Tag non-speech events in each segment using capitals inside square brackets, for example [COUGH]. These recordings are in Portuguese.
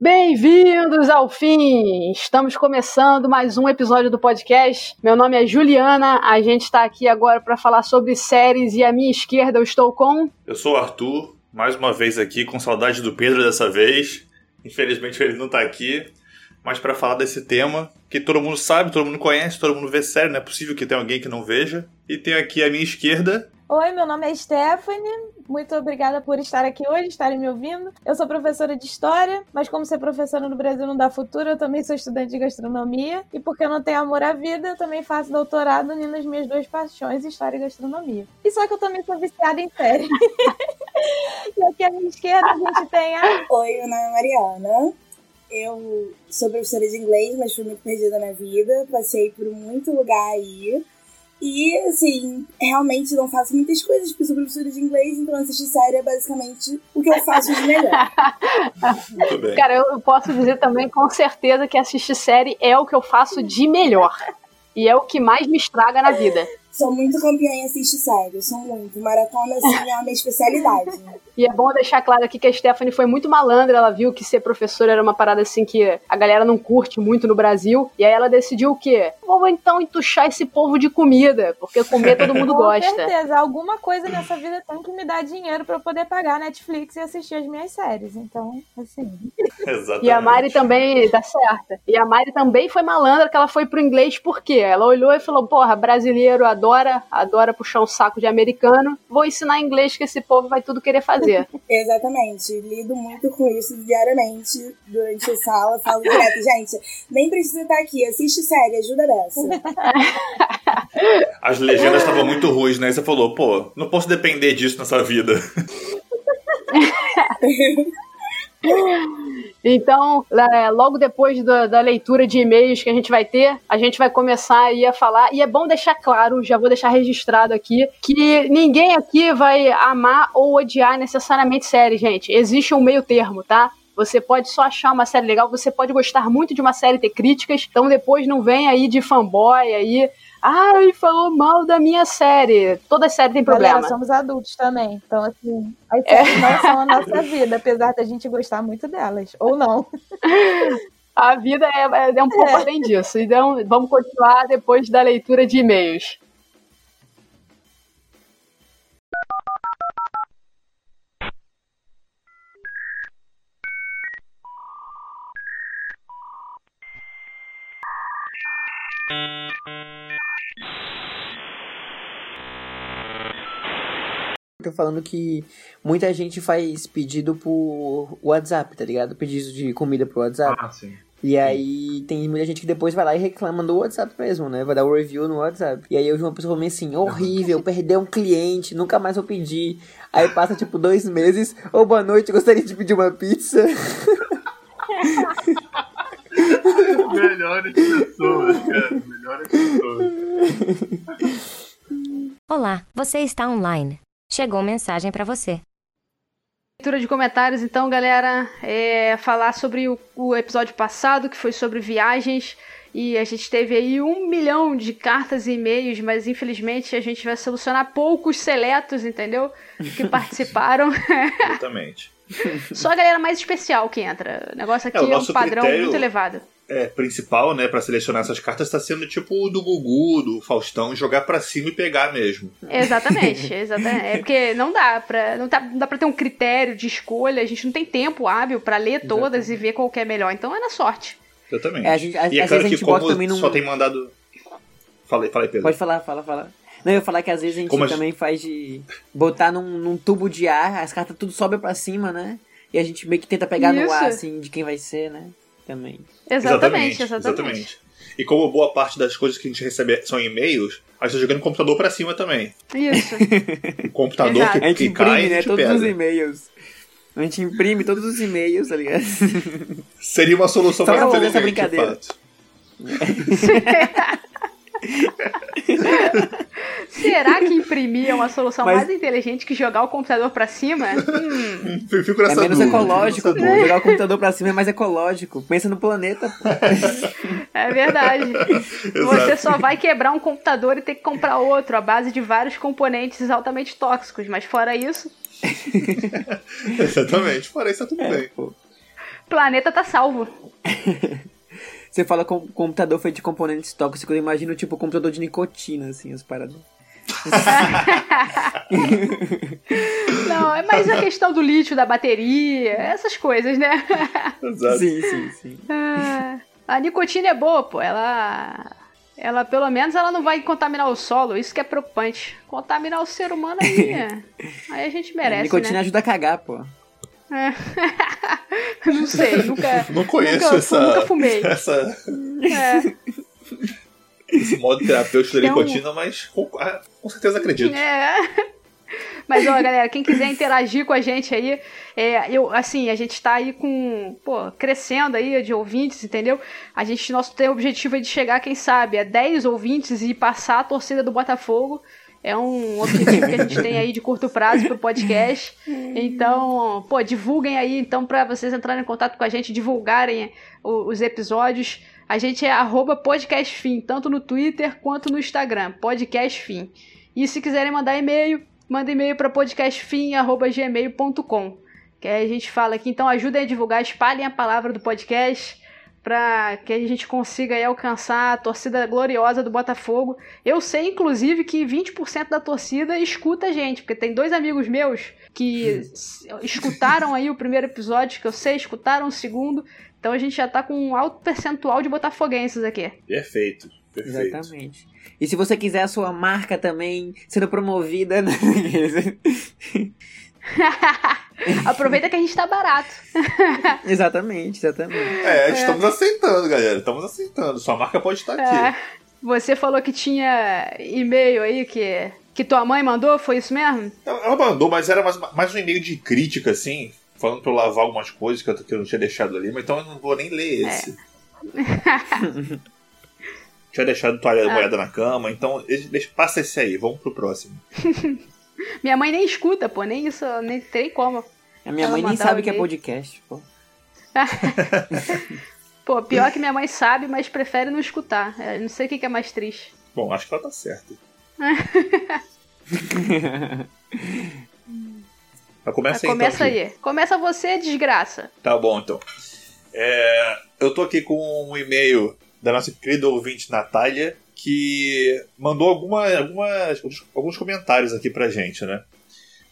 Bem-vindos ao fim! Estamos começando mais um episódio do podcast. Meu nome é Juliana, a gente está aqui agora para falar sobre séries e à minha esquerda eu estou com. Eu sou o Arthur, mais uma vez aqui, com saudade do Pedro dessa vez. Infelizmente ele não está aqui, mas para falar desse tema que todo mundo sabe, todo mundo conhece, todo mundo vê série, não é possível que tenha alguém que não veja. E tem aqui à minha esquerda Oi, meu nome é Stephanie. Muito obrigada por estar aqui hoje, estarem me ouvindo. Eu sou professora de História, mas como ser professora no Brasil não dá futuro, eu também sou estudante de Gastronomia. E porque eu não tenho amor à vida, eu também faço doutorado unindo as minhas duas paixões, História e Gastronomia. E só que eu também sou viciada em série. [LAUGHS] e aqui à minha esquerda a gente tem a... Oi, meu nome é Mariana. Eu sou professora de inglês, mas fui muito perdida na vida. Passei por muito lugar aí. E, assim, realmente não faço muitas coisas, porque sou professora de inglês, então assistir série é basicamente o que eu faço de melhor. Muito bem. Cara, eu posso dizer também com certeza que assistir série é o que eu faço de melhor. E é o que mais me estraga na vida. Sou muito campeã em assistir série, sou muito. Maratona, assim, é a minha especialidade. E é bom deixar claro aqui que a Stephanie foi muito malandra, ela viu que ser professora era uma parada assim que a galera não curte muito no Brasil, e aí ela decidiu o quê? Vou então entuchar esse povo de comida, porque comer todo mundo [LAUGHS] Com gosta. certeza, alguma coisa nessa vida tem que me dar dinheiro pra eu poder pagar a Netflix e assistir as minhas séries. Então, assim. [LAUGHS] Exatamente. E a Mari também dá certa. E a Mari também foi malandra, que ela foi pro inglês por quê? Ela olhou e falou: porra, brasileiro adora, adora puxar um saco de americano. Vou ensinar inglês que esse povo vai tudo querer fazer. [LAUGHS] Exatamente. Lido muito com isso diariamente durante a sala. Falo direto, gente, nem precisa estar aqui, assiste série, ajuda dessa. As legendas estavam muito ruins, né? Você falou, pô, não posso depender disso nessa vida. [LAUGHS] Então, é, logo depois da, da leitura de e-mails que a gente vai ter, a gente vai começar aí a falar. E é bom deixar claro, já vou deixar registrado aqui, que ninguém aqui vai amar ou odiar necessariamente série, gente. Existe um meio termo, tá? Você pode só achar uma série legal, você pode gostar muito de uma série ter críticas, então depois não vem aí de fanboy aí. Ai, falou mal da minha série. Toda série tem problema. Galera, somos adultos também. Então, assim, as séries não são a nossa vida, apesar da gente gostar muito delas. Ou não. [LAUGHS] A vida é, é um pouco É. além disso. Então, vamos continuar depois da leitura de e-mails. Tô falando que muita gente faz pedido por WhatsApp, tá ligado? Pedido de comida pro WhatsApp. Ah, sim. E aí tem muita gente que depois vai lá e reclama do WhatsApp mesmo, né? Vai dar o review no WhatsApp. E aí eu vi uma pessoa falando assim, horrível, perdeu um cliente, nunca mais vou pedir. Aí passa tipo dois meses, ô boa noite, gostaria de pedir uma pizza. [LAUGHS] Melhores pessoas, cara. Melhores pessoas. Olá, você está online. Chegou mensagem para você. Leitura de comentários, então, galera, é falar sobre o, o episódio passado, que foi sobre viagens. E a gente teve aí um milhão de cartas e e-mails, mas infelizmente a gente vai solucionar poucos seletos, entendeu? Que [LAUGHS] participaram. Exatamente. Só a galera mais especial que entra. O negócio aqui É, o é, um padrão critério- muito elevado. É, principal, né, pra selecionar essas cartas está sendo tipo o do Gugu, do Faustão, jogar pra cima e pegar mesmo. Exatamente, [LAUGHS] exatamente. É porque não dá pra, não dá, não dá pra ter um critério de escolha, a gente não tem tempo hábil pra ler todas e ver qual que é melhor. Então é na sorte. Exatamente. É, a gente- a- e é às claro vezes a que gente como também num- só tem mandado... Falei, falei, Pedro. Pode falar, fala, fala. Não, eu ia falar que às vezes a gente Como a também faz de botar num, num tubo de ar, as cartas tudo sobe pra cima, né? E a gente meio que tenta pegar no Isso. ar, assim, de quem vai ser, né? Também. Exatamente, exatamente. E como boa parte das coisas que a gente recebe são e-mails, a gente tá jogando o computador pra cima também. Isso. O [LAUGHS] computador Exato. que, A gente que cai, imprime, a né? gente Todos pega. os e-mails. A gente imprime todos os e-mails, tá ligado? Seria uma solução Só mais fazer essa inteligente, de brincadeira. fato. [LAUGHS] [LAUGHS] Será que imprimir é uma solução Mas- mais inteligente que jogar o computador pra cima? Hum, Fico É nessa menos dúvida, ecológico, pô. Jogar o computador pra cima é mais ecológico. Pensa no planeta, pô. é verdade. [LAUGHS] Você só vai quebrar um computador e ter que comprar outro à base de vários componentes altamente tóxicos. Mas fora isso, [LAUGHS] Exatamente, fora isso tá tudo É, bem. pô. planeta tá salvo. [LAUGHS] Você fala que o computador foi de componentes tóxicos, eu imagino tipo computador de nicotina, assim, as paradas. [LAUGHS] Não, é mais a questão do lítio, da bateria, essas coisas, né? Exato. Sim, sim, sim. Ah, A nicotina é boa, pô. Ela. Ela, pelo menos, ela não vai contaminar o solo. Isso que é preocupante. Contaminar o ser humano aí. é. [LAUGHS] aí a gente merece. nicotina né? ajuda a cagar, pô. [LAUGHS] não sei, nunca. [LAUGHS] Não conheço nunca, essa, Nunca fumei. [LAUGHS] essa. É. esse modo terapêutico da Tem um- nicotina, mas com, ah, com certeza acredito. É. Mas, ó, galera, quem quiser interagir com a gente aí, é, eu, assim, a gente tá aí com, pô, crescendo aí de ouvintes, entendeu? A gente, nosso tem o objetivo aí de chegar, quem sabe, a 10 ouvintes e passar a torcida do Botafogo. É um objetivo que a gente tem aí de curto prazo pro podcast. Então, pô, divulguem aí, então, pra vocês entrarem em contato com a gente, divulgarem os episódios. A gente é podcastfim, tanto no Twitter quanto no Instagram, podcastfim. E se quiserem mandar e-mail, manda e-mail para podcastfim.gmail.com. Que aí a gente fala aqui, então ajudem a divulgar, espalhem a palavra do podcast para que a gente consiga aí alcançar a torcida gloriosa do Botafogo. Eu sei, inclusive, que 20% da torcida escuta a gente, porque tem dois amigos meus que [LAUGHS] escutaram aí o primeiro episódio, que eu sei, escutaram o segundo. Então a gente já tá com um alto percentual de botafoguenses aqui. Perfeito. Perfeito. Exatamente. E se você quiser a sua marca também sendo promovida. [LAUGHS] [LAUGHS] Aproveita que a gente tá barato. [LAUGHS] exatamente, exatamente. É, estamos aceitando, galera. Estamos aceitando. Sua marca pode estar aqui. É. Você falou que tinha e-mail aí que, que tua mãe mandou, foi isso mesmo? Ela ela mandou, mas era mais, mais um e-mail de crítica, assim, falando pra eu lavar algumas coisas que eu, que eu não tinha deixado ali, mas então eu não vou nem ler esse. [LAUGHS] tinha deixado toalha molhada na cama, então deixa, passa esse aí, vamos pro próximo. Minha mãe nem escuta, pô, nem isso, nem tem como. A minha Ela mãe nem sabe o que é podcast, pô. [LAUGHS] Pô, pior que minha mãe sabe, mas prefere não escutar. É, não sei o que é mais triste. Bom, acho que ela tá certa. [LAUGHS] Mas começa aí, Começa então, aí. Começa você, desgraça. Tá bom, então. É, eu tô aqui com um e-mail da nossa querida ouvinte Natália, que mandou alguma, algumas, alguns comentários aqui pra gente, né?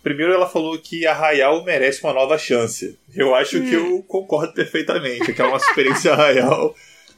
Primeiro ela falou que Arraial merece uma nova chance. Eu acho que eu concordo perfeitamente, que a nossa experiência [LAUGHS] Arraial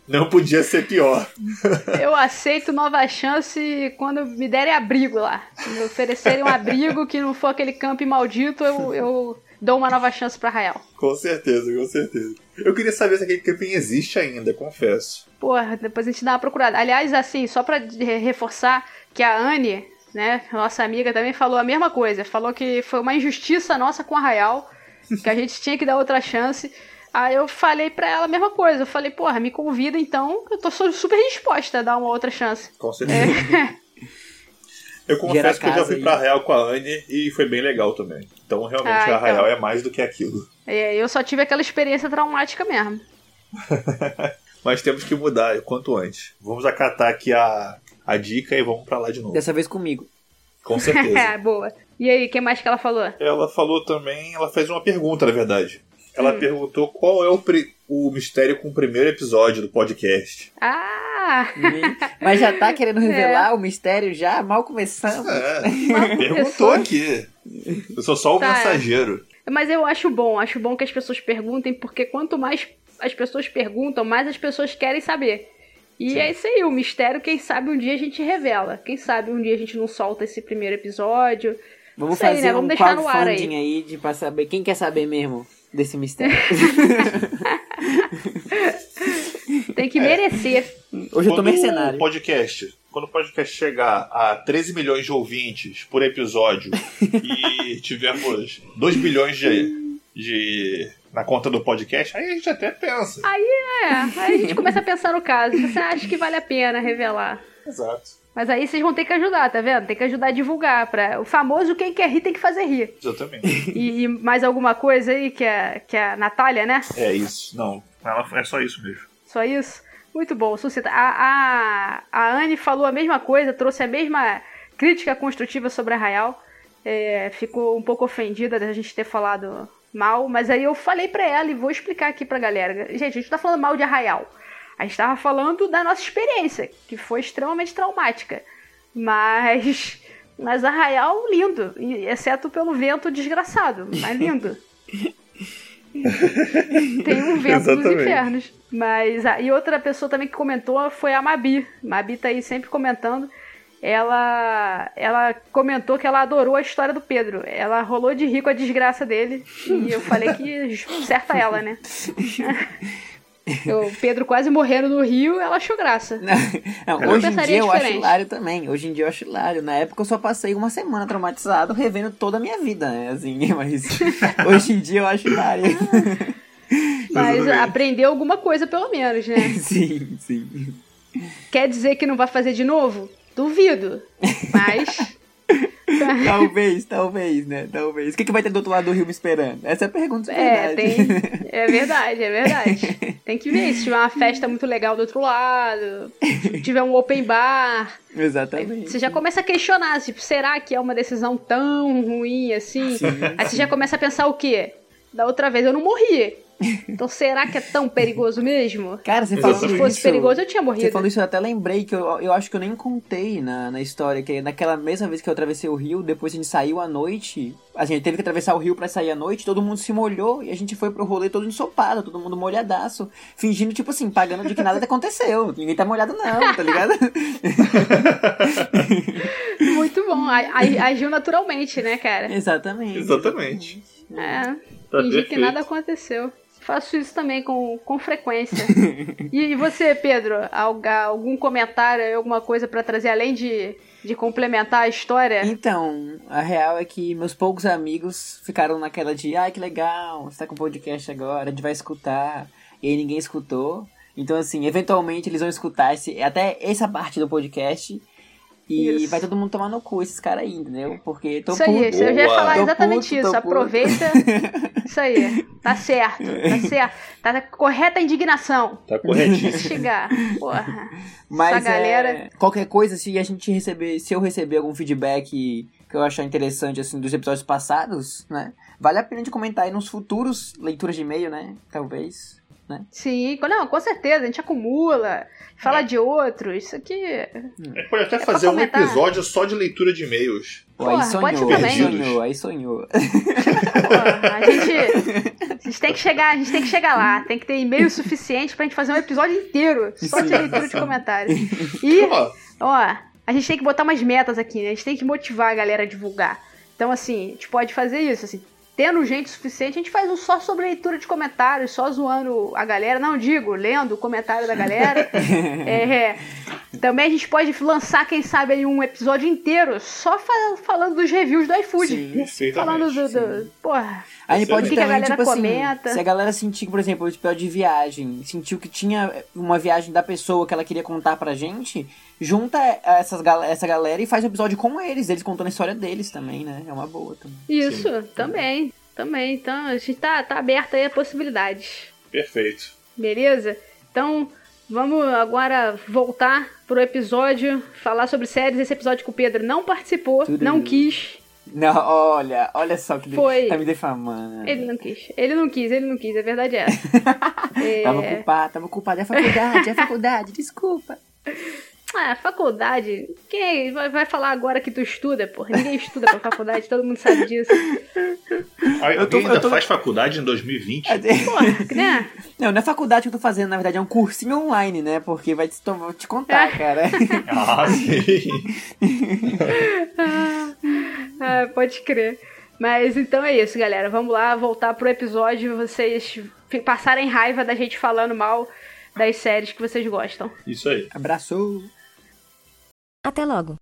não podia ser pior. [LAUGHS] Eu aceito nova chance quando me derem abrigo lá. Se me oferecerem um abrigo que não for aquele campo maldito, eu, eu dou uma nova chance pra Rael. Com certeza, com certeza. Eu queria saber se aquele camping existe ainda, confesso. Porra, depois a gente dá uma procurada. Aliás, assim, só pra re- reforçar que a Anne, né, nossa amiga, também falou a mesma coisa. Falou que foi uma injustiça nossa com a Arraial, [LAUGHS] que a gente tinha que dar outra chance. Aí eu falei pra ela a mesma coisa. Eu falei, porra, me convida então, eu tô su- super disposta a dar uma outra chance. Com certeza. [LAUGHS] Eu Gera confesso que eu já fui aí. pra Arraial com a Anne e foi bem legal também. Então realmente Ah, a Arraial então. é mais do que aquilo. É, eu só tive aquela experiência traumática mesmo. [LAUGHS] Mas temos que mudar o quanto antes. Vamos acatar aqui a, a dica e vamos pra lá de novo. Dessa vez comigo. Com [LAUGHS] certeza. Boa. E aí, o que mais que ela falou? ela falou também, ela fez uma pergunta, na verdade. Ela Hum. perguntou qual é o, pri- o mistério com o primeiro episódio do podcast. Ah! Mas já tá querendo revelar o mistério já? Mal começamos. É, [LAUGHS] perguntou aqui. Eu sou só o Tá. mensageiro. Mas eu acho bom, acho bom que as pessoas perguntem, porque quanto mais as pessoas perguntam, mais as pessoas querem saber. E Sim. é isso aí, o mistério, quem sabe um dia a gente revela. Quem sabe um dia a gente não solta esse primeiro episódio. Vamos Isso aí, fazer né? Vamos um deixar no ar crowdfunding aí. de pra saber. Quem quer saber mesmo desse mistério? [LAUGHS] [LAUGHS] Tem que merecer. Hoje eu tô mercenário. O podcast, quando o podcast chegar a 13 milhões de ouvintes por episódio e [LAUGHS] tivermos 2 bilhões de, de na conta do podcast, aí a gente até pensa. É, aí a gente começa a pensar no caso. Você acha que vale a pena revelar? Exato. Mas aí vocês vão ter que ajudar, tá vendo? Tem que ajudar a divulgar. Pra... O famoso quem quer rir tem que fazer rir. Exatamente. E, e mais alguma coisa aí que a, que a Natália, né? É isso. Não, ela é só isso mesmo. Só isso? Muito bom. A, a, a Anne falou a mesma coisa, trouxe a mesma crítica construtiva sobre Arraial. É, ficou um pouco ofendida da gente ter falado mal, mas aí eu falei pra ela e vou explicar aqui pra galera. Gente, a gente tá falando mal de Arraial. A gente tava falando da nossa experiência, que foi extremamente traumática. Mas. Mas Arraial, lindo. Exceto pelo vento desgraçado. Mas lindo. [LAUGHS] [LAUGHS] Tem um vento dos infernos. Mas. ah, E outra pessoa também que comentou foi a Mabi. Mabi tá aí sempre comentando. Ela, ela comentou que ela adorou a história do Pedro. Ela rolou de rir com a desgraça dele. E eu falei que certa ela, né? [LAUGHS] o Pedro quase morrendo no rio, ela achou graça. [LAUGHS] Não, Eu hoje em dia eu acho diferente. hilário também. Hoje em dia eu acho hilário. Na época eu só passei uma semana traumatizado, revendo toda a minha vida, né? Assim, [LAUGHS] mas hoje em dia eu acho hilário. [LAUGHS] Mas aprendeu alguma coisa, pelo menos, né? sim, sim. Quer dizer que não vai fazer de novo? Duvido. Mas. [LAUGHS] Talvez, talvez, né? Talvez. O que, que vai ter do outro lado do rio me esperando? Essa é a pergunta de É, verdade. tem. É verdade, é verdade. [LAUGHS] Tem que ver se tiver uma festa muito legal do outro lado, se tiver um open bar. Exatamente. Você já começa a questionar, tipo, será que é uma decisão tão ruim assim? Aí você já começa a pensar o quê? Da outra vez eu não morri. Então será que é tão perigoso mesmo? Cara, você falando Se fosse isso, perigoso, eu tinha morrido. Você falando isso, eu até lembrei que eu, eu acho que eu nem contei na, na história, que naquela mesma vez que eu atravessei o rio, depois a gente saiu à noite, a gente teve que atravessar o rio pra sair à noite, todo mundo se molhou e a gente foi pro rolê todo ensopado, todo mundo molhadaço, fingindo, tipo assim, pagando de que nada aconteceu. Ninguém tá molhado não, tá ligado? [LAUGHS] Muito bom. Agiu naturalmente, né, cara? Exatamente. Exatamente. É. Tá Fingir que nada aconteceu. Faço isso também com, com frequência. [LAUGHS] e, e você, Pedro? Algum comentário, alguma coisa pra trazer além de, de complementar a história? Então, a real é que meus poucos amigos ficaram naquela de, ai que legal, você tá com podcast agora, a gente vai escutar. E aí ninguém escutou. Então, assim, eventualmente eles vão escutar esse, até essa parte do podcast. E Isso. vai todo mundo tomar no cu esses caras aí, entendeu? Porque tô Isso aí, puto. isso eu já ia falar Tô exatamente puto, isso. Aproveita. [LAUGHS] Isso aí. Tá certo. Tá [LAUGHS] certo. Tá correta a indignação. Tá corretíssimo. Chegar. Porra. Mas Essa galera. é, qualquer coisa, se a gente receber, se eu receber algum feedback que eu achar interessante, assim, dos episódios passados, né? Vale a pena de comentar aí nos futuros leituras de e-mail, né? Talvez. Né? Sim, não, com certeza. A gente acumula. Fala de outros. Isso aqui. A gente pode até É fazer um episódio só de leitura de e-mails. Pô, aí sonhou, aí também. sonhou, aí sonhou. [LAUGHS] Porra, a gente, a gente tem que chegar, a gente tem que chegar lá, tem que ter e-mail suficiente pra gente fazer um episódio inteiro só de leitura de comentários. E, Ó, ó, a gente tem que botar umas metas aqui, né? A gente tem que motivar a galera a divulgar. Então, assim, a gente pode fazer isso, assim, tendo gente suficiente, a gente faz um só sobre leitura de comentários, só zoando a galera, não digo, lendo o comentário da galera. [LAUGHS] É, também a gente pode lançar, quem sabe, aí um episódio inteiro só fa- falando dos reviews do iFood. Sim. Falando perfeitamente. do, do- Porra. Aí pode que que a também, galera tipo assim, comenta? se a galera sentir, por exemplo, o episódio de viagem, sentiu que tinha uma viagem da pessoa que ela queria contar pra gente, junta essas, gal- essa galera e faz um episódio com eles, eles contando a história deles também, né? É uma boa também. Isso, também. Também. Então, a gente tá, tá aberta aí a possibilidades. Perfeito. Beleza? Então, vamos agora voltar pro episódio, falar sobre séries. Esse episódio que o Pedro não participou, Tudo não quis. Não, olha, olha só que Foi. tá me defamando. Ele não quis. Ele não quis, ele não quis. A verdade é essa. [LAUGHS] É, Tava ocupado, tava ocupado. É a faculdade, é a faculdade, desculpa. Ah, faculdade. Quem vai, vai falar agora que tu estuda, porra? Ninguém estuda pra faculdade, todo mundo sabe disso. Aí, Eu tô- ainda eu tô- faz faculdade em 2020? Porra, né? [LAUGHS] Não, não é faculdade que eu tô fazendo, na verdade é um cursinho online, né? Porque vai te, vou te contar, cara. [LAUGHS] Ah, sim. [LAUGHS] Ah, pode crer. Mas então é isso, galera. Vamos lá, voltar pro episódio. Vocês passarem raiva da gente falando mal das séries que vocês gostam. Isso aí. Abraço. Até logo.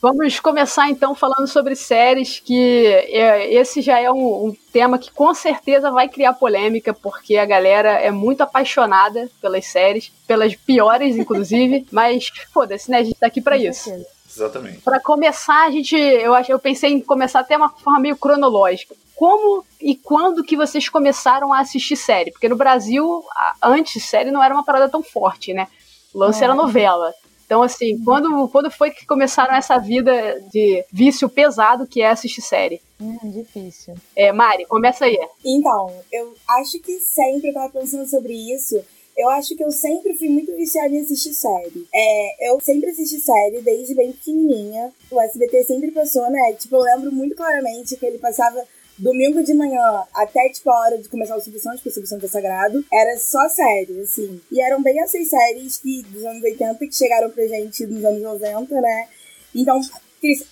Vamos começar então falando sobre séries, que é, esse já é um, um tema que com certeza vai criar polêmica, porque a galera é muito apaixonada pelas séries, pelas piores, inclusive, [LAUGHS] mas foda-se, né? A gente tá aqui pra Com isso. certeza. Exatamente. Pra começar, a gente, eu acho, eu pensei em começar até uma forma meio cronológica. Como e quando que vocês começaram a assistir série? Porque no Brasil, a- antes série não era uma parada tão forte, né? O lance era novela. Então, assim, quando, quando foi que começaram essa vida de vício pesado que é assistir série? Hum, difícil. É, Mari, começa aí. Então, eu acho que sempre eu tava pensando sobre isso. Eu acho que eu sempre fui muito viciada em assistir série. É, eu sempre assisti série desde bem pequenininha. O SBT sempre passou, né? Tipo, eu lembro muito claramente que ele passava domingo de manhã até, tipo, a hora de começar o Silvio Santos, porque o é sagrado, era só séries, assim. E eram bem essas séries que, dos anos 80 que chegaram pra gente nos anos 90, né? Então, Cris,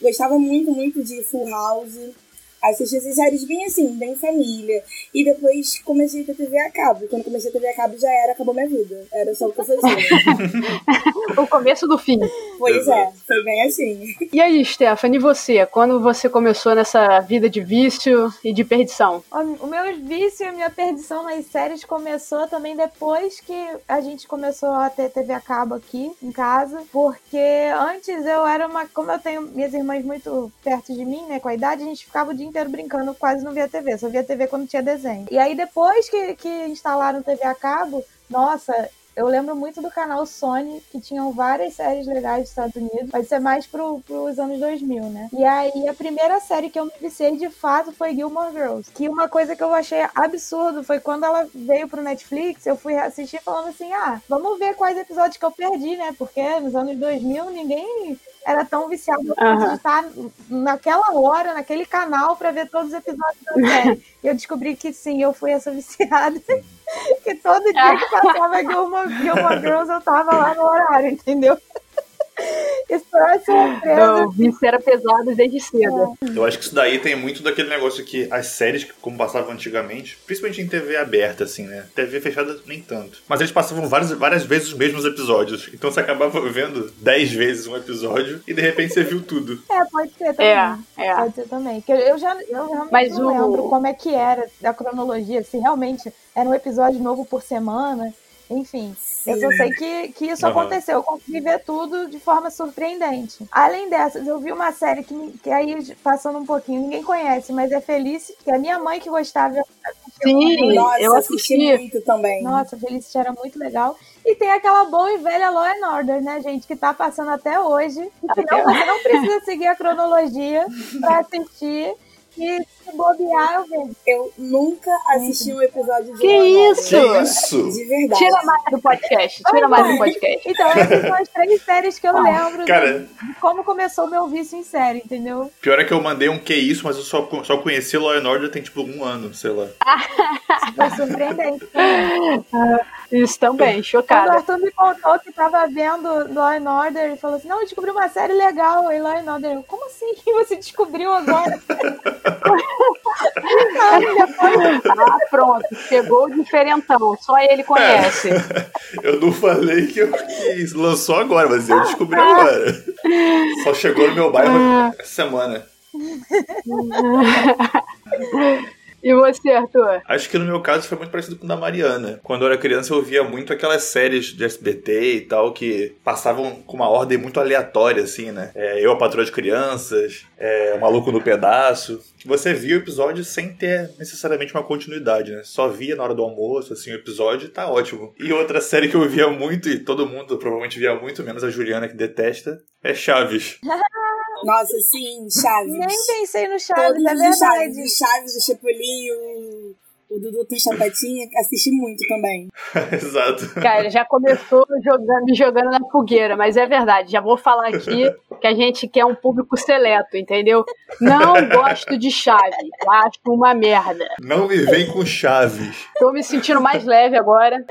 gostava muito, muito de Full House. Assisti essas séries bem assim, bem família. E depois comecei a ter TV a cabo. E quando comecei a TV a cabo já era, acabou minha vida. Era só o que eu fazia. [LAUGHS] o começo do fim. Pois é, foi bem assim. E aí, Stephanie, e você? Quando você começou nessa vida de vício e de perdição? O meu vício e a minha perdição nas séries começou também depois que a gente começou a ter TV a cabo aqui em casa. Porque antes eu era uma. Como eu tenho minhas irmãs muito perto de mim, né, com a idade, a gente ficava o dia inteiro brincando, quase não via TV. Só via TV quando tinha desenho. E aí depois que, que instalaram TV a cabo, nossa, eu lembro muito do canal Sony, que tinham várias séries legais dos Estados Unidos. Vai ser mais pro, pros anos 2000, né? E aí, a primeira série que eu me viciei de fato foi Gilmore Girls. Que uma coisa que eu achei absurdo foi quando ela veio pro Netflix, eu fui assistir falando assim: ah, vamos ver quais episódios que eu perdi, né? Porque nos anos 2000 ninguém era tão viciado uhum. de estar naquela hora, naquele canal, para ver todos os episódios da [LAUGHS] série. e eu descobri que sim, eu fui essa viciada. [LAUGHS] que todo dia que passava Gilmore, Gilmore Girls eu tava lá no horário, entendeu? [LAUGHS] Isso é surpresa. Não, isso era pesado desde cedo. Eu acho que isso daí tem muito daquele negócio que as séries, como passavam antigamente, principalmente em TV aberta, assim, né? TV fechada nem tanto. Mas eles passavam várias, várias vezes os mesmos episódios. Então você acabava vendo dez vezes um episódio e de repente você viu tudo. [LAUGHS] É, pode ser também. É, é. Pode ser também. Porque eu já eu realmente Mas não o... lembro como é que era a cronologia, se realmente era um episódio novo por semana. Enfim, Sim. eu só sei que, que isso uhum. aconteceu. Eu consegui ver tudo de forma surpreendente. Além dessas, eu vi uma série que, que aí, passando um pouquinho, ninguém conhece, mas é Felicity, que é a minha mãe que gostava. Sim, Nossa, eu assisti muito também. Nossa, Felicity era muito legal. E tem aquela boa e velha Law and Order, né, gente, que tá passando até hoje. Até [LAUGHS] não, você não precisa seguir a cronologia pra assistir. E se bobear, eu vejo. Eu nunca assisti um episódio de Que isso? Que isso? De verdade. Tira mais do podcast. Tira mais do podcast. Então, essas são as três séries que eu ah, lembro cara, de, de como começou o meu vício em série, entendeu? Pior é que eu mandei um que isso, mas eu só, só conheci Law and Order tem tipo um ano, sei lá. Foi surpreendente. [LAUGHS] Isso também, chocada. Quando o Arthur me contou que tava vendo Law and Order, ele falou assim, não, eu descobri uma série legal em Law and Order. Eu, como assim que [LAUGHS] você descobriu agora? [LAUGHS] ah, pronto, chegou o diferentão, só ele conhece. É, [LAUGHS] eu não falei que, eu, que lançou agora, mas eu descobri agora. Só chegou no meu bairro ah. essa semana. E você, Arthur? Acho que no meu caso foi muito parecido com o da Mariana. Quando eu era criança, eu via muito aquelas séries de SBT e tal que passavam com uma ordem muito aleatória, assim, né? É, eu, a Patroa de Crianças, é, o Maluco no Pedaço. Você via o episódio sem ter necessariamente uma continuidade, né? Só via na hora do almoço, assim, o episódio e tá ótimo. E outra série que eu via muito, e todo mundo provavelmente via muito, menos a Juliana que detesta, é Chaves. [LAUGHS] Nossa, sim, Chaves. Nem pensei no Chaves, Todos é verdade. Chaves, Chaves, o Chapolin, o, o Dudu tem chapetinha, assisti muito também. [LAUGHS] Exato. Cara, já começou jogando, me jogando na fogueira, mas é verdade. Já vou falar aqui que a gente quer um público seleto, entendeu? Não gosto de Chaves, acho uma merda. Não me vem com Chaves. Tô me sentindo mais leve agora.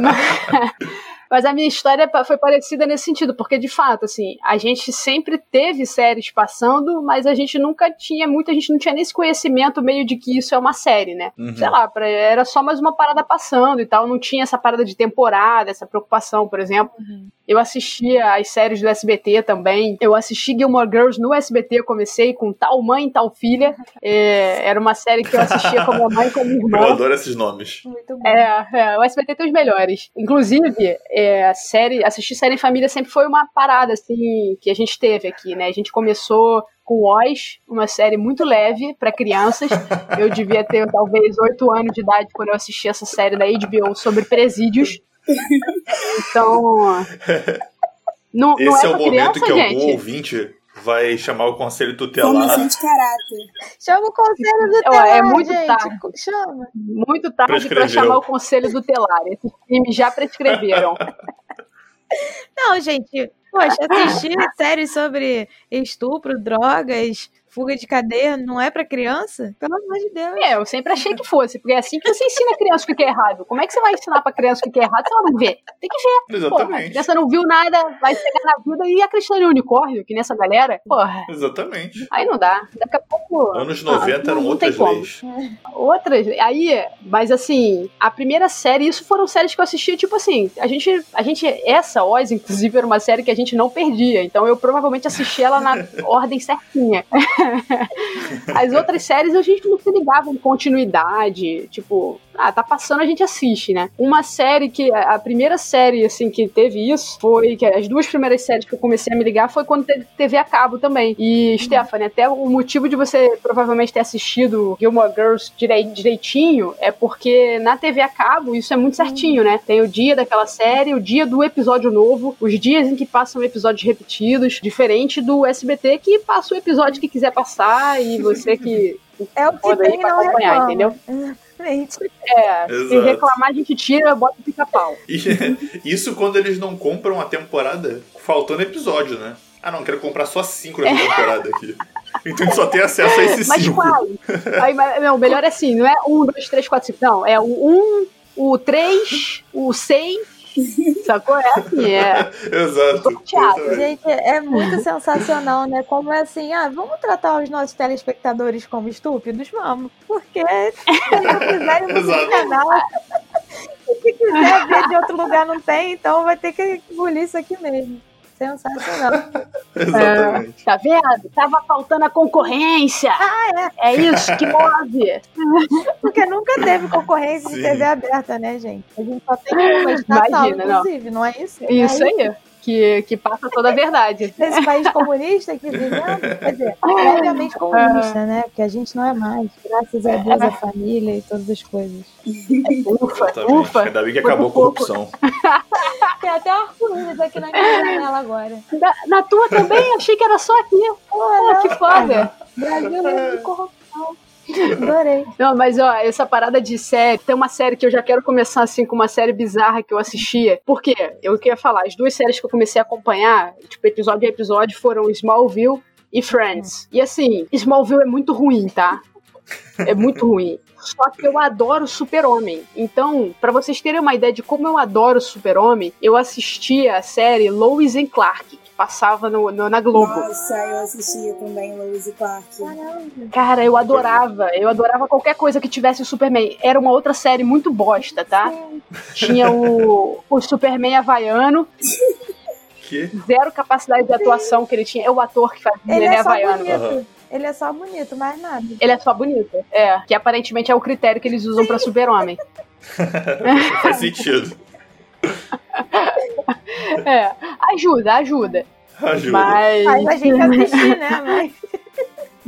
Mas [LAUGHS] a minha história foi parecida nesse sentido, porque de fato, assim, a gente sempre teve séries passando, mas a gente nunca tinha, muita gente não tinha nem esse conhecimento meio de que isso é uma série, né? Uhum. Sei lá, era só mais uma parada passando e tal, não tinha essa parada de temporada, essa preocupação, por exemplo. Uhum. Eu assistia as séries do SBT também. Eu assisti Gilmore Girls no SBT. Eu comecei com Tal Mãe, Tal Filha. É, era uma série que eu assistia com a minha mãe e com a minha irmã. Eu adoro esses nomes. Muito bom. É, é, o SBT tem os melhores. Inclusive, é, a série, assistir série em família sempre foi uma parada, assim, que a gente teve aqui, né? A gente começou com Oz, uma série muito leve para crianças. Eu devia ter talvez oito anos de idade quando eu assisti essa série da HBO sobre presídios. Então. Não, não Esse é é o momento criança, que gente? algum ouvinte vai chamar o conselho tutelar. Formação de caráter. Chama o conselho do É, telar, é muito gente. tarde. Chama. Muito tarde pra Prescreveu. chamar o conselho do telar. Esses crimes já prescreveram. Não, gente, poxa, assistir séries sobre estupro, drogas, fuga de cadeia não é pra criança? Pelo amor de Deus. É, eu sempre achei que fosse, porque é assim que você ensina a criança o que é errado. Como é que você vai ensinar pra criança o que é errado se ela não vê? Tem que ver. Porra, a Exatamente. criança não viu nada, vai chegar na vida e acreditar no unicórnio, que nessa galera, porra, Exatamente. aí não dá. Daqui a pouco. Anos Ah, 90 não- eram não outras leis. Outras, aí, mas assim, a primeira série, isso foram séries que eu assistia, tipo assim, a gente, a gente, essa Oz, inclusive, era uma série que a gente não perdia, então eu provavelmente assisti ela na [LAUGHS] ordem certinha. [LAUGHS] As outras séries a gente não se ligava em continuidade, tipo, ah, tá passando, a gente assiste, né? Uma série que, a primeira série, assim, que teve isso, foi, que as duas primeiras séries que eu comecei a me ligar foi quando teve TV a cabo também. E, Stephanie, até o motivo de você provavelmente ter assistido Gilmore Girls direi- direitinho é porque na TV a cabo isso é muito certinho, né? Tem o dia daquela série, o dia do episódio novo, os dias em que passam episódios repetidos, diferente do SBT que passa o episódio que quiser passar e você que É o que Pode ir tem pra não acompanhar, reclama. entendeu? Exatamente. é, se Exato. reclamar a gente tira, bota o pica-pau. E [LAUGHS] isso quando eles não compram a temporada faltando episódio, né? Ah, não, quero comprar só cinco nessa temporada aqui. Então a gente só tem acesso a esses Mas cinco. qual? [LAUGHS] Aí, mas, não, o melhor é assim, não é um, dois, três, quatro, cinco. Não, é o um, o três, o seis. Sacou? É assim, é. Exato. Exatamente. Gente, é muito sensacional, né? Como é assim, ah, vamos tratar os nossos telespectadores como estúpidos? Vamos. Porque se eles não quiserem no canal, [LAUGHS] se quiser ver de outro lugar não tem, então vai ter que engolir isso aqui mesmo. Sensacional. [LAUGHS] Exatamente. Tá vendo? Tava faltando a concorrência. Ah, é. É isso que move. [LAUGHS] Porque nunca teve concorrência Sim. de TV aberta, né, gente? A gente só tem uma estatal, Imagina, não. inclusive, não. é isso? Isso é aí. Que, que passa toda a verdade. [LAUGHS] Nesse país comunista que vivemos, quer dizer, [LAUGHS] obviamente comunista, né? Porque a gente não é mais, graças a Deus, a família e todas as coisas. Ufa, Exatamente. ufa. Ainda bem que acabou a corrupção. [LAUGHS] Tem até arco-íris aqui na minha janela agora. Na, na tua também? Achei que era só aqui. Pô, que foda. Brasil de corrupção. Adorei. Não, mas ó, essa parada de série, tem uma série que eu já quero começar assim com uma série bizarra que eu assistia. Por quê? Eu queria falar, as duas séries que eu comecei a acompanhar, tipo, episódio a episódio, foram Smallville e Friends. E assim, Smallville é muito ruim, tá? É muito ruim. Só que eu adoro Super-Homem. Então, pra vocês terem uma ideia de como eu adoro Super-Homem, eu assistia a série Lois and Clark, passava no, no- na Globo. Nossa, eu assistia também e Clark. Cara, eu adorava. Eu adorava qualquer coisa que tivesse o Superman. Era uma outra série muito bosta, tá? Tinha o, o Superman havaiano, Que? zero capacidade de atuação que ele tinha. É o ator que fazia, Ele ele, é só havaiano. Ele é só bonito, mais nada. Ele é só bonito. É, que aparentemente é o critério que eles usam pra super-homem. [LAUGHS] Faz sentido. É, ajuda, ajuda. Ajuda. Mas, Faz a gente assistir, né? Mas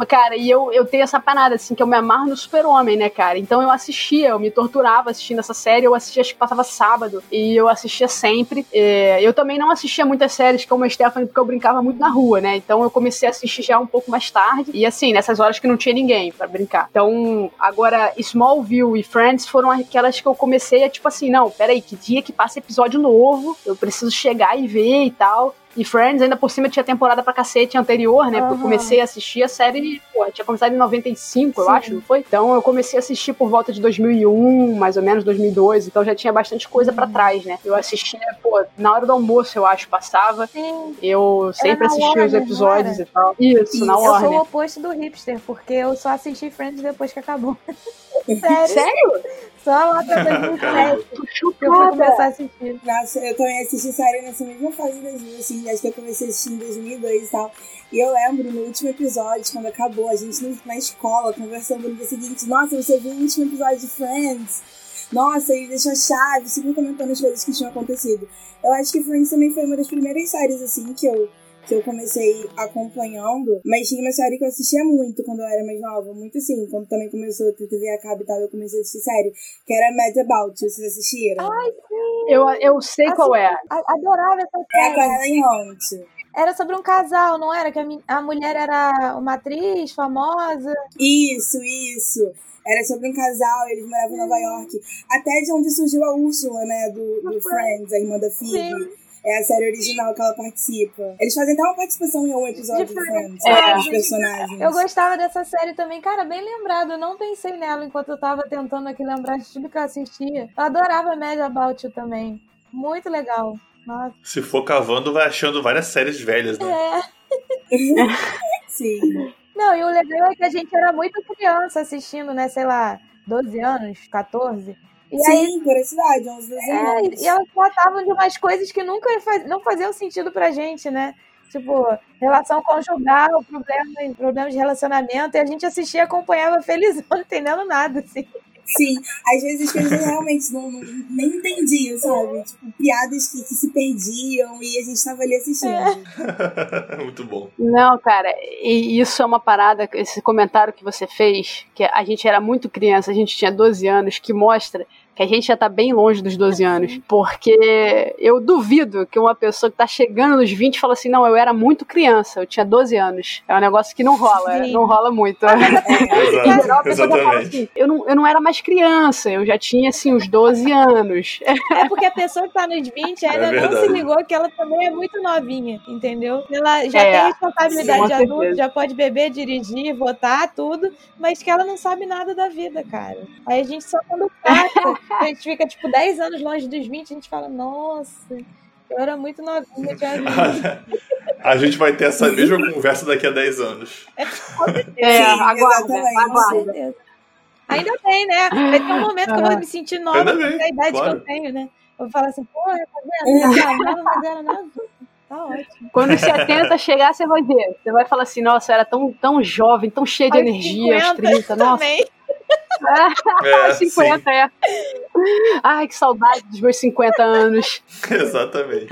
Cara, e eu, eu tenho essa parada, assim, que eu me amarro no super-homem, né, cara? Então eu assistia, eu me torturava assistindo essa série, eu assistia, acho que passava sábado, e eu assistia sempre. É, eu também não assistia muitas séries como a Stephanie, porque eu brincava muito na rua, né? Então eu comecei a assistir já um pouco mais tarde, e assim, nessas horas que não tinha ninguém pra brincar. Então, agora, Smallville e Friends foram aquelas que eu comecei a, tipo assim, não, peraí, que dia que passa episódio novo, eu preciso chegar e ver e tal. E Friends, ainda por cima, tinha temporada pra cacete anterior, né? Porque eu comecei a assistir a série, pô, tinha começado em 95, eu Sim. acho, não foi? Então eu comecei a assistir por volta de 2001, mais ou menos 2002, então já tinha bastante coisa Uhum. pra trás, né? Eu assistia, pô, na hora do almoço, eu acho, passava. sim. Eu sempre assistia os episódios e tal. Isso, na Isso. Eu sou o oposto do hipster, porque eu só assisti Friends depois que acabou. [LAUGHS] [LAUGHS] Sério? Sério? Só lá pra 2007 Tô que eu fui começar a assistir. Nossa, eu também assisti série nessa mesma fase das duas, assim, acho que eu comecei a assistir em 2002 e tal. E eu lembro no último episódio, quando acabou, a gente na escola conversando no dia seguinte: Nossa, você viu o último episódio de Friends? Nossa, ele deixou a chave, sempre comentando as coisas que tinham acontecido. Eu acho que Friends também foi uma das primeiras séries, assim, que eu, que eu comecei acompanhando. Mas tinha uma série que eu assistia muito quando eu era mais nova, muito assim, quando também começou a TV a cabo e tal, eu comecei a assistir série, que era Mad About You, vocês assistiram? Eu, eu sei Assim, qual é. A- Adorava essa É a série. Helen Hunt. Era sobre um casal, não era? Que a, a mulher era uma atriz famosa. Isso, isso. Era sobre um casal, eles moravam em Nova York. Até de onde surgiu a Úrsula, né? Do, do Friends, a irmã da Phoebe. Sim. É a série original que ela participa. Eles fazem até uma participação em um episódio De. Friends. É. Os personagens. Eu gostava dessa série também, cara, bem lembrado. Eu não pensei nela enquanto eu tava tentando aqui lembrar de tudo que eu assistia. Eu adorava Mad About You também. Muito legal. Nossa. Se for cavando, vai achando várias séries velhas, né? É. [LAUGHS] Sim. Não, e o legal é que a gente era muito criança assistindo, né? Sei lá, 12 anos, 14. E aí Sim, por essa idade, 11, 12 É, e elas tratavam de umas coisas que nunca faz, não faziam sentido pra gente, né? Tipo, relação conjugal, problema, problemas de relacionamento, e a gente assistia e acompanhava felizão, [LAUGHS] não entendendo nada, assim. Sim, às vezes as coisas eu realmente não, não- nem entendia, sabe? Tipo, piadas que, que se perdiam e a gente tava ali assistindo. [LAUGHS] Muito bom. Não, cara, e isso é uma parada, esse comentário que você fez, que a gente era muito criança, a gente tinha 12 anos, que mostra que a gente já tá bem longe dos 12 anos. Porque eu duvido que uma pessoa que tá chegando nos 20 fala assim, não, eu era muito criança, eu tinha 12 anos. É um negócio que não rola, Sim. não rola muito. É, Em [LAUGHS] geral, a pessoa já fala Exatamente. assim, eu não, eu não era mais criança, eu já tinha, assim, uns 12 anos. [LAUGHS] É porque a pessoa que tá nos 20 ainda É não se ligou que ela também é muito novinha, entendeu? Ela já É, tem responsabilidade sim, de adulto, certeza. já pode beber, dirigir, votar, tudo, mas que ela não sabe nada da vida, cara. Aí a gente só quando passa, [LAUGHS] [LAUGHS] a gente fica tipo 10 anos longe dos 20, a gente fala, nossa, eu era muito novinha, [LAUGHS] vi. A gente vai ter essa mesma conversa daqui a 10 anos. É, Sim, aguarda, aguarda. certeza. Ainda tem, né? Vai ter um momento que eu vou me sentir nova com bem, a idade claro. que eu tenho, né? Eu vou falar assim, porra, tá vendo? Não mas era nada. Tá ótimo. Quando os 70 chegar, você vai ver. Você vai falar assim, nossa, eu era tão, tão jovem, tão cheia de energia aos 50 30. Nossa, Também. É, [LAUGHS] 50, é. Ai, que saudade dos meus 50 anos. sim, [LAUGHS] exatamente.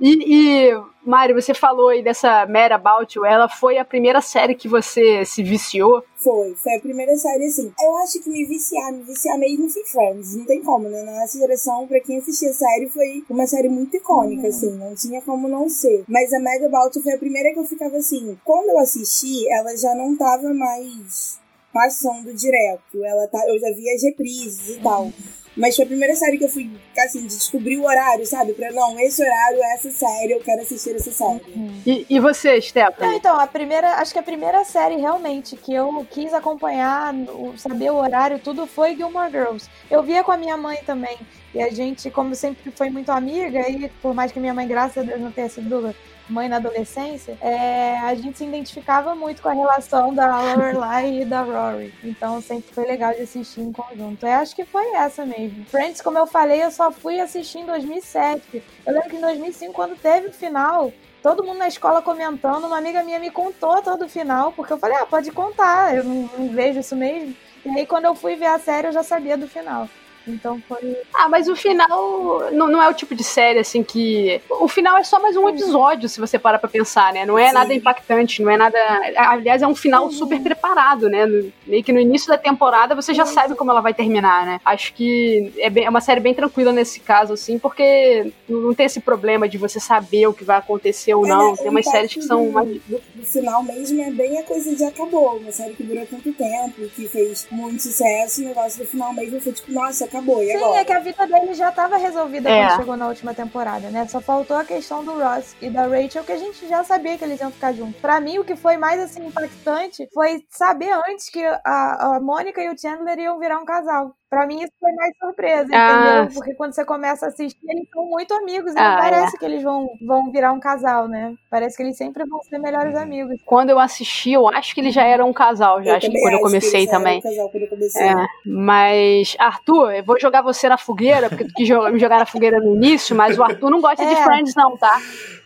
E, e Mari, você falou aí dessa Mad About You, ela foi a primeira série que você se viciou. Foi, foi a primeira série assim. Eu acho que me viciar, me viciar mesmo foi Friends. Não tem como, né? Na nossa geração, pra quem assistia a série, foi uma série muito icônica, assim. Não tinha como não ser. Mas a Mad About foi a primeira que eu ficava assim. Quando eu assisti, ela já não tava mais passando direto. Ela tá, eu já via as reprises e tal. Mas foi a primeira série que eu fui, assim, de descobrir o horário, sabe? Pra, não, esse horário, essa série, eu quero assistir essa série. E, e você, Não, Stephanie? então, a primeira, acho que a primeira série realmente que eu quis acompanhar, saber o horário, tudo foi Gilmore Girls. Eu via com a minha mãe também. E a gente, como sempre foi muito amiga, e por mais que minha mãe, graças a Deus, não tenha sido mãe na adolescência, é, a gente se identificava muito com a relação da Lorelai e da Rory. Então sempre foi legal de assistir em conjunto. Eu acho que foi essa mesmo. Friends, como eu falei, eu só fui assistir em 2007. Eu lembro que em 2005, quando teve o final, todo mundo na escola comentando, uma amiga minha me contou todo o final, porque eu falei, ah, pode contar, eu não, não vejo isso mesmo. E aí quando eu fui ver a série, eu já sabia do final. Então foi. Ah, mas o final não, não é o tipo de série assim que. O final é só mais um episódio, se você parar pra pensar, né? Não é Sim. nada impactante, não é nada. Aliás, é um final super preparado, né? No- Meio que no início da temporada você já sabe como ela vai terminar, né? Acho que é, bem- é uma série bem tranquila nesse caso, assim, porque não tem esse problema de você saber o que vai acontecer ou É, não. né, Tem umas séries que são do, mais. do, do final mesmo é bem a coisa de acabou. Uma série que durou tanto tempo, que fez muito sucesso, o negócio do final mesmo foi tipo, nossa, acabou, e Sim, agora? é que a vida dele já estava resolvida É. quando chegou na última temporada, né? Só faltou a questão do Ross e da Rachel, que a gente já sabia que eles iam ficar juntos. Pra mim, o que foi mais assim impactante foi saber antes que a, a Mônica e o Chandler iam virar um casal. Pra mim, isso foi mais surpresa, Ah, entendeu? Porque quando você começa a assistir, eles são muito amigos. E Ah, não parece que eles vão, vão virar um casal, né? Parece que eles sempre vão ser melhores amigos. Quando eu assisti, eu acho que eles já eram um casal, já. acho que também quando eu acho que comecei também. um casal quando eu comecei. É, mas, Arthur, eu vou jogar você na fogueira, porque tu quis me jogar na fogueira no início, mas o Arthur não gosta de É. Friends, não, tá?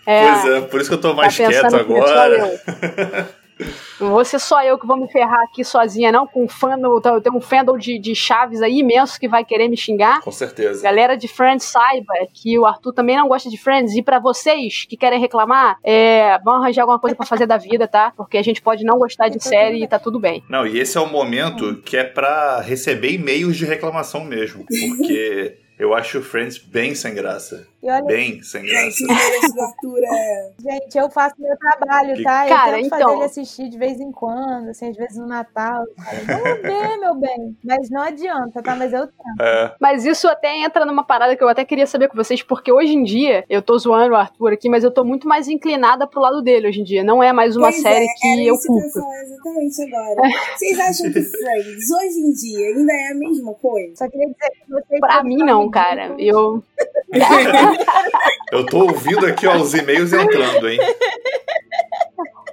Pois é, por isso que eu tô mais tá quieto agora. [LAUGHS] eu. Não vou ser só eu que vou me ferrar aqui sozinha, não, com um fandom, eu tenho um fandom de, de chaves aí imenso que vai querer me xingar. Com certeza. Galera de Friends, saiba que o Arthur também não gosta de Friends. E pra vocês que querem reclamar, é, vão arranjar alguma coisa pra fazer da vida, tá? Porque a gente pode não gostar de série e tá tudo bem. Não, e esse é o momento que é pra receber e-mails de reclamação mesmo. Porque Eu acho Friends bem sem graça. E olha, Bem sem graça. [LAUGHS] Gente, Arthur é. eu faço meu trabalho, Que- tá? Eu Cara, tento então- fazer ele assistir de vez em quando, assim, às vezes no Natal. Cara. Vamos ver, meu bem. Mas não adianta, tá? Mas eu tento. É, Mas isso até entra numa parada que eu até queria saber com vocês, porque hoje em dia, eu tô zoando o Arthur aqui, mas eu tô muito mais inclinada pro lado dele hoje em dia. Não é mais uma Pois série é, que era eu isso que eu exatamente agora. Vocês acham que Friends, hoje em dia, ainda é a mesma coisa? Só queria dizer que vocês. Pra mim, não, cara. ridículos. Eu. [LAUGHS] eu tô ouvindo aqui ó, os e-mails entrando, hein?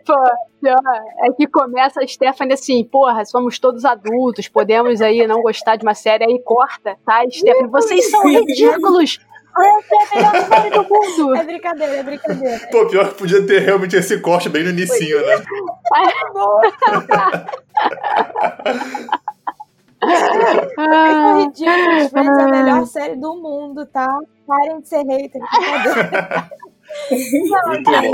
Pô, pior é que começa a Stephanie assim, porra, somos todos adultos, podemos aí não gostar de uma série, aí corta, tá? Stephanie, vocês são ridículos! Essa é a melhor série do mundo! É brincadeira, é brincadeira. Pô, pior que podia ter realmente esse corte bem no inicinho, né? Vocês [LAUGHS] são ridículos. Friends é a melhor série do mundo, tá? Parem de ser hater. [LAUGHS] Muito bom.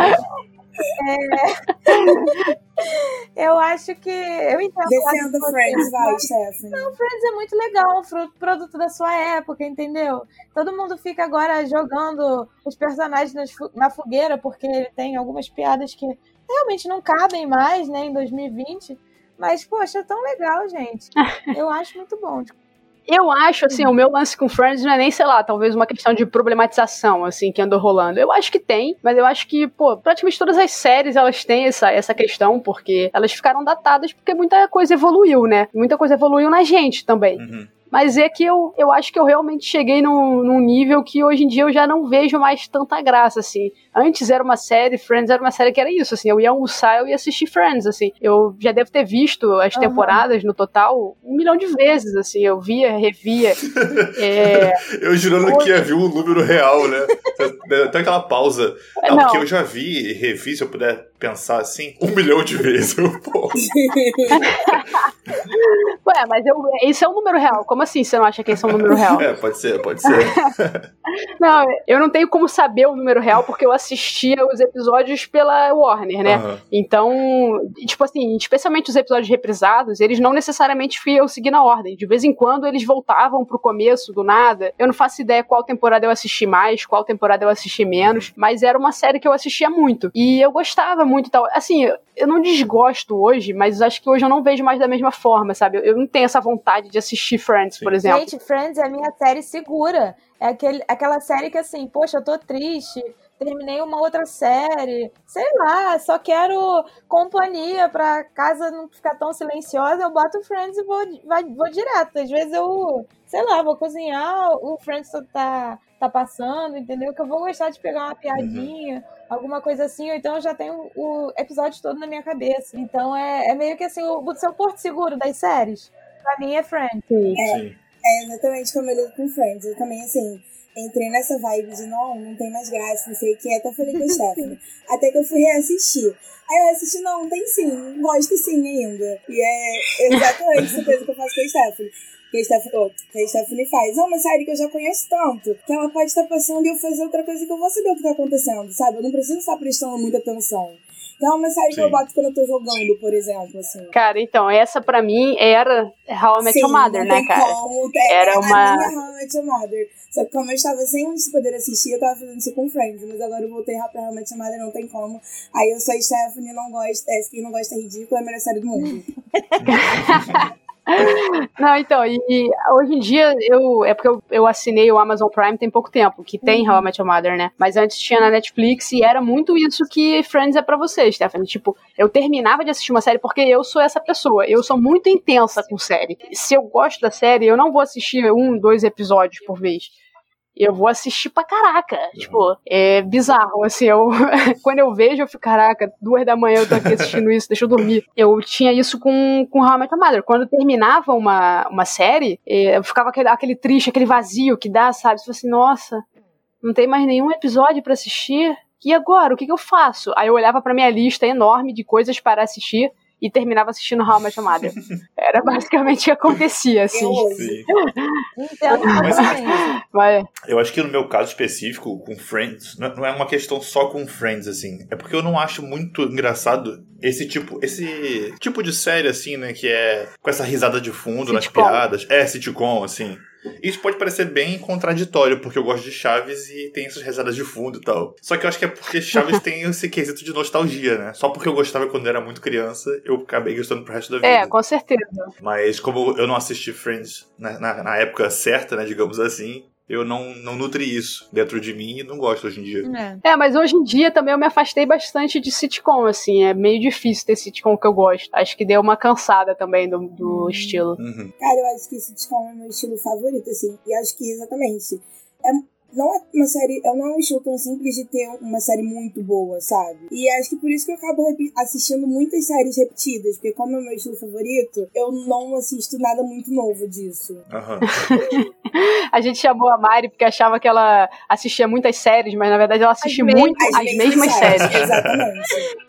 Eu acho que. Eu entendo. o lado de Defenda vocês, Friends, vai, mas Stephanie. Friends é muito legal, um produto da sua época, entendeu? Todo mundo fica agora jogando os personagens na fogueira, porque ele tem algumas piadas que realmente não cabem mais, né, em 2020. Mas, poxa, é tão legal, gente. [LAUGHS] Eu acho muito bom. Eu acho, assim, o meu lance com Friends não é nem, sei lá, talvez uma questão de problematização, assim, que andou rolando. Eu acho que tem, mas eu acho que, pô, praticamente todas as séries elas têm essa, essa questão, porque elas ficaram datadas porque muita coisa evoluiu, né? Muita coisa evoluiu na gente também. Uhum. Mas é que eu, eu acho que eu realmente cheguei num, num nível que hoje em dia eu já não vejo mais tanta graça, assim. Antes era uma série, Friends era uma série que era isso, assim. Eu ia almoçar, eu ia assistir Friends, assim. Eu já devo ter visto as Aham. temporadas no total um milhão de vezes, assim. Eu via, revia. [LAUGHS] é, Eu jurando que ia ver o número real, né? Até aquela pausa. Não, Não. porque eu já vi e revi, se eu puder pensar assim, um milhão de vezes. [LAUGHS] Ué, mas eu, isso é um número real. Como assim você não acha que esse é um número real? É, pode ser, pode ser. [LAUGHS] Não, eu não tenho como saber o número real porque eu assistia os episódios pela Warner, né? Aham. Então, tipo assim, especialmente os episódios reprisados, eles não necessariamente iam seguir na ordem. De vez em quando eles voltavam pro começo do nada. Eu não faço ideia qual temporada eu assisti mais, qual temporada eu assisti menos, mas era uma série que eu assistia muito. E eu gostava muito e tal. Assim, eu- não desgosto hoje, mas acho que hoje eu não vejo mais da mesma forma, sabe? Eu- Eu não tenho essa vontade de assistir Friends, Sim. por exemplo. Gente, Friends é a minha série segura. É aquele, aquela série que, assim, poxa, eu tô triste, terminei uma outra série, sei lá, só quero companhia pra casa não ficar tão silenciosa, eu boto Friends e vou, vai, vou direto. Às vezes eu, sei lá, vou cozinhar, o Friends tá, tá passando, entendeu? Que eu vou gostar de pegar uma piadinha, alguma coisa assim, ou então eu já tenho o episódio todo na minha cabeça. Então é, é meio que assim, o, o seu porto seguro das séries. Pra mim é Friends. Sim. É exatamente como eu lido com Friends. Eu também, assim, entrei nessa vibe de não, não tem mais graça, não sei o que. Até falei com a [LAUGHS] Stephanie. Até que eu fui reassistir. Aí eu assisti, não, tem sim, gosto sim ainda. E é exatamente essa coisa que eu faço com a Stephanie. Que a Stephanie, oh, que a Stephanie faz. É uma série que eu já conheço tanto, que ela pode estar passando e eu fazer outra coisa que eu vou saber o que tá acontecendo, sabe? Eu não preciso estar prestando muita atenção. Então é uma série que Sim. eu boto quando eu tô jogando, por exemplo, assim. Cara, então, essa pra mim era How I Met Your Sim, Mother, não né, tem cara? Como, é, Era a uma- minha How I Met Your Mother. Só que como eu estava sem poder assistir, eu tava fazendo isso com Friends. Mas agora eu voltei pra How I Met Your Mother, não tem como. Aí eu sou a Stephanie, não gosto. É, quem não gosta é ridículo, é a melhor série do mundo. [LAUGHS] Não, então, e, e hoje em dia eu. É porque eu, eu assinei o Amazon Prime tem pouco tempo, que tem How I Met Your Mother, né? Mas antes tinha na Netflix e era muito isso que Friends é pra você, Stephanie. Tipo, eu terminava de assistir uma série porque eu sou essa pessoa. Eu sou muito intensa com série. Se eu gosto da série, eu não vou assistir um, dois episódios por vez. Eu vou assistir pra caraca. Tipo, é bizarro. Assim, eu. [LAUGHS] quando eu vejo, eu fico, caraca, duas da manhã eu tô aqui assistindo isso, deixa eu dormir. Eu tinha isso com, com How I Met Your Mother. Quando terminava uma, uma série, eh, eu ficava aquele, aquele triste, aquele vazio que dá, sabe? Você fala assim, nossa, não tem mais nenhum episódio pra assistir. E agora? O que, que eu faço? Aí eu olhava pra minha lista enorme de coisas para assistir e terminava assistindo How I Met Your Mother. Era basicamente o que acontecia, assim. Eu hoje. Sim. Entendo Mas-. Mas, Eu acho que no meu caso específico, com Friends, não é uma questão só com Friends, assim. É porque eu não acho muito engraçado esse tipo, esse tipo de série, assim, né? Que é com essa risada de fundo nas Sitcom. piadas. É sitcom, assim. Isso pode parecer bem contraditório, porque eu gosto de Chaves e tem essas rezadas de fundo e tal. Só que eu acho que é porque Chaves [LAUGHS] tem esse quesito de nostalgia, né? Só porque eu gostava quando era muito criança, eu acabei gostando pro resto da vida. É, com certeza. Mas como eu não assisti Friends na, na, na época certa, né, digamos assim, eu não, não nutri isso dentro de mim e não gosto hoje em dia. É. É, mas hoje em dia também eu me afastei bastante de sitcom, assim. É meio difícil ter sitcom que eu gosto. Acho que deu uma cansada também do, do estilo. Uhum. Cara, eu acho que sitcom é meu estilo favorito, assim. E acho que exatamente. É, não é uma série. Não é um estilo tão simples de ter uma série muito boa, sabe? E acho que por isso que eu acabo assistindo muitas séries repetidas. Porque, como é o meu estilo favorito, eu não assisto nada muito novo disso. Aham. [LAUGHS] A gente chamou a Mari porque achava que ela assistia muitas séries, mas na verdade ela assiste mesmas- muito as, mesmas séries. Exatamente.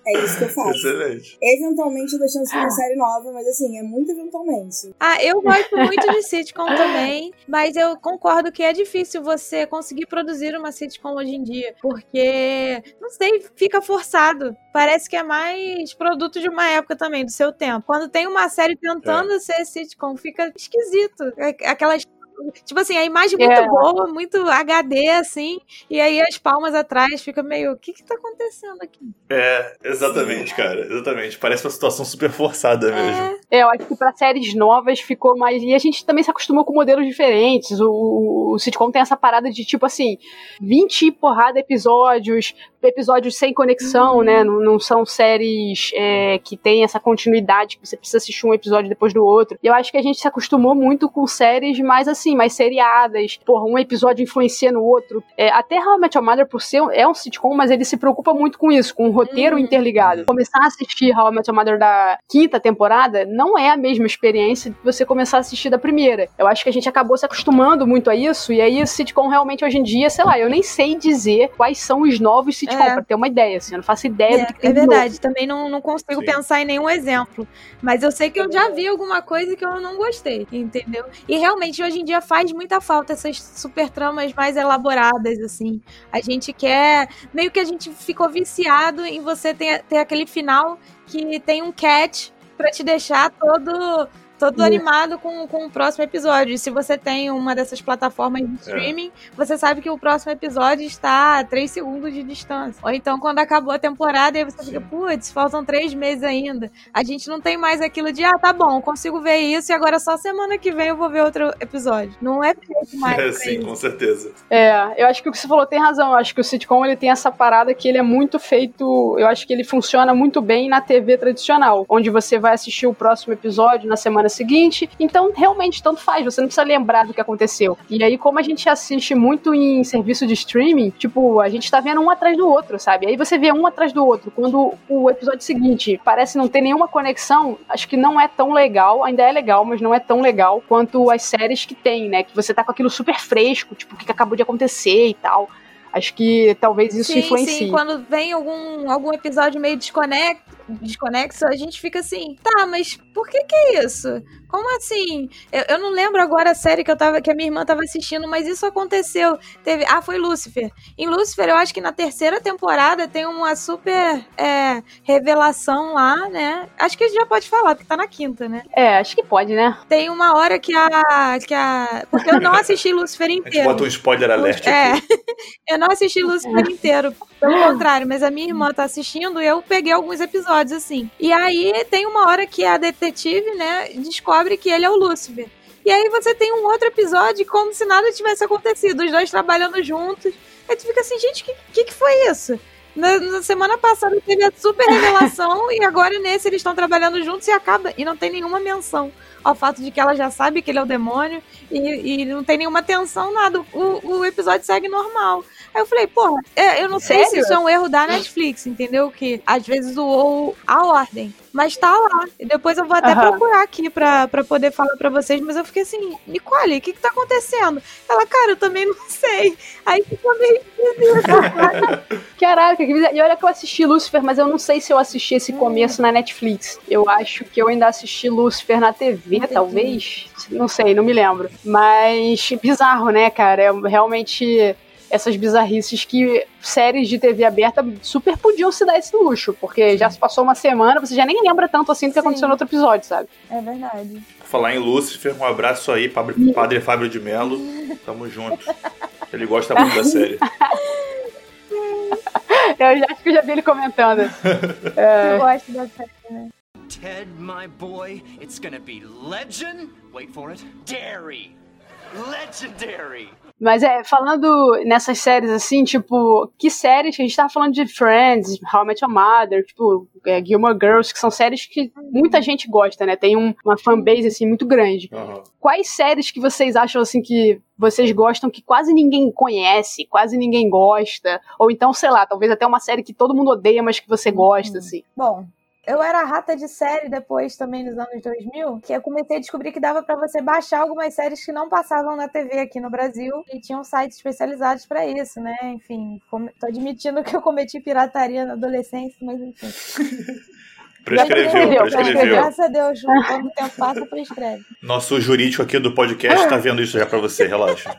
É isso que eu faço. Excelente. Eventualmente eu dou chance pra uma série nova, mas assim, é muito eventualmente. Ah, eu gosto muito de sitcom também, mas eu concordo que é difícil você conseguir produzir uma sitcom hoje em dia, porque, não sei, fica forçado. Parece que é mais produto de uma época também, do seu tempo. Quando tem uma série tentando ser sitcom, fica esquisito. É- Aquelas. Tipo assim, a imagem muito É. boa, muito HD, assim, e aí as palmas atrás fica meio. O que que tá acontecendo aqui? É, exatamente, cara. Exatamente. Parece uma situação super forçada mesmo. É, É, eu acho que pra séries novas ficou mais. E a gente também se acostumou com modelos diferentes. O, o, o sitcom tem essa parada de tipo assim: 20 e porrada episódios, episódios sem conexão, né? Não, não são séries é, que tem essa continuidade que você precisa assistir um episódio depois do outro. E eu acho que a gente se acostumou muito com séries mais assim, mais seriadas. Porra, um episódio influencia no outro. É, até How I Met Your Mother, por ser é um sitcom, mas ele se preocupa muito com isso, com o roteiro Uhum. interligado. Começar a assistir How I Met Your Mother da quinta temporada não é a mesma experiência de você começar a assistir da primeira. Eu acho que a gente acabou se acostumando muito a isso, e aí o sitcom realmente hoje em dia, sei lá, eu nem sei dizer quais são os novos sitcom, É. pra ter uma ideia, assim, eu não faço ideia do que É, tem é de novo. verdade, também não, não consigo Sim. pensar em nenhum exemplo. Mas eu sei que eu já vi alguma coisa que eu não gostei, entendeu? E realmente hoje em dia faz muita falta essas super tramas mais elaboradas, assim. A gente quer. Meio que a gente ficou viciado em você ter, ter aquele final que tem um catch pra te deixar todo. Todo animado com, com o próximo episódio. E se você tem uma dessas plataformas de streaming, você sabe que o próximo episódio está a 3 segundos de distância. Ou então, quando acabou a temporada, aí você fica, putz, faltam três meses ainda. A gente não tem mais aquilo de, ah, tá bom, consigo ver isso e agora só semana que vem eu vou ver outro episódio. Não é feito mais. É, sim, isso. com certeza. É, eu acho que o que você falou tem razão. Eu acho que o sitcom ele tem essa parada que ele é muito feito. Eu acho que ele funciona muito bem na TV tradicional, onde você vai assistir o próximo episódio na semana seguinte. Então, realmente, tanto faz. Você não precisa lembrar do que aconteceu. E aí, como a gente assiste muito em serviço de streaming, tipo, a gente tá vendo um atrás do outro, sabe? Aí você vê um atrás do outro. Quando o episódio seguinte parece não ter nenhuma conexão, acho que não é tão legal. Ainda é legal, mas não é tão legal quanto as séries que tem, né? Que você tá com aquilo super fresco, tipo, o que acabou de acontecer e tal. Acho que talvez isso sim, influencie. sim, quando vem algum, algum episódio meio desconecto, desconexo, a gente fica assim, tá, mas por que que é isso? Como assim? Eu, eu não lembro agora a série que eu tava, que a minha irmã tava assistindo, mas isso aconteceu. Teve, ah, foi Lucifer. Em Lucifer, eu acho que na terceira temporada tem uma super é, revelação lá, né? Acho que a gente já pode falar, porque tá na quinta, né? É, acho que pode, né? Tem uma hora que a. Que a porque eu não assisti gente inteiro. bota um spoiler alert É, [LAUGHS] eu não assisti Lucifer inteiro, pelo contrário, mas a minha irmã tá assistindo e eu peguei alguns episódios assim. E aí tem uma hora que a detetive, né, descobre que ele é o Lucifer. E aí você tem um outro episódio como se nada tivesse acontecido, os dois trabalhando juntos. Aí tu fica assim, gente, o que, que, que foi isso? Na, na semana passada teve a super revelação [LAUGHS] e agora nesse eles estão trabalhando juntos e acaba. E não tem nenhuma menção ao fato de que ela já sabe que ele é o demônio e, e não tem nenhuma tensão, nada. O, o episódio segue normal. Aí eu falei, porra, é, eu não sei se Sério? isso é um erro da Netflix, entendeu? Que às vezes zoou a ordem. Mas tá lá. E depois eu vou até Aham. procurar aqui pra, pra poder falar pra vocês. Mas eu fiquei assim, Nicole, o que que tá acontecendo? Ela, cara, eu também não sei. Aí ficou meio. [LAUGHS] Caraca, que bizarro. E olha que eu assisti Lucifer, mas eu não sei se eu assisti esse começo na Netflix. Eu acho que eu ainda assisti Lucifer na TV, Na TV. talvez. Não sei, não me lembro. Mas bizarro, né, cara? É realmente. Essas bizarrices que séries de TV aberta super podiam se dar esse luxo, porque já se passou uma semana, você já nem lembra tanto assim do que Sim. aconteceu no outro episódio, sabe? É verdade. Por Falar em Lúcifer, um abraço aí, Padre, Padre Fábio de Mello. Tamo junto. Ele gosta muito da série. [LAUGHS] Eu já acho que eu já vi ele comentando. [LAUGHS] Eu gosto da série, né? Ted, my boy, it's gonna be legend. Wait for it. Dairy. Legendary. Mas é, falando nessas séries assim, tipo, que séries que a gente tava falando de Friends, How I Met Your Mother, tipo, é, Gilmore Girls, que são séries que muita gente gosta, né? Tem um- uma fanbase assim muito grande. Aham. Quais séries que vocês acham assim que vocês gostam que quase ninguém conhece, quase ninguém gosta? Ou então, sei lá, talvez até uma série que todo mundo odeia, mas que você gosta, assim. Bom, eu era rata de série depois também nos anos 2000, que eu comecei a descobrir que dava pra você baixar algumas séries que não passavam na TV aqui no Brasil e tinham sites especializados pra isso, né? Enfim, tô admitindo que eu cometi pirataria na adolescência, mas enfim. [LAUGHS] Prescreveu, prescreveu, prescreveu. Graças a Deus, quando o tempo passa, prescreve. Nosso jurídico aqui do podcast tá vendo isso já pra você, relaxa.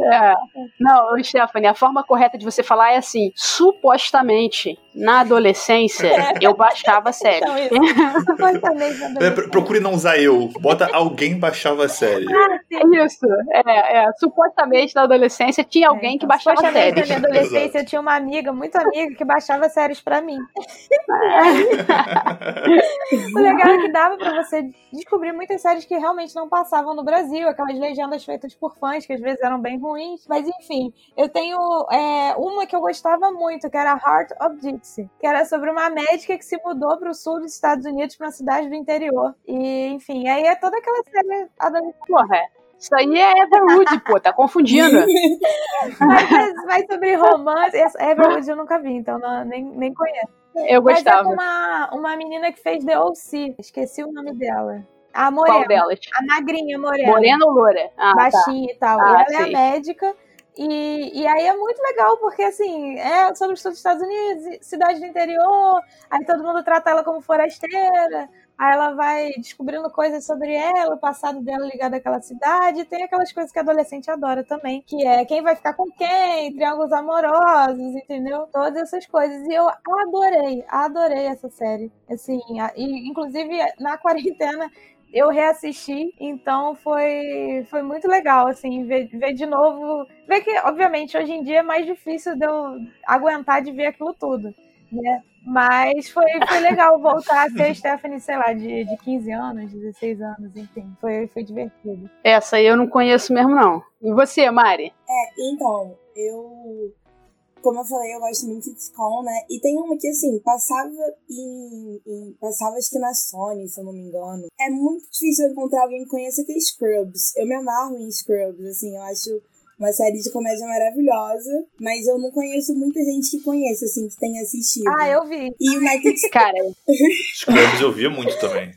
É. Não, Stephanie, a forma correta de você falar é assim: supostamente, na adolescência, eu baixava série. Então, isso. Supostamente na É, procure não usar eu. Bota alguém baixava a série. É isso. É, é. Supostamente na adolescência tinncia alguém que baixava Supostamente, séries. Na minha adolescência, eu tinha uma amiga, muito amiga, que baixava séries pra mim. [LAUGHS] o legal é que dava pra você descobrir muitas séries que realmente não passavam no Brasil, aquelas legendas feitas por fãs, que às vezes eram bem ruins. Mas enfim, eu tenho é, uma que eu gostava muito, que era Heart of Dixie, que era sobre uma médica que se mudou pro sul dos Estados Unidos, pra uma cidade do interior. E, enfim, aí é toda aquela série adolescente. Porra, isso aí é Everwood, pô, tá confundindo. [LAUGHS] Mas, mas sobre romance, Everwood eu nunca vi, então não- nem, nem conheço. Eu Mas é gostava. uma, uma menina que fez The O.C. Esqueci o nome dela. A Qual Morena. delas? A magrinha Morena. Morena ou Loura? Ah, tá. baixinha e tal. Ah, ela é a médica. E, e aí é muito legal, porque assim, é sobre os Estados Unidos, cidade do interior, aí todo mundo trata ela como forasteira, aí ela vai descobrindo coisas sobre ela, o passado dela ligado àquela cidade, e tem aquelas coisas que adolescente adora também, que é quem vai ficar com quem, triângulos amorosos, entendeu? Todas essas coisas. E eu adorei, adorei essa série. Assim, e inclusive na [LAUGHS] quarentena eu reassisti, então foi, foi muito legal, assim, ver, ver de novo. Ver que, obviamente, hoje em dia é mais difícil de eu aguentar de ver aquilo tudo, né? Mas foi, foi legal voltar a [LAUGHS] ser a Stephanie, sei lá, de, de 15 anos, 16 anos, enfim. Foi, foi divertido. Essa aí eu não conheço mesmo, não. E você, Mari? Então, eu. Como eu falei, eu gosto muito de sitcom, né? E tem uma que, assim, passava em, em- Passava acho que na Sony, se eu não me engano. É muito difícil eu encontrar alguém que conheça que é Scrubs. Eu me amarro em Scrubs, assim, eu acho uma série de comédia maravilhosa. Mas eu não conheço muita gente que conheça, assim, que tenha assistido. Ah, eu vi. E United [LAUGHS] Cara, Scrubs eu via muito também.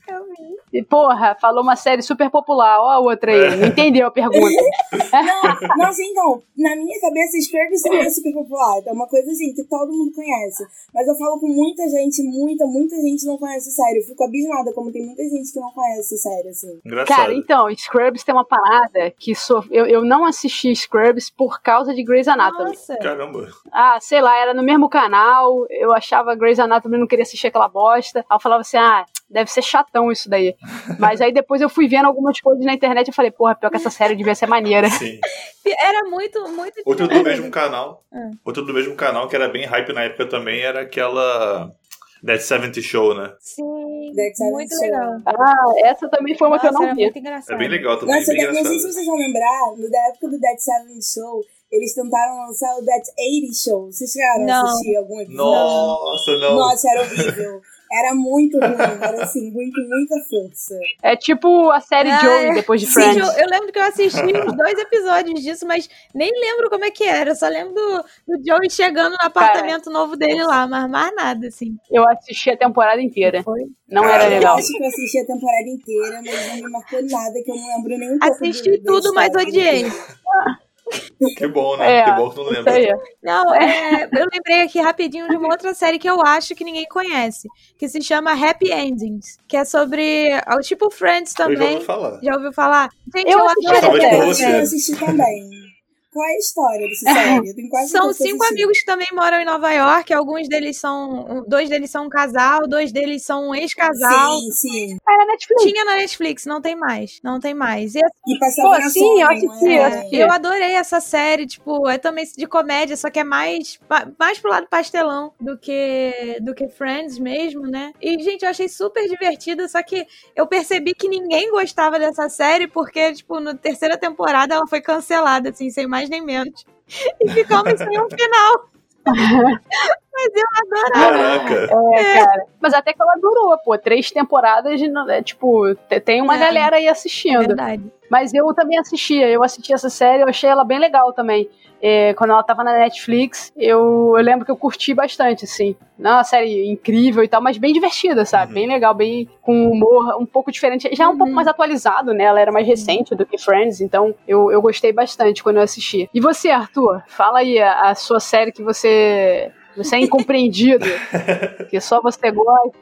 E, porra, falou uma série super popular. Ó a outra aí. Não entendeu a pergunta. [LAUGHS] Não, não, assim, então, na minha cabeça, Scrubs não é super popular. É uma coisa assim que todo mundo conhece. Mas eu falo com muita gente, muita, muita gente não conhece a série. Eu fico abismada como tem muita gente que não conhece a série, assim. Engraçado. Cara, então, Scrubs tem uma parada que so... eu, eu não assisti Scrubs por causa de Grey's Anatomy. Nossa. Caramba. Ah, sei lá, era no mesmo canal, eu achava Grey's Anatomy, não queria assistir aquela bosta. Aí eu falava assim, ah, deve ser chatão isso daí. Mas aí depois eu fui vendo algumas coisas na internet e falei, porra, pior que essa série devia ser maneira. Sim. Era muito, muito Outro do mesmo canal. Ah. Outro do mesmo canal que era bem hype na época também era aquela That 70 Show, né? Sim, Dead Seven muito Show. legal. Ah, essa também foi uma que eu Nossa, não vi. muito engraçado. É bem legal também, Nossa, bem não sei se vocês vão lembrar, no da época do Dead Seven Show, eles tentaram lançar o Dead 80 Show. Vocês chegaram a Não. assistir algum episódio? Nossa, não. Nossa, era horrível. Era muito ruim, era assim, com muita força. É tipo a série Ah, Joey é. depois de Sim, Friends. eu, eu lembro que eu assisti uns dois episódios disso, mas nem lembro como é que era. Eu só lembro do, do Joey chegando no apartamento novo dele lá, mas mais nada, assim. Eu assisti a temporada inteira. Foi. Não Cara, era Eu legal. acho que eu assisti a temporada inteira, mas não me marcou nada, que eu não lembro nem um pouco Assisti do- tudo, mas odiei. [LAUGHS] [LAUGHS] Que bom, né? É, que bom que tu não lembra. aí. Não, é, eu lembrei aqui rapidinho de uma outra série que eu acho que ninguém conhece, que se chama Happy Endings, que é sobre o tipo Friends Eu já também. ouvi falar. Já ouviu falar? Gente, Eu assisti. Eu assisti também. Qual é a história dessa série? São cinco assisti. amigos que também moram em Nova York. Alguns deles são. Dois deles são um casal, dois deles são um ex-casal. Sim, sim. Na Netflix. Tinha na Netflix, não tem mais. Não tem mais. E assim, E passava Pô, sim, eu assisti, é? eu assisti. eu adorei essa série, tipo, é também de comédia, só que é mais, ma- mais pro lado pastelão do que do que Friends mesmo, né? E, gente, eu achei super divertida, só que eu percebi que ninguém gostava dessa série, porque, tipo, na terceira temporada ela foi cancelada, assim, sem mais nem menos. [LAUGHS] E ficamos sem um final. [LAUGHS] Mas eu adorava. Caraca. É, cara. Mas até que ela durou, pô. Três temporadas, de, é, tipo, te- tem uma É. galera aí É assistindo. verdade. Mas eu também assistia, eu assisti essa série, eu achei ela bem legal também. É, quando ela tava na Netflix, eu, eu lembro que eu curti bastante, assim. Não é uma série incrível e tal, mas bem divertida, sabe? Uhum. Bem legal, bem com um humor um pouco diferente. Já é um Uhum. pouco mais atualizado, né? Ela era mais recente do que Friends, então eu, eu gostei bastante quando eu assisti. E você, Arthur? Fala aí a, a sua série que você. Você é incompreendido, [LAUGHS] que só você gosta.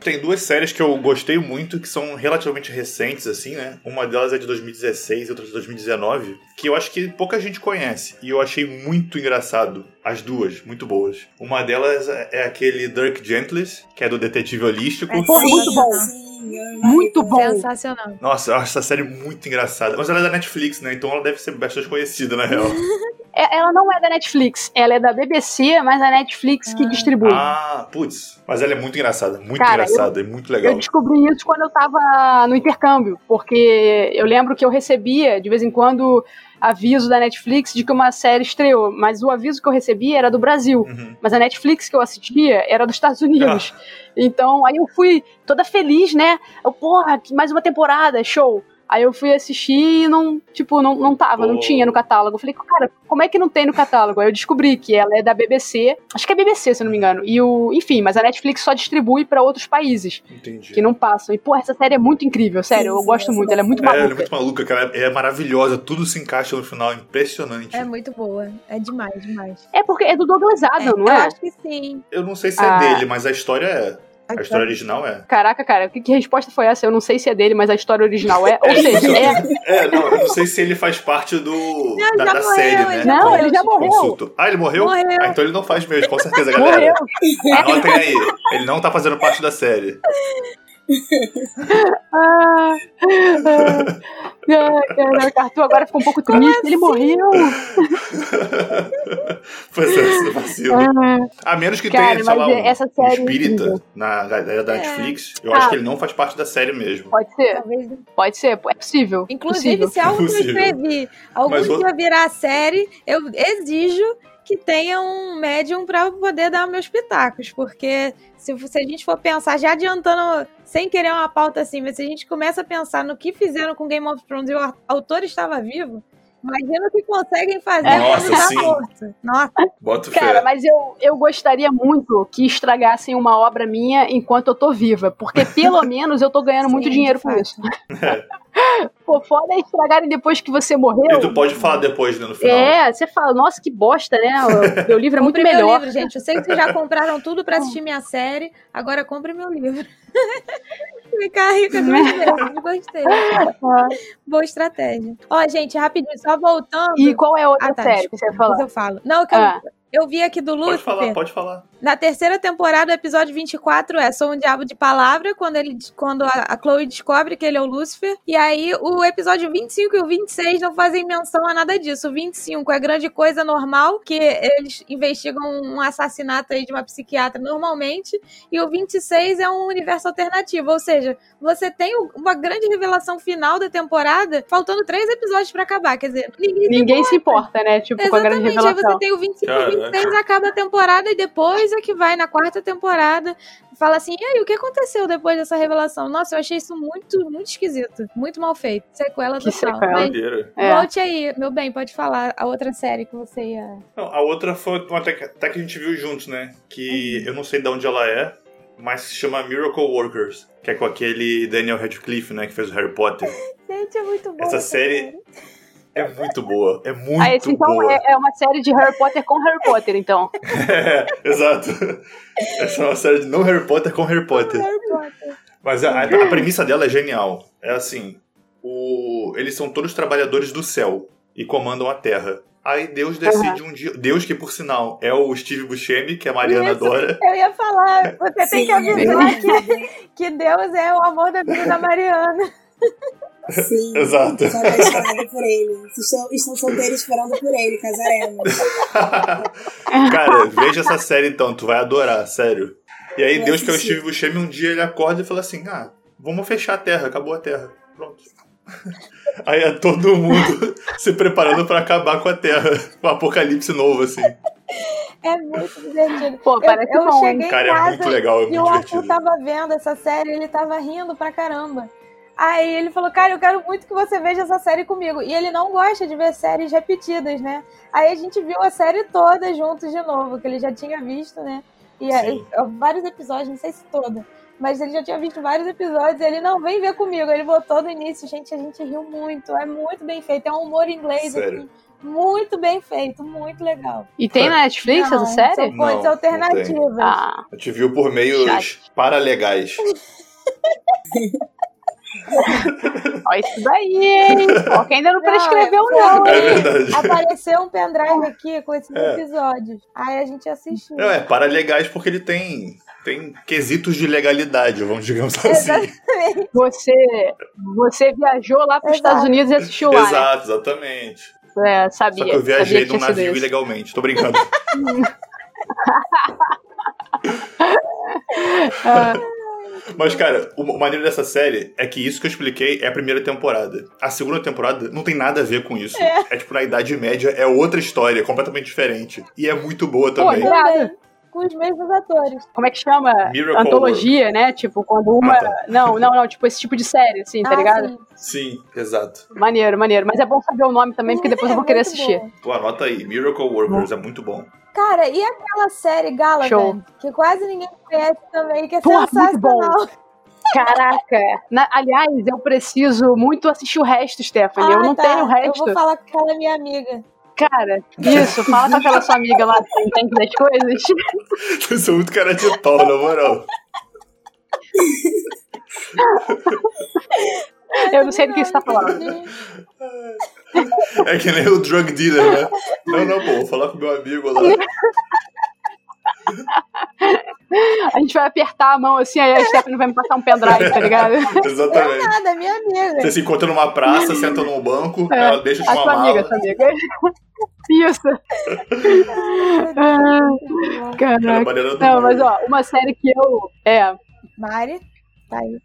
Tem duas séries que eu gostei muito, que são relativamente recentes, assim, né? Uma delas é de 2016 e outra de 2019, que eu acho que pouca gente conhece. E eu achei muito engraçado. As duas, muito boas. Uma delas é aquele Dirk Gentles, que é do Detetive Holístico. É Sim, muito bom. Eu Muito bom. Sensacional. Nossa, eu acho essa série muito engraçada. Mas ela é da Netflix, né? Então ela deve ser bastante conhecida, na real. [LAUGHS] É- Ela não é da Netflix, ela é da BBC, mas a Netflix que distribui. ah, putz. Mas ela é muito engraçada. Muito Cara, engraçada e muito Eu legal. descobri isso quando eu tava no intercâmbio, porque eu lembro que eu recebia, de vez em quando, aviso da Netflix de que uma série estreou, mas o aviso que eu recebia era do Brasil. Uhum. Mas a Netflix que eu assistia era dos Estados Unidos. Então, aí eu fui toda feliz, né? Eu, porra, mais uma temporada, show. Aí eu fui assistir e não, tipo, não, não tava, não Pô. tinha no catálogo. Eu falei, cara, como é que não tem no catálogo? Aí eu descobri que ela é da BBC, acho que é BBC, se eu não me engano. E o, enfim, mas a Netflix só distribui pra outros países Entendi. que não passam. E, pô, essa série é muito incrível, sério, Sim, eu gosto muito, ela é muito É, ela é maluca. muito maluca, cara. É maravilhosa. Tudo se encaixa no final. Impressionante. É muito boa. É demais, demais. É porque é do Douglas Adam, não eu é? acho que sim. Eu não sei se é Ah. dele, mas a história é. A história original é. Caraca, cara, que, que resposta foi essa? Eu não sei se é dele, mas a história original é. Ou seja, é. [LAUGHS] É, não, eu não sei se ele faz parte do Não, da, já da morreu, série, né? ele Não, morreu. ele já morreu. Consulto. Ah, ele morreu? Morreu. Ah, então ele não faz mesmo, com certeza, galera. Morreu. Anotem aí. Ele não tá fazendo parte da série. Ah, ah, ah, caraca, Arthur agora ficou um pouco triste. Ele morreu. Foi esse vacilo. Ah, A menos que Cara, tenha, sei lá, um, essa um série é espírita incrível. na galera da É. Netflix. Eu Ah. acho que ele não faz parte da série mesmo. pode ser, Talvez. pode ser, é possível. Inclusive, possível. se algo que eu Possível. escrevi algum Mas dia virar série, eu exijo que tenha um médium eu poder dar meus pitacos. Porque se, se a gente for pensar, já adiantando, sem querer uma pauta assim, mas se a gente começa a pensar no que fizeram com Game of Thrones e o autor estava vivo, imagina o que conseguem fazer Nossa, quando tá sim. morto. Nossa, Bota fé. Cara, mas eu, eu gostaria muito que estragassem uma obra minha enquanto eu tô viva, porque pelo [LAUGHS] menos eu tô ganhando muito Sim, dinheiro de com isso. [LAUGHS] Pô, foda é estragarem depois que você morreu. E tu pode falar depois, né, no final. É, você fala, nossa, que bosta, né? O meu livro é [LAUGHS] muito compre meu melhor. livro, gente. Eu sei que vocês já compraram tudo pra assistir minha série, agora compre meu livro. Ficar rica duas vezes, gostei. [LAUGHS] Boa estratégia. Ó, gente, rapidinho, só voltando. E qual é a outra Ah, tá, série que você? Depois eu falo. Não, que eu, Ah. Eu vi aqui do Pode Lúcifer. falar, pode falar. Na terceira temporada, o episódio 24 é Sou um Diabo de Palavra, quando, ele, quando a, a Chloe descobre que ele é o Lúcifer. E aí, o episódio 25 e o 26 não fazem menção a nada disso. O 25 é grande coisa normal, que eles investigam um assassinato aí de uma psiquiatra normalmente. E o 26 é um universo alternativo. Ou seja, você tem uma grande revelação final da temporada, faltando três episódios pra acabar. Quer dizer, ninguém, Ninguém se importa, né? Tipo, com a grande Exatamente, aí você revelação. tem o 25 e Caraca. 26, acaba a temporada e depois é que vai na quarta temporada. Fala assim, e aí, o que aconteceu depois dessa revelação? Nossa, eu achei isso muito, muito esquisito. Muito mal feito. Sequela Que total. sequela. Mas. É. volte aí, meu bem, pode falar a outra série que você ia... Não, a outra foi uma até que, até que a gente viu juntos, né? Que eu não sei de onde ela é, mas se chama Miracle Workers, que é com aquele Daniel Radcliffe, né? Que fez o Harry Potter. [LAUGHS] Gente, é muito bom. Essa série é muito boa. É muito Ah, esse, então boa. é, é uma série de Harry Potter com Harry Potter, então. É, [LAUGHS] exato. Essa é uma série de não Harry Potter com Harry Potter. Harry Potter. Mas a, a premissa dela é genial. É assim, o, eles são todos trabalhadores do céu. e comandam a Terra. Aí Deus decide um dia. Deus, que por sinal é o Steve Buscemi, que a Mariana Isso, adora. Eu ia falar, você tem Sim, que avisar que, que Deus é o amor da vida da Mariana. Sim. [LAUGHS] Exato. Sou apaixonada por ele. Estou, estou solteira esperando por ele, casaremos. [LAUGHS] Cara, veja essa série então, tu vai adorar, sério. E aí, Vou Deus, que é o assistir. Steve Buscemi, um dia ele acorda e fala assim: ah, vamos fechar a Terra, acabou a Terra. Pronto. [LAUGHS] Aí é todo mundo se preparando pra acabar com a Terra. Um apocalipse novo, assim. É muito divertido. Pô, Eu, parece eu bom, hein? cheguei Cara, em é muito legal, é e muito o Arthur tava vendo essa série, ele tava rindo pra caramba. Aí ele falou, cara, eu quero muito que você veja essa série comigo. E ele não gosta de ver séries repetidas, né? Aí a gente viu a série toda juntos de novo, que ele já tinha visto, né? E aí, vários episódios, não sei se toda. Mas ele já tinha visto vários episódios e ele não vem ver comigo. Ele botou no início, gente, a gente riu muito. É muito bem feito. É um humor inglês, Sério? assim, muito bem feito, muito legal. E tem na Netflix Não, essa série? São fontes Não, não alternativas. Ah, A gente viu por meios paralegais. [LAUGHS] [LAUGHS] ó, isso daí, hein? Ó, que ainda não Não, prescreveu, é não, É hein? verdade. Apareceu um pendrive aqui com esses É. episódios. Aí a gente assistiu. Não, é paralegais porque ele tem, tem quesitos de legalidade, vamos digamos assim. Exatamente. Você, você viajou lá para os. Estados Unidos e assistiu lá, Exato, exatamente. né? É, sabia. Só que eu viajei num navio isso. ilegalmente. Tô brincando. [LAUGHS] [LAUGHS] Ah, Mas, cara, o maneiro dessa série é que isso que eu expliquei é a primeira temporada. A segunda temporada não tem nada a ver com isso. É, tipo, na Idade Média é outra história, completamente diferente. E é muito boa Pô, também. irado. Também. Com os mesmos atores. como é que chama? Miracle Antologia, né? Tipo, quando uma. Ah, tá. Não, não, não. Tipo, esse tipo de série, assim, tá Ah, ligado? sim. Sim, exato. Maneiro, maneiro. Mas é bom saber o nome também, porque depois eu vou É querer muito assistir. bom. Tu anota aí, Miracle Workers, é muito bom. Cara, e aquela série Galavan, Show. que quase ninguém conhece também, que é muito sensacional. Caraca! Na- aliás, eu preciso muito assistir o resto, Stephanie. eu Ah, não tá. tenho o Eu resto. vou falar com aquela minha amiga. Cara, isso, fala com aquela sua amiga lá que entende das coisas. [LAUGHS] Eu sou muito cara de pau, na moral. Eu não sei do que você tá falando. [LAUGHS] [LAUGHS] É que nem o drug dealer, né? Não, não, pô, vou falar com meu amigo lá. A gente vai apertar a mão assim, aí a Stephanie vai me passar um pendrive, tá ligado? [LAUGHS] Exatamente. Nada, minha amiga. Você se encontra numa praça, senta num banco, É, ela deixa de A uma sua mala. amiga, sua amiga. [LAUGHS] Isso. Caraca. do Não, mas ó, uma série que eu. É, Mari, tá aí.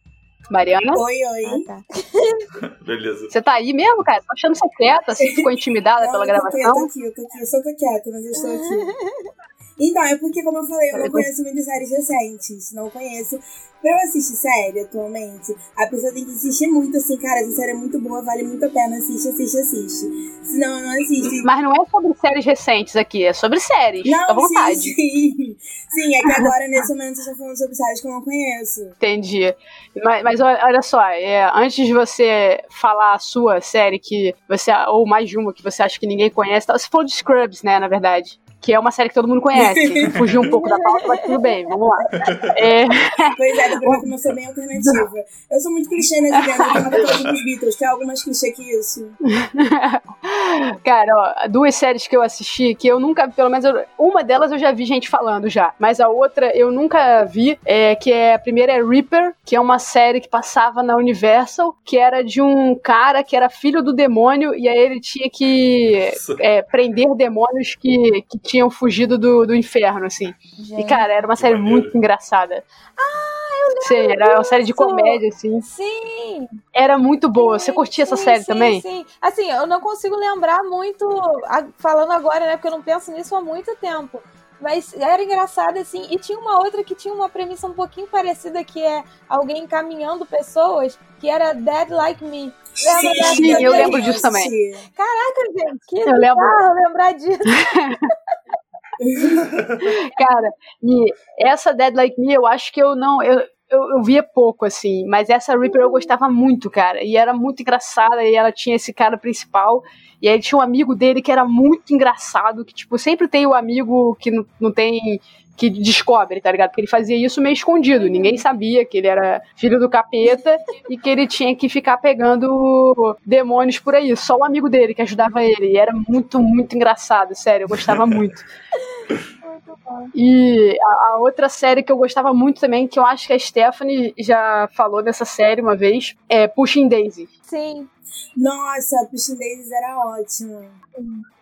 Mariana, Oi, oi. Ah, tá. [LAUGHS] Beleza. você tá aí mesmo, cara? Tô achando você quieta, você ficou intimidada Não, pela aqui, eu tô gravação. aqui, eu tô aqui. Eu só tô quieta, mas eu estou aqui. [LAUGHS] Então, é porque, como eu falei, eu não conheço muitas séries recentes. Não conheço. Pra eu assistir série atualmente, a pessoa tem que insistir muito assim, cara, essa série é muito boa, vale muito a pena, assiste, assiste, assiste. Senão, eu não assisto. Mas não é sobre séries recentes aqui, é sobre séries. Fica à Não, vontade. sim, sim. Sim, é que agora, nesse momento, vocês estão falando sobre séries que eu não conheço. Entendi. Mas, mas olha olha só, é, antes de você falar a sua série que você. Ou mais de uma que você acha que ninguém conhece, tá? você falou de Scrubs, né, na verdade. Que é uma série que todo mundo conhece. [LAUGHS] Fugiu um pouco da pauta, mas tudo bem, vamos lá. É, Pois é, depois eu sou bem alternativa. Eu sou muito clichê nesse vendo, eu tenho uma tatuagem dos Beatles. Tem algo mais clichê que isso? [LAUGHS] Cara, ó, duas séries que eu assisti que eu nunca, pelo menos eu- uma delas eu já vi gente falando já, mas a outra eu nunca vi, é, que é a primeira é Reaper, que é uma série que passava na Universal, que era de um cara que era filho do demônio e aí ele tinha que é, prender demônios que, que tinham fugido do, do inferno, assim. E Gente. cara, era uma série maneiro. muito engraçada. Ah, eu Sim, era uma série de comédia, assim. Sim, Era muito boa. Você curtia essa sim, série sim, também? Sim, assim, eu não consigo lembrar muito, falando agora, né, porque eu não penso nisso há muito tempo. Mas era engraçado, assim, e tinha uma outra que tinha uma premissa um pouquinho parecida, que é alguém encaminhando pessoas, que era Dead Like Me. Lembra dessa Sim, eu lembro disso também. Caraca, gente, que Eu lembro. lembrar disso. [LAUGHS] [LAUGHS] Cara, e essa Dead Like Me, eu acho que eu não. Eu, eu, eu via pouco, assim, mas essa Reaper eu gostava muito, cara. E era muito engraçada, e ela tinha esse cara principal. E aí tinha um amigo dele que era muito engraçado, que, tipo, sempre tem o amigo que não, não tem que descobre, tá ligado? Porque ele fazia isso meio escondido, ninguém sabia que ele era filho do capeta e que ele tinha que ficar pegando demônios por aí. Só o amigo dele que ajudava ele. E era muito, muito engraçado, sério, eu gostava [LAUGHS] muito. E a, a, outra série que eu gostava muito também, que eu acho que a Stephanie já falou dessa série uma vez, é Pushing Daisy. Sim. Nossa, Pushing Daisies era ótimo.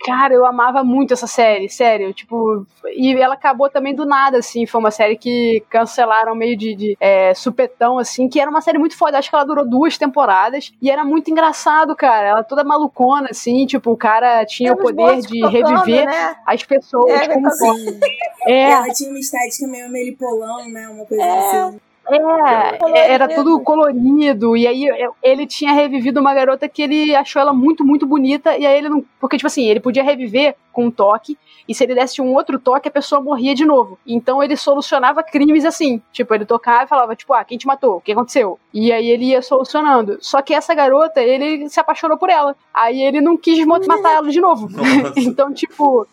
Cara, eu amava muito essa série, sério. Tipo, e ela acabou também do nada, assim. Foi uma série que cancelaram meio de, de é, supetão, assim, que era uma série muito foda. Acho que ela durou duas temporadas e era muito engraçado, cara. Ela toda malucona, assim. Tipo, o cara tinha o poder de tocando, reviver né? as pessoas. É, como assim. [LAUGHS] É. Ela tinha uma estética meio melipolão, né? Uma coisa é. assim. É, era tudo colorido. E aí ele tinha revivido uma garota que ele achou ela muito, muito bonita. E aí ele não. Porque, tipo assim, ele podia reviver com um toque. E se ele desse um outro toque, a pessoa morria de novo. Então ele solucionava crimes assim. Tipo, ele tocava e falava, tipo, ah, quem te matou? O que aconteceu? E aí ele ia solucionando. Só que essa garota, ele se apaixonou por ela. Aí ele não quis matar ela de novo. [LAUGHS] então, tipo,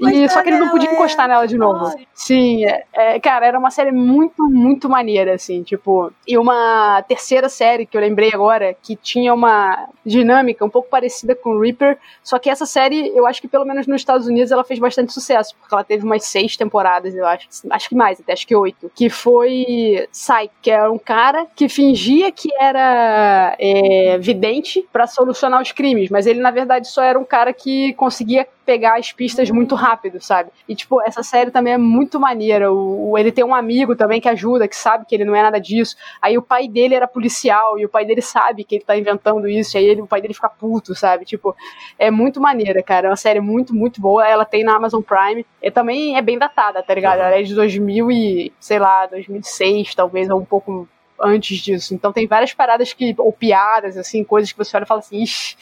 e só que ele não podia encostar nela de novo. Sim, é, é, cara, era uma série muito, muito maneira, assim, tipo. E uma terceira série que eu lembrei agora, que tinha uma dinâmica um pouco parecida com Reaper, só que essa série, eu acho que pelo menos nos Estados Unidos ela fez bastante sucesso, porque ela teve umas seis temporadas, eu acho. Acho que mais, até acho que oito. Que foi Psyche, que era um cara que fingia que era é, vidente para solucionar os crimes, mas ele na verdade só era um cara que conseguia pegar as pistas muito rápido, sabe? E, tipo, essa série também é muito maneira. O, o, ele tem um amigo também que ajuda, que sabe que ele não é nada disso. Aí o pai dele era policial e o pai dele sabe que ele tá inventando isso. E aí ele, o pai dele fica puto, sabe? Tipo, é muito maneira, cara. É uma série muito, muito boa. Ela tem na Amazon Prime. E também é bem datada, tá ligado? Ela é de 2000 e, sei lá, 2006, talvez, ou um pouco antes disso. Então tem várias paradas que, ou piadas, assim, coisas que você olha e fala assim, ixi,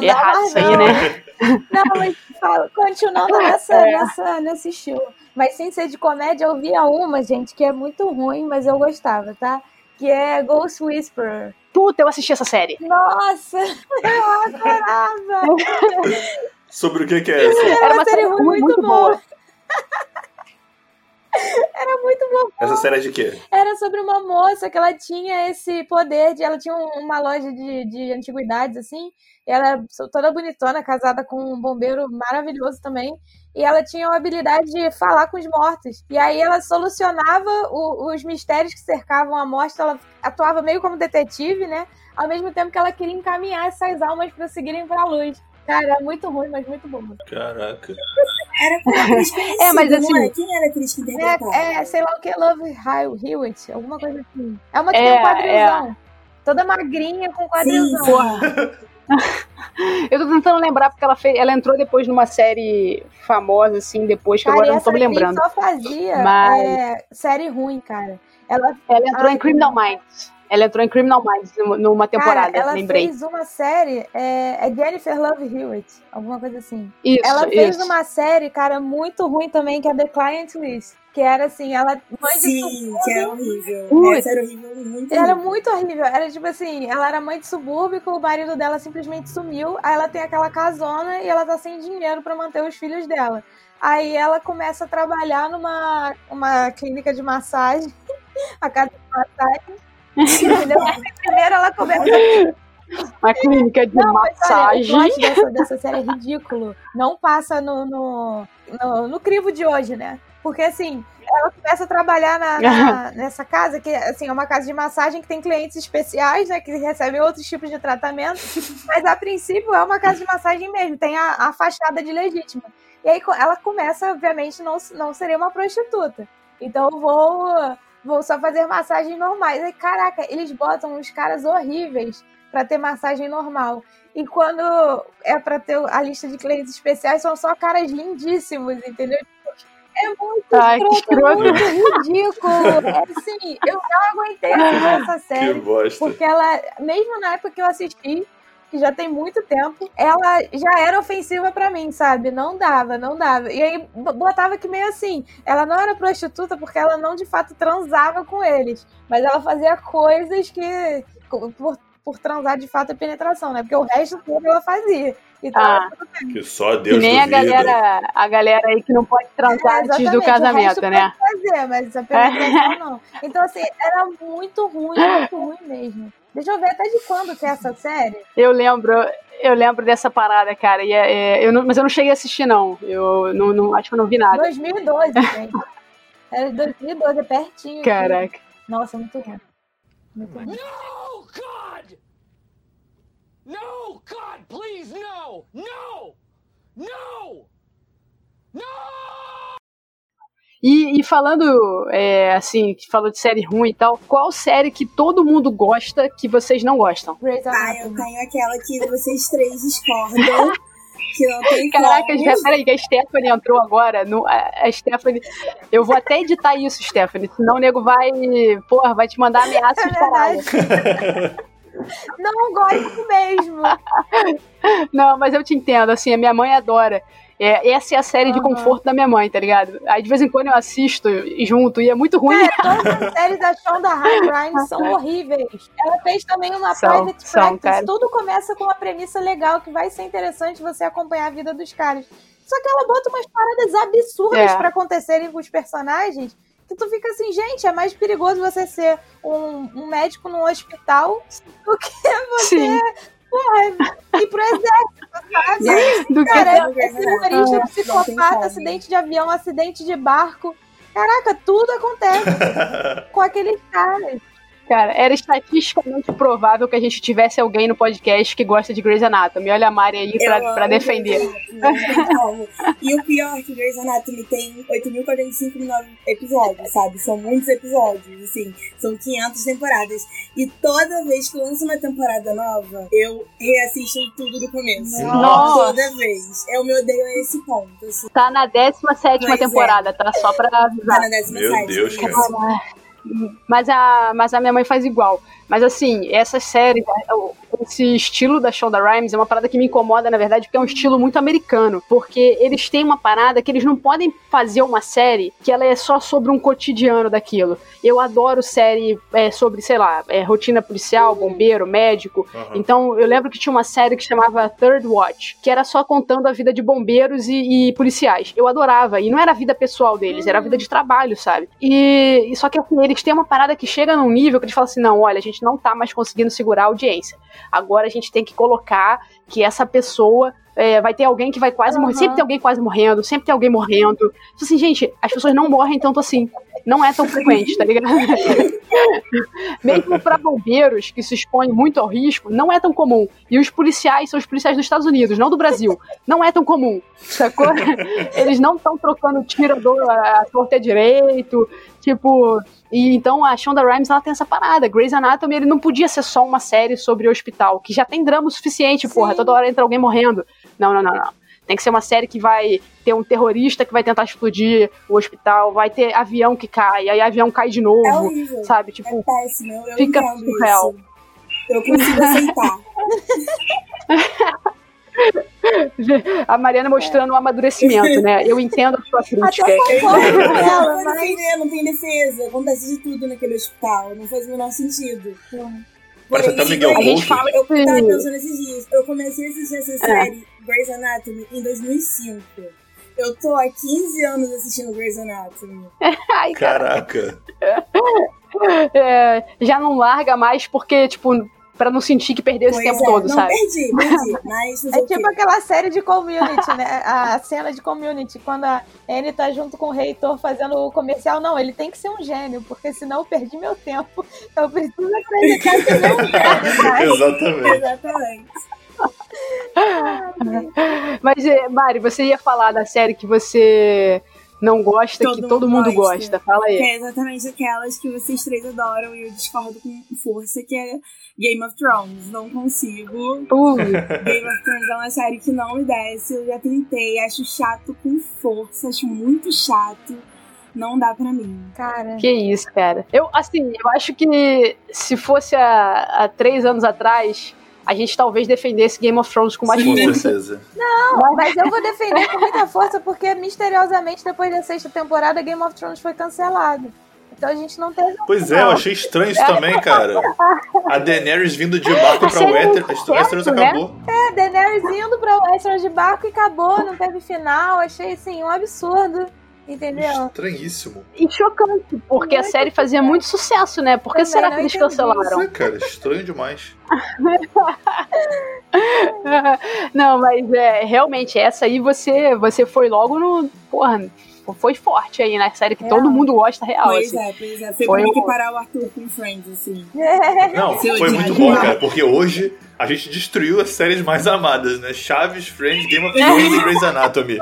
é errado isso aí, né? [LAUGHS] Não, mas fala, continuando [LAUGHS] nessa, é. nessa, nesse estilo. Mas sem ser de comédia, eu via uma, gente, que é muito ruim, mas eu gostava, tá? Que é Ghost Whisperer. Puta, eu assisti essa série. Nossa, [LAUGHS] eu adorava. Sobre o que, que é essa? Era, Era uma, série, série muito, muito boa. boa. [LAUGHS] Era muito bom. Essa série é de quê? Era sobre uma moça que ela tinha esse poder de. Ela tinha uma loja de, de antiguidades, assim. ela era toda bonitona, casada com um bombeiro maravilhoso também. E ela tinha a habilidade de falar com os mortos. E aí ela solucionava o, os mistérios que cercavam a morte. Ela atuava meio como detetive, né? Ao mesmo tempo que ela queria encaminhar essas almas para seguirem para a luz. Cara, muito ruim, mas muito bom. Caraca. Era com atriz [LAUGHS] É, mas assim. É? Quem era a atriz que interpretava? É, é, sei lá o que, Love Hewitt, alguma coisa assim. É uma que é, tem um quadrilzão. É. Toda magrinha com quadrilzão. Sim, porra. [LAUGHS] Eu tô tentando lembrar porque ela fez, ela entrou depois numa série famosa, assim, depois, que cara, agora eu não tô me lembrando. Ela só fazia mas... é, série ruim, cara. Ela, ela entrou em Criminal Minds. Ela entrou em Criminal Minds numa temporada, Cara, ela lembrei. fez uma série, é, é Jennifer Love Hewitt, alguma coisa assim. Isso, ela fez isso. uma série, cara, muito ruim também, que é The Client List. Que era assim, ela. Mãe Sim, de que é horrível. Ui, Essa era horrível, muito Era horrível. muito horrível. Era tipo assim, ela era mãe de subúrbio, o marido dela simplesmente sumiu. Aí ela tem aquela casona e ela tá sem dinheiro para manter os filhos dela. Aí ela começa a trabalhar numa uma clínica de massagem, [LAUGHS] a casa de massagem. Entendeu? Primeiro ela começa. Uma clínica de não, massagem. Olha, o dessa, dessa série é ridículo. Não passa no, no, no, no crivo de hoje, né? Porque assim, ela começa a trabalhar na, na, [LAUGHS] nessa casa, que assim, é uma casa de massagem que tem clientes especiais, né? Que recebem outros tipos de tratamento. Mas a princípio é uma casa de massagem mesmo, tem a, a fachada de legítima. E aí ela começa, obviamente, não, não seria uma prostituta. Então eu vou vou só fazer massagens normais. Aí, caraca, eles botam uns caras horríveis para ter massagem normal. E quando é para ter a lista de clientes especiais, são só caras lindíssimos, entendeu? É muito Ai, escroto, muito ridículo. É assim, eu não aguentei essa [LAUGHS] série. Porque ela, mesmo na época que eu assisti, que já tem muito tempo, ela já era ofensiva para mim, sabe? Não dava, não dava. E aí botava que meio assim, ela não era prostituta porque ela não de fato transava com eles, mas ela fazia coisas que por, por transar de fato é penetração, né? Porque o resto todo ela fazia. Então, Ah. tudo. Que só Que Deus nem a galera, a galera aí que não pode transar É, antes do casamento, resto né? Pode fazer, mas a penetração não. Então, assim, era muito ruim, muito ruim mesmo. Deixa eu ver até de quando que é essa série. Eu lembro, eu lembro dessa parada, cara. E é- é, eu não- mas eu não cheguei a assistir, não. Eu não, não- acho que eu não vi nada. 2012, [LAUGHS] gente. Era de 2012, é pertinho. aqui. Caraca. Nossa, muito ruim. Muito ruim. No, God! No, God, please, no! No! No! No! E, e falando, é, assim, que falou de série ruim e tal, qual série que todo mundo gosta que vocês não gostam? Ah, eu tenho aquela que vocês três discordam, que não tem Caraca, como. já, peraí, que a Stephanie entrou agora. No, a, a Stephanie. Eu vou até editar isso, Stephanie. Senão o nego vai. Porra, vai te mandar ameaça É caralho. [LAUGHS] Não gosto mesmo. Não, mas eu te entendo, assim, a minha mãe adora. É, essa é a série de Aham. conforto da minha mãe, tá ligado? Aí de vez em quando eu assisto junto e é muito ruim. É, todas as séries da Shonda Rhimes são [LAUGHS] horríveis. Ela fez também uma São, private são, practice. cara. Tudo começa com uma premissa legal que vai ser interessante você acompanhar a vida dos caras. Só que ela bota umas paradas absurdas É. pra acontecerem com os personagens que tu fica assim, gente, é mais perigoso você ser um, um médico num hospital do que você Sim, porra, ir pro exército, [LAUGHS] sabe? Gente, do que. Cara, esse humorista, não tem psicopata, acidente de avião, acidente de barco. Caraca, tudo acontece [LAUGHS] com aqueles caras. Cara, era estatisticamente provável que a gente tivesse alguém no podcast que gosta de Grey's Anatomy. Olha a Mari aí pra, eu pra defender. Anatomy, tem como. E o pior é que Grey's Anatomy tem 8.045 episódios, sabe? São muitos episódios, assim. São 500 temporadas. E toda vez que lança uma temporada nova, eu reassisto tudo do começo. Nossa. Toda vez. Eu me odeio a esse ponto, assim. Tá na 17 Pois é. temporada, tá? Só pra Tá avisar. na décima Meu sétima, Deus, cara. Mas a, mas a minha mãe faz igual. Mas assim, essa série, esse estilo da Shonda Rhimes é uma parada que me incomoda, na verdade, porque é um estilo muito americano. Porque eles têm uma parada que eles não podem fazer uma série que ela é só sobre um cotidiano daquilo. Eu adoro série é, sobre, sei lá, é, rotina policial, bombeiro, médico. Aham. Então, eu lembro que tinha uma série que chamava Third Watch, que era só contando a vida de bombeiros e, e policiais. Eu adorava. E não era a vida pessoal deles, era a vida de trabalho, sabe? E, e só que assim, eles têm uma parada que chega num nível que eles falam assim: não, olha, a gente não tá mais conseguindo segurar a audiência. Agora a gente tem que colocar que essa pessoa. é, vai ter alguém que vai quase morrer. Aham. Sempre tem alguém quase morrendo, sempre tem alguém morrendo. Tipo Assim, gente, as pessoas não morrem tanto assim. Não é tão frequente, tá ligado? [LAUGHS] Mesmo para bombeiros que se expõem muito ao risco, não é tão comum. E os policiais são os policiais dos Estados Unidos, não do Brasil. Não é tão comum, sacou? [LAUGHS] Eles não estão trocando tiro do a torta direito, tipo... E então a Shonda Rhimes, ela tem essa parada. Grey's Anatomy, ele não podia ser só uma série sobre o hospital, que já tem drama o suficiente, porra. Toda hora entra alguém morrendo. Não, não, não, não. Tem que ser uma série que vai ter um terrorista que vai tentar explodir o hospital, vai ter avião que cai, aí avião cai de novo, É horrível. sabe? É Tipo, péssimo, eu, Fica surreal. Eu consigo aceitar. [LAUGHS] a Mariana mostrando o amadurecimento, né? Eu entendo a sua crítica. Até concordo com não ela, mas não tem defesa. Acontece de tudo naquele hospital. Não faz o menor sentido. Parece até Miguel A gente fala Eu tava que... pensando esses dias. Eu comecei a assistir essa série, Grey's Anatomy, em 2005. Eu tô há 15 anos assistindo Grey's Anatomy. [LAUGHS] Ai, cara, Caraca. [LAUGHS] é, já não larga mais porque, tipo, pra não sentir que perdeu esse tempo é, todo, não sabe? perdi, perdi. [LAUGHS] Mas É tipo aquela série de community, né? A cena de community, quando a Anne tá junto com o reitor fazendo o comercial. Não, ele tem que ser um gênio, porque senão eu perdi meu tempo. Eu preciso acreditar que ele é? Exatamente. Exatamente. [LAUGHS] Mas, é, Mari, você ia falar da série que você não gosta, Todo que todo mundo gosta. gosta. Fala Que aí. é exatamente aquelas que vocês três adoram e eu discordo com força, que é Game of Thrones. Não consigo. Uh, Game of Thrones é uma série que não me desce. Eu já tentei, acho chato com força, acho muito chato. Não dá pra mim. Cara, que isso, cara. Eu, assim, eu acho que se fosse há, há três anos atrás, a gente talvez defendesse Game of Thrones com mais Com força. certeza. mas eu vou defender com muita força, porque misteriosamente, depois da sexta temporada, Game of Thrones foi cancelado. Então a gente não teve. Pois é, eu achei estranho isso também, cara. A Daenerys vindo de barco A pra é Westeros. Westeros né? acabou. É, Daenerys indo pra Westeros de barco e acabou, não teve final. Achei, assim, um absurdo. Entendeu? Estranhíssimo. E chocante, porque a Muito série fazia muito sucesso, né? Por que Também será não que eles entendi cancelaram? É, cara, estranho demais. [LAUGHS] Não, mas é, realmente, essa aí você, você foi logo no. Porra, foi forte aí na série que Real. todo mundo gosta real. Pois assim. é, pois é. Foi, Foi como o- equiparar o Arthur com Friends, assim. [LAUGHS] Não, Seu foi muito bom, cara, porque hoje a gente destruiu as séries mais amadas, né? Chaves, Friends, Game of [LAUGHS] Thrones e Grey's Anatomy.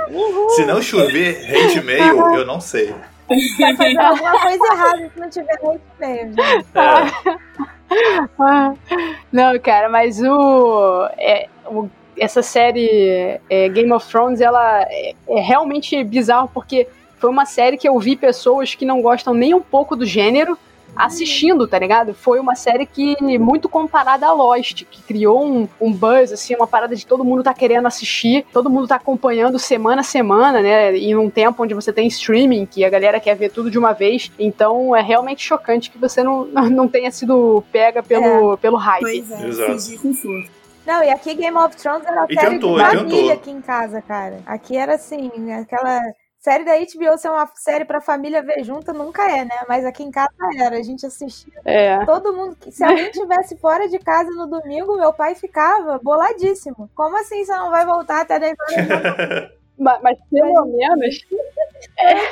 Se não chover hate mail, [LAUGHS] eu não sei. Tá fazendo alguma coisa errada se não tiver hate mail, gente. É, Não, cara, mas o, é, o- essa série é, Game of Thrones, ela é, é realmente bizarro porque foi uma série que eu vi pessoas que não gostam nem um pouco do gênero assistindo, tá ligado? Foi uma série que muito comparada a Lost, que criou um, um buzz, assim, uma parada de todo mundo tá querendo assistir, todo mundo tá acompanhando semana a semana, né? Em um tempo onde você tem streaming, que a galera quer ver tudo de uma vez. Então é realmente chocante que você não, [LAUGHS] não tenha sido pega pelo, pelo hype. Pois é, Exato. fingir. Não, e aqui Game of Thrones era E série tentou, de família tentou. aqui em casa, cara. Aqui era assim, aquela série da HBO ser uma série pra família ver junto nunca é, né? Mas aqui em casa era. A gente assistia É. todo mundo. Se alguém estivesse fora de casa no domingo, meu pai ficava boladíssimo. Como assim você não vai voltar até 10 horas da manhã? [LAUGHS] Mas, mas pelo menos,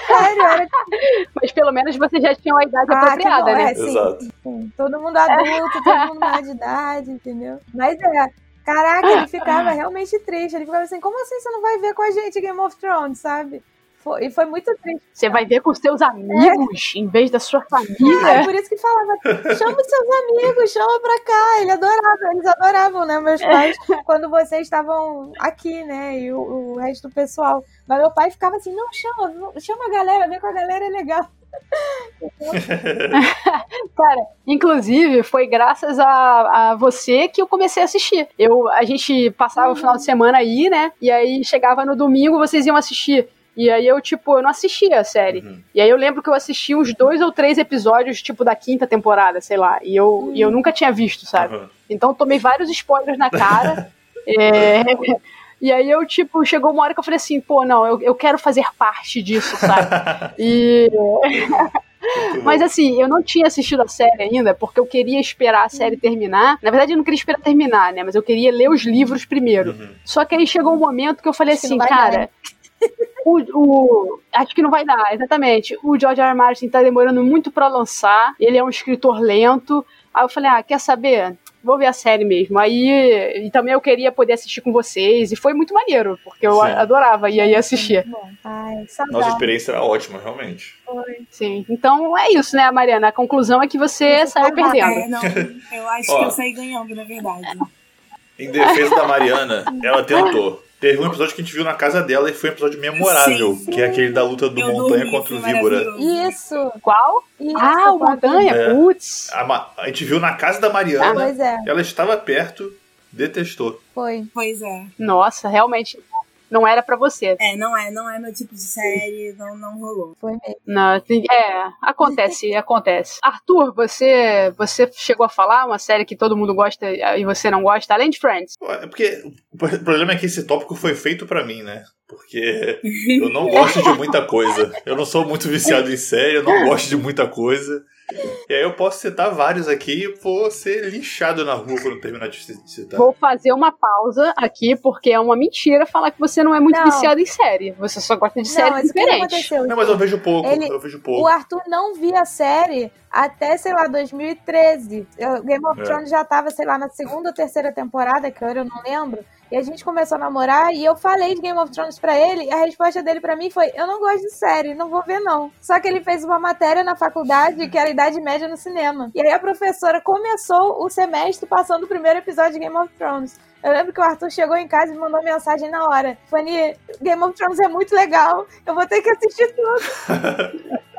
Sério, era [LAUGHS] mas pelo menos você já tinha uma idade Ah, que apropriada, bom, né? é, sim. Exato. Sim, todo mundo adulto, todo mundo maior de idade, entendeu? Mas é, caraca, ele ficava realmente triste. Ele ficava assim, como assim você não vai ver com a gente Game of Thrones, sabe? Foi, e foi muito triste. Você vai ver com seus amigos em vez da sua É família. por isso que falava, chama os seus amigos, chama pra cá. Ele adorava, eles adoravam, né, meus pais, quando vocês estavam aqui, né, e o, o resto do pessoal. Mas meu pai ficava assim, não, chama, chama a galera, vem com a galera, é legal. [LAUGHS] Cara, inclusive, foi graças a, a você que eu comecei a assistir. Eu, a gente passava o final de semana aí, né? E aí chegava no domingo, vocês iam assistir. E aí eu, tipo, eu não assistia a série. Uhum. E aí eu lembro que eu assisti uns dois ou três episódios, tipo, da quinta temporada, sei lá. E eu, e eu nunca tinha visto, sabe? Uhum. Então eu tomei vários spoilers na cara. [LAUGHS] É, E aí eu, tipo, chegou uma hora que eu falei assim, pô, não, eu, eu quero fazer parte disso, sabe? [LAUGHS] E. [LAUGHS] Mas assim, eu não tinha assistido a série ainda, porque eu queria esperar a série terminar. Na verdade, eu não queria esperar terminar, né? Mas eu queria ler os livros primeiro. Uhum. Só que aí chegou um momento que eu falei Acho assim, cara. [LAUGHS] O, o- acho que não vai dar, exatamente. O George R. R. Martin tá demorando muito pra lançar. Ele é um escritor lento. Aí eu falei, ah, quer saber? Vou ver a série mesmo. Aí, e também eu queria poder assistir com vocês. E foi muito maneiro, porque eu Sim. adorava ir aí assistir. Bom, ai, Nossa experiência era ótima, realmente. Sim. Então é isso, né, Mariana? A conclusão é que você saiu perdendo. É, não, eu acho Ó. [LAUGHS] que eu saí ganhando, na verdade. Em defesa da Mariana, ela tentou. Teve um episódio que a gente viu na casa dela e foi um episódio memorável, Sim, que é aquele da luta do Eu Montanha contra o Víbora. Isso, Qual? isso. Ah, o Montanha? É. Putz. A, a gente viu na casa da Ah, Mariana, pois é, ela estava perto, detestou. foi. Pois é. Nossa, realmente não era pra você. É, não é, não é meu tipo de série, não, não rolou. Foi mesmo. Não, tem- é, acontece, [LAUGHS] acontece. Arthur, você, você chegou a falar uma série que todo mundo gosta e você não gosta, além de Friends. É porque o problema é que esse tópico foi feito pra mim, né? Porque eu não gosto de muita coisa. Eu não sou muito viciado em série, eu não gosto de muita coisa. [LAUGHS] E aí eu posso citar vários aqui e vou ser linchado na rua quando terminar de citar. Vou fazer uma pausa aqui, porque é uma mentira falar que você não é muito Não. viciado em série. Você só gosta de Não, séries mas o que? Não, mas eu vejo pouco, Ele- eu vejo O pouco. Arthur não via a série até, sei lá, 2013. Eu- Game of É. Thrones já tava, sei lá, na segunda ou terceira temporada, que agora eu não lembro. E a gente começou a namorar e eu falei de Game of Thrones pra ele. E a resposta dele pra mim foi: Eu não gosto de série, não vou ver não. Só que ele fez uma matéria na faculdade que era Idade Média no cinema. E aí a professora começou o semestre passando o primeiro episódio de Game of Thrones. Eu lembro que o Arthur chegou em casa e mandou mensagem na hora. Fanny, Game of Thrones é muito legal. Eu vou ter que assistir tudo. [LAUGHS]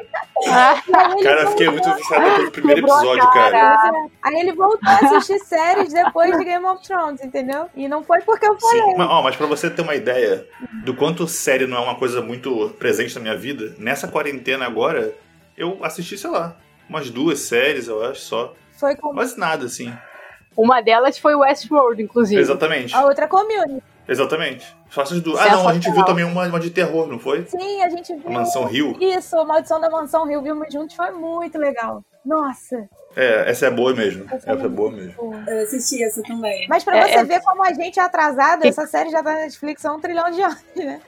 Cara, eu fiquei muito viciado pelo primeiro episódio, cara. cara. Aí ele voltou a assistir séries depois de Game of Thrones, entendeu? E não foi porque eu falei. Sim, mas, ó, mas pra você ter uma ideia do quanto série não é uma coisa muito presente na minha vida, nessa quarentena agora, eu assisti, sei lá, umas duas séries, eu acho, só. Foi com Quase nada, assim. Uma delas foi Westworld, inclusive. Exatamente. a outra community. Exatamente. Só essas duas. Ah, não, a gente viu também uma, uma de terror, não foi? Sim, a gente viu. A Mansão Rio. Isso, a Maldição da Mansão Rio, vimos juntos, foi muito legal. Nossa. É, essa é boa mesmo. Essa Essa é é boa mesmo. boa. Eu assisti essa também. Mas pra É, você é- ver como a gente é atrasado, essa série já tá na Netflix há um trilhão de anos, né?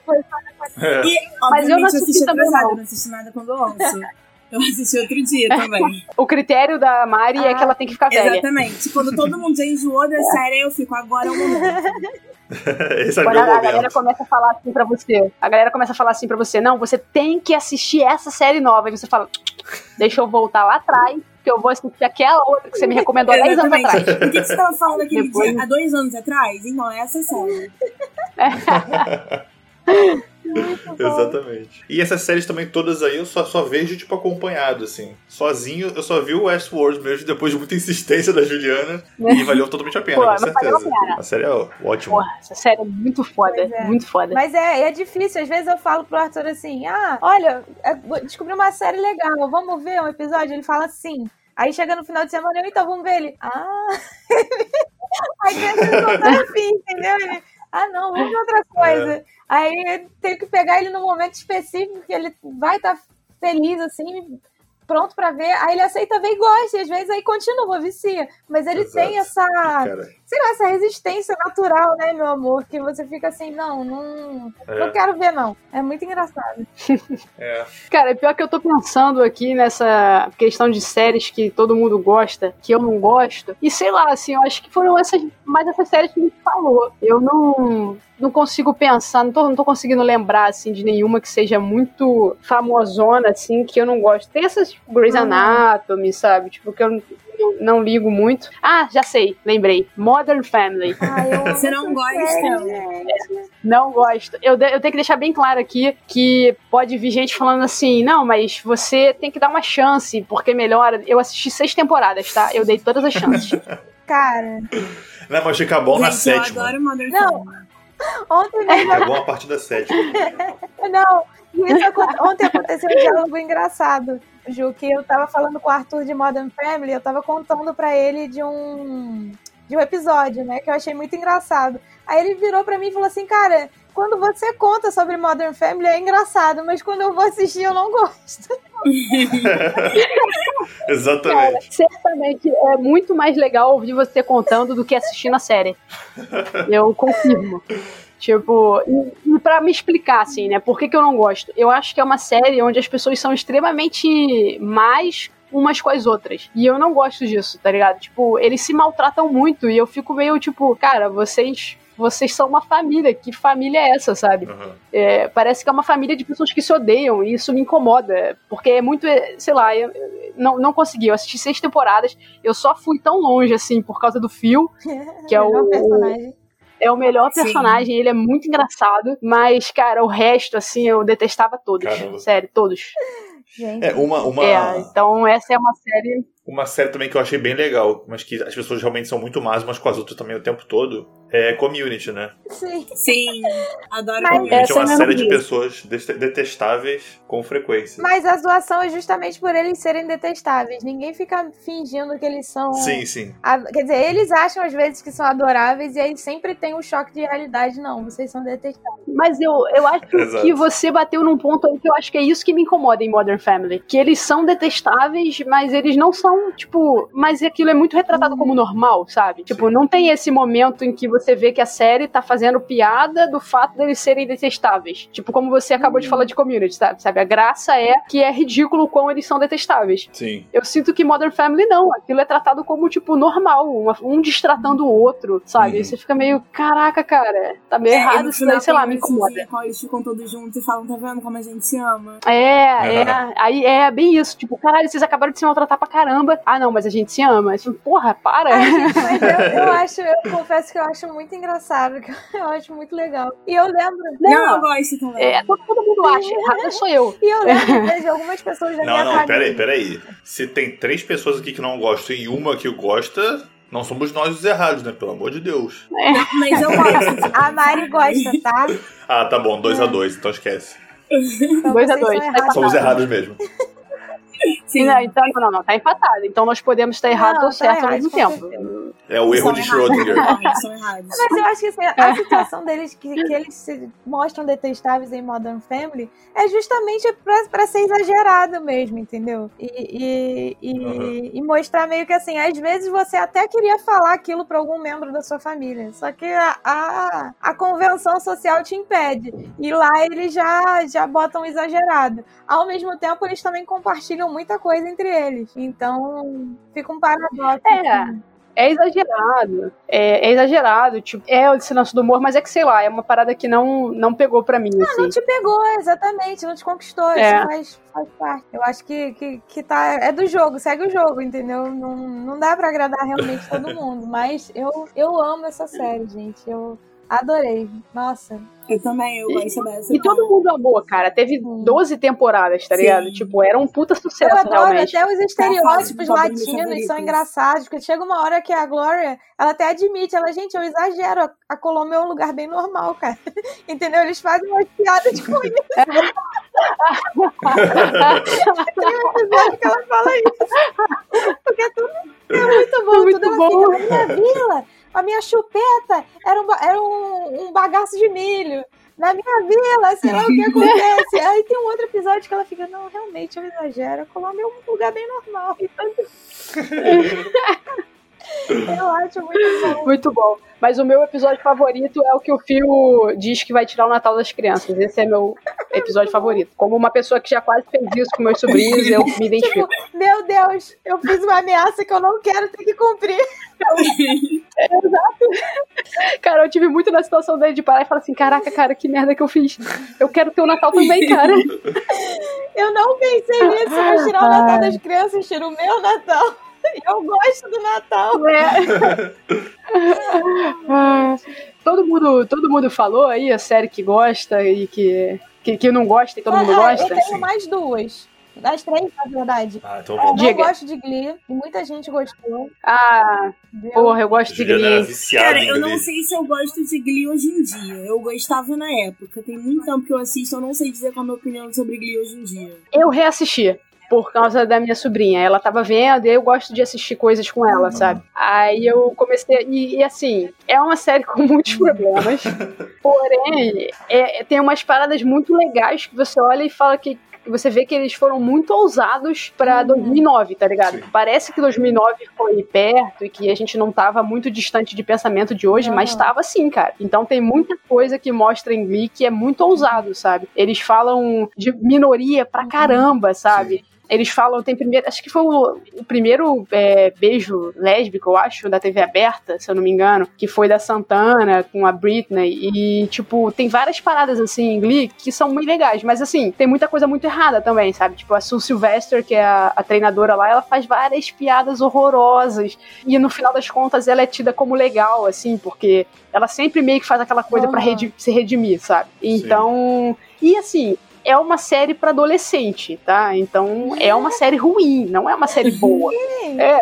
É. E, Mas eu não eu assisti assisti também, atrasado, não. eu não assisti nada quando eu lanço. Eu assisti outro dia também. [LAUGHS] O critério da Mari é que ela tem que ficar velha. Exatamente. Quando todo mundo já enjoou da série, eu fico, agora é o momento. [LAUGHS] [LAUGHS] Esse é Quando meu a, a galera começa a falar assim pra você, a galera começa a falar assim pra você, não, você tem que assistir essa série nova. E você fala, deixa eu voltar lá atrás, que eu vou assistir aquela outra que você me recomendou há 10 anos atrás. O que, que você tava falando aquele Depois- dia, há dois anos atrás? Então, é essa série. [LAUGHS] Exatamente. E essas séries também todas aí eu só, só vejo, tipo, acompanhado, assim. Sozinho, eu só vi o Westworld mesmo, depois de muita insistência da Juliana. E [LAUGHS] valeu totalmente a pena, Pô, com a certeza. pena. A série é ótima. Porra, essa série é muito foda, é. muito foda. Mas é, é difícil. Às vezes eu falo pro Arthur assim: ah, olha, é, descobri uma série legal, vamos ver um episódio? Ele fala sim. Aí chega no final de semana, eu, então vamos ver ele. Ah! [LAUGHS] Aí tem esse [LAUGHS] não afim, entendeu? Ele, ah, não, vamos ver outra coisa. Aí eu tenho que pegar ele num momento específico que ele vai estar feliz, assim, pronto pra ver. Aí ele aceita ver e gosta, e às vezes aí continua, vicia. Mas ele Exato. tem essa Cara, sei lá, essa resistência natural, né, meu amor? Que você fica assim, não, não, É. não quero ver, não. É muito engraçado. [LAUGHS] é. Cara, pior que eu tô pensando aqui nessa questão de séries que todo mundo gosta, que eu não gosto. E sei lá, assim, eu acho que foram essas, mais essas séries que a gente falou. Eu não, não consigo pensar, não tô, não tô conseguindo lembrar, assim, de nenhuma que seja muito famosona, assim, que eu não gosto. Tem essas tipo, Grey's Uhum. Anatomy, sabe? Tipo, que eu não, ligo muito. Ah, já sei, lembrei. Modern Family. Ah, eu Você não gosta? Não gosto. Eu, eu tenho que deixar bem claro aqui que pode vir gente falando assim: não, mas você tem que dar uma chance, porque melhora. Eu assisti seis temporadas, tá? Eu dei todas as chances. [LAUGHS] Cara, Não, mas fica bom na Gente, eu sétima. adoro Modern Não. Family. ontem mesmo. Fica bom a partir da sétima. [LAUGHS] Não, isso ontem aconteceu um diálogo engraçado, Ju, que eu tava falando com o Arthur de Modern Family, eu tava contando pra ele de um de um episódio, né, que eu achei muito engraçado. Aí ele virou pra mim e falou assim, cara, quando você conta sobre Modern Family é engraçado, mas quando eu vou assistir eu não gosto. [LAUGHS] Exatamente. Certamente é muito mais legal ouvir você contando do que assistir na série. Eu confirmo. Tipo, e, e pra me explicar, assim, né, por que, que eu não gosto? Eu acho que é uma série onde as pessoas são extremamente mais umas com as outras. E eu não gosto disso, tá ligado? Tipo, eles se maltratam muito e eu fico meio tipo, cara, vocês. Vocês são uma família, que família é essa, sabe? Aham. É, parece que é uma família de pessoas que se odeiam e isso me incomoda. Porque é muito, sei lá, eu, não, não consegui. Eu assisti seis temporadas, eu só fui tão longe assim por causa do Phil, [LAUGHS] que é o, personagem. É o melhor Sim. personagem, ele é muito engraçado, mas, cara, o resto, assim, eu detestava todos. Caramba. Sério, todos. Gente, É, uma, uma, É, então essa é uma série. uma série também que eu achei bem legal, mas que as pessoas realmente são muito más umas com as outras também o tempo todo, é Community, né? sim. Sim, adoro Mas- Community. É uma série de pessoas detestáveis com frequência. Mas a zoação é justamente por eles serem detestáveis. Ninguém fica fingindo que eles são. Sim, sim. a- Quer dizer, eles acham às vezes que são adoráveis e aí sempre tem um choque de realidade. Não, vocês são detestáveis. Mas eu, eu acho Exato. que você bateu num ponto aí que eu acho que é isso que me incomoda em Modern Family. Que eles são detestáveis, mas eles não são, tipo. Mas aquilo é muito retratado como normal, sabe? Tipo, não tem esse momento em que você vê que a série tá fazendo piada do fato deles serem detestáveis. Tipo, como você acabou de falar de community, sabe? sabe? A graça é que é ridículo o quão eles são detestáveis. Sim. Eu sinto que Modern Family não. Aquilo é tratado como, tipo, normal. uma- Um distratando o outro, sabe? Uhum. Aí você fica meio, caraca, cara, tá meio É, errado isso daí, sei lá, me incomoda. eles ficam todos juntos e falam, tá vendo como a gente se ama? É, [LAUGHS] é. Aí é bem isso. Tipo, caralho, vocês acabaram de se maltratar pra caramba. Ah, não, mas a gente se ama. Tipo, porra, para. Ai, gente, mas eu, [LAUGHS] eu acho, eu confesso que eu acho muito engraçado, [LAUGHS] que eu acho muito legal. E eu lembro, Não, eu Não, gosto também. é, todo, todo mundo acha. Errado sou eu. e eu lembro de algumas pessoas da Não, minha não, família. peraí, peraí. Se tem três pessoas aqui que não gostam e uma que gosta, não somos nós os errados, né? Pelo amor de Deus. Mas eu gosto. [LAUGHS] A Mari gosta, tá? Ah, tá bom, dois a dois, então esquece. Então Dois a vocês dois, são tá errados. Somos errados mesmo. [LAUGHS] Sim, não, então, não, não, tá empatado. Então nós podemos estar errado Não, ou tá certo ao mesmo tempo. certeza. É o erro São de errados. Schrödinger. [LAUGHS] Errados. Mas eu acho que assim, a situação deles, que, que eles se mostram detestáveis em Modern Family, é justamente pra, pra ser exagerado mesmo, entendeu? E, e, e, Uhum. e mostrar meio que assim, às vezes você até queria falar aquilo pra algum membro da sua família, só que a, a, a convenção social te impede. E lá eles já, já botam exagerado. Ao mesmo tempo, eles também compartilham muita coisa entre eles. Então, fica um paradoxo. É. assim. É exagerado. É, é exagerado. Tipo, é esse lance do humor, mas é que sei lá, é uma parada que não, não pegou pra mim. assim. Não te pegou, exatamente, não te conquistou. É. Isso faz, faz parte. Eu acho que, que, que tá. É do jogo, segue o jogo, entendeu? Não, não dá pra agradar realmente todo [LAUGHS] mundo. Mas eu, eu amo essa série, gente. Eu adorei. Nossa. Eu também, eu gosto dessa. E todo mundo amou, cara. Teve 12 temporadas, tá Sim. ligado? Tipo, era um puta Eu sucesso, adoro realmente. até os estereótipos Tá latinos são engraçados, porque chega uma hora que a Glória, ela até admite, ela, gente, eu exagero, a- Colômbia é um lugar bem normal, cara. [LAUGHS] Entendeu? Eles fazem umas piadas com [LAUGHS] isso. [LAUGHS] Tem um episódio que ela fala isso. Porque é tudo é muito bom, Muito tudo bom. ela fica, na minha vila, a minha chupeta era um, era um, um bagaço de milho. Na minha vila, sei lá o que [LAUGHS] acontece. Aí tem um outro episódio que ela fica, não, realmente, eu exagero. Colômbia é um lugar bem normal. Então, [LAUGHS] eu acho muito bom. Muito bom. Mas o meu episódio favorito é o que o Fio diz que vai tirar o Natal das crianças. Esse é meu episódio favorito. Como uma pessoa que já quase fez isso com meus sobrinhos, eu me identifico. Meu Deus, eu fiz uma ameaça que eu não quero ter que cumprir. [LAUGHS] Cara, eu tive muito na situação dele de parar e falar assim: caraca, cara, que merda que eu fiz. Eu quero ter o Natal também, cara. Eu não pensei nisso, mas tirar o Natal das crianças, tira o meu Natal. [LAUGHS] Eu gosto do Natal. É. Ah, [LAUGHS] todo, mundo, todo mundo falou aí a série que gosta e que, que, que não gosta e todo mundo Ah, gosta. Eu tenho Sim. mais duas. Das três, na verdade. Ah, então Eu vamos. Gosto de Glee, e muita gente gostou. Ah, viu? porra, eu gosto de Juliana era Glee. viciada Cara, eu não sei se eu gosto de Glee hoje em dia. Eu gostava na época. Tem muito tempo que eu assisto, eu não sei dizer qual é a minha opinião sobre Glee hoje em dia. Eu reassisti. Por causa da minha sobrinha. Ela tava vendo e eu gosto de assistir coisas com ela, sabe? Aí eu comecei. E, e, assim, é uma série com muitos [LAUGHS] problemas. porém, é- tem umas paradas muito legais que você olha e fala que. Você vê que eles foram muito ousados pra 2009, tá ligado? Sim. Parece que 2009 foi perto e que a gente não tava muito distante de pensamento de hoje, mas tava sim, cara. Então tem muita coisa que mostra em Glee que é muito ousado, sabe? Eles falam de minoria pra caramba, sabe? Eles falam, tem primeiro. Acho que foi o, o primeiro é, beijo lésbico, eu acho, da TV aberta, se eu não me engano, que foi da Santana com a Britney. E, tipo, tem várias paradas assim em Glee que são muito legais, mas assim, tem muita coisa muito errada também, sabe? Tipo, a Sue Sylvester, que é a, a treinadora lá, ela faz várias piadas horrorosas. E no final das contas ela é tida como legal, assim, porque ela sempre meio que faz aquela coisa pra Aham. redi- se redimir, sabe? Então. E assim, é uma série pra adolescente, tá? Então é uma série ruim, não é uma série boa. É,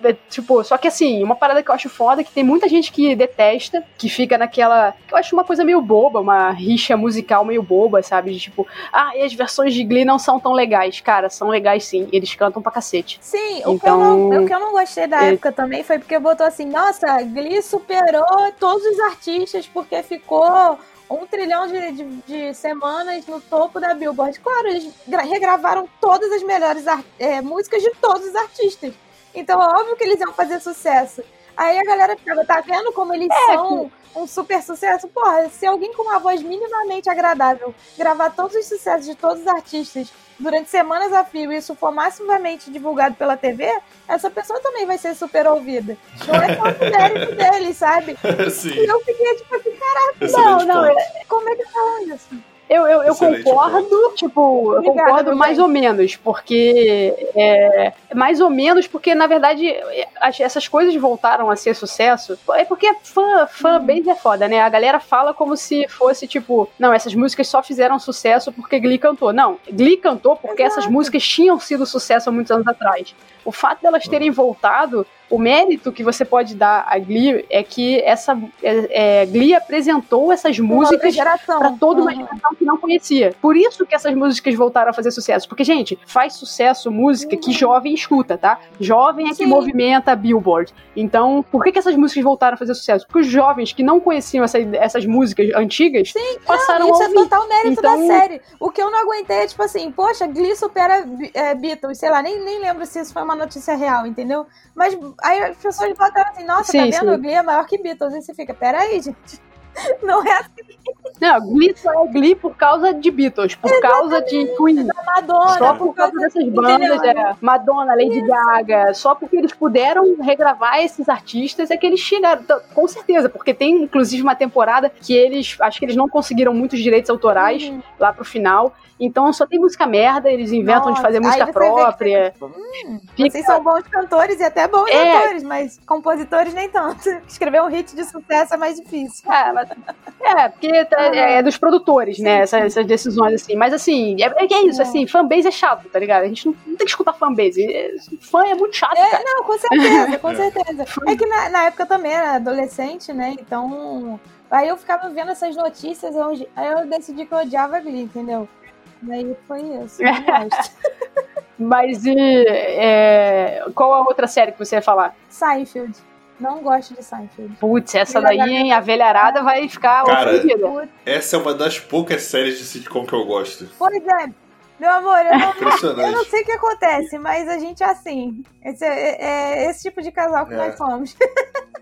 [LAUGHS] é, tipo, só que assim, uma parada que eu acho foda é que tem muita gente que detesta, que fica naquela. Eu acho uma coisa meio boba, uma rixa musical meio boba, sabe? De tipo, ah, e as versões de Glee não são tão legais. Cara, são legais sim, eles cantam pra cacete. Sim, o, que eu Então, não, o que eu não gostei da é- época também foi porque botou assim, nossa, Glee superou todos os artistas porque ficou um trilhão de, de, de semanas no topo da Billboard. Claro, eles gra- regravaram todas as melhores é, músicas de todos os artistas. Então é óbvio que eles iam fazer sucesso. Aí a galera ficava, tá vendo como eles são um super sucesso? Porra, se alguém com uma voz minimamente agradável gravar todos os sucessos de todos os artistas durante semanas a fio e isso for massivamente divulgado pela TV, essa pessoa também vai ser super ouvida. Não é só [LAUGHS] o mérito dele, sabe? Sim. E eu fiquei tipo assim, caraca, Excelente não, ponto. como é que falam isso? Eu, eu, eu concordo, tipo, eu Obrigada, concordo mais bem. ou menos, porque é, mais ou menos porque na verdade as- essas coisas voltaram a ser sucesso. É porque fã, fã base é foda, né? A galera fala como se fosse tipo, não, essas músicas só fizeram sucesso porque Glee cantou. Não, Glee cantou porque essas músicas tinham sido sucesso há muitos anos atrás. O fato delas terem voltado O mérito que você pode dar a Glee é que essa é, é, Glee apresentou essas músicas para toda uma geração que não conhecia. Por isso que essas músicas voltaram a fazer sucesso. Porque, gente, faz sucesso música que jovem escuta, tá? Jovem é Sim. que movimenta a Billboard. Então, por que, que essas músicas voltaram a fazer sucesso? Porque os jovens que não conheciam essa- essas músicas antigas passaram Isso a é ouvir. total mérito Então- da série. O que eu não aguentei é, tipo assim, poxa, Glee supera é, Beatles, sei lá, nem, nem lembro se isso foi uma notícia real, entendeu? Mas aí as pessoas botaram assim, nossa, Sim, tá vendo? sim. Glee é maior que Beatles. E você fica, peraí, gente. Não é assim, Não, Glee só é Glee por causa de Beatles, por causa de Queen. Madonna. Só por causa dessas bandas, é, Madonna, Lady Gaga, só porque eles puderam regravar esses artistas é que eles chegaram, com certeza, porque tem inclusive uma temporada que eles, acho que eles não conseguiram muitos direitos autorais Uhum. lá pro final, então só tem música merda, eles inventam de Nossa, fazer aí música que própria. Hum, Fica- Vocês são bons cantores e até bons É. atores, mas compositores nem tanto. [LAUGHS] Escrever um hit de sucesso é mais difícil. É, mas- é, porque tá- é, é dos produtores, né? Essas, essas decisões, assim. Mas assim, é, é que é isso, É. assim, fanbase é chato, tá ligado? A gente não, não tem que escutar fanbase. É, Fã é muito chato, É, cara. não, com certeza, com [LAUGHS] certeza. É que na, na época eu também era adolescente, né? Então. Aí eu ficava vendo essas notícias, eu- aí eu decidi que eu odiava Glee, entendeu? Daí foi isso. [LAUGHS] Mas e é, qual a outra série que você ia falar? Seinfeld. Não gosto de Seinfeld. Putz, essa daí, hein? A velharada vai ficar Cara, ofendida. Essa é uma das poucas séries de sitcom que eu gosto. Pois é, meu amor, eu não, eu não sei o que acontece, mas a gente é assim. Esse é, é esse tipo de casal que É. nós somos.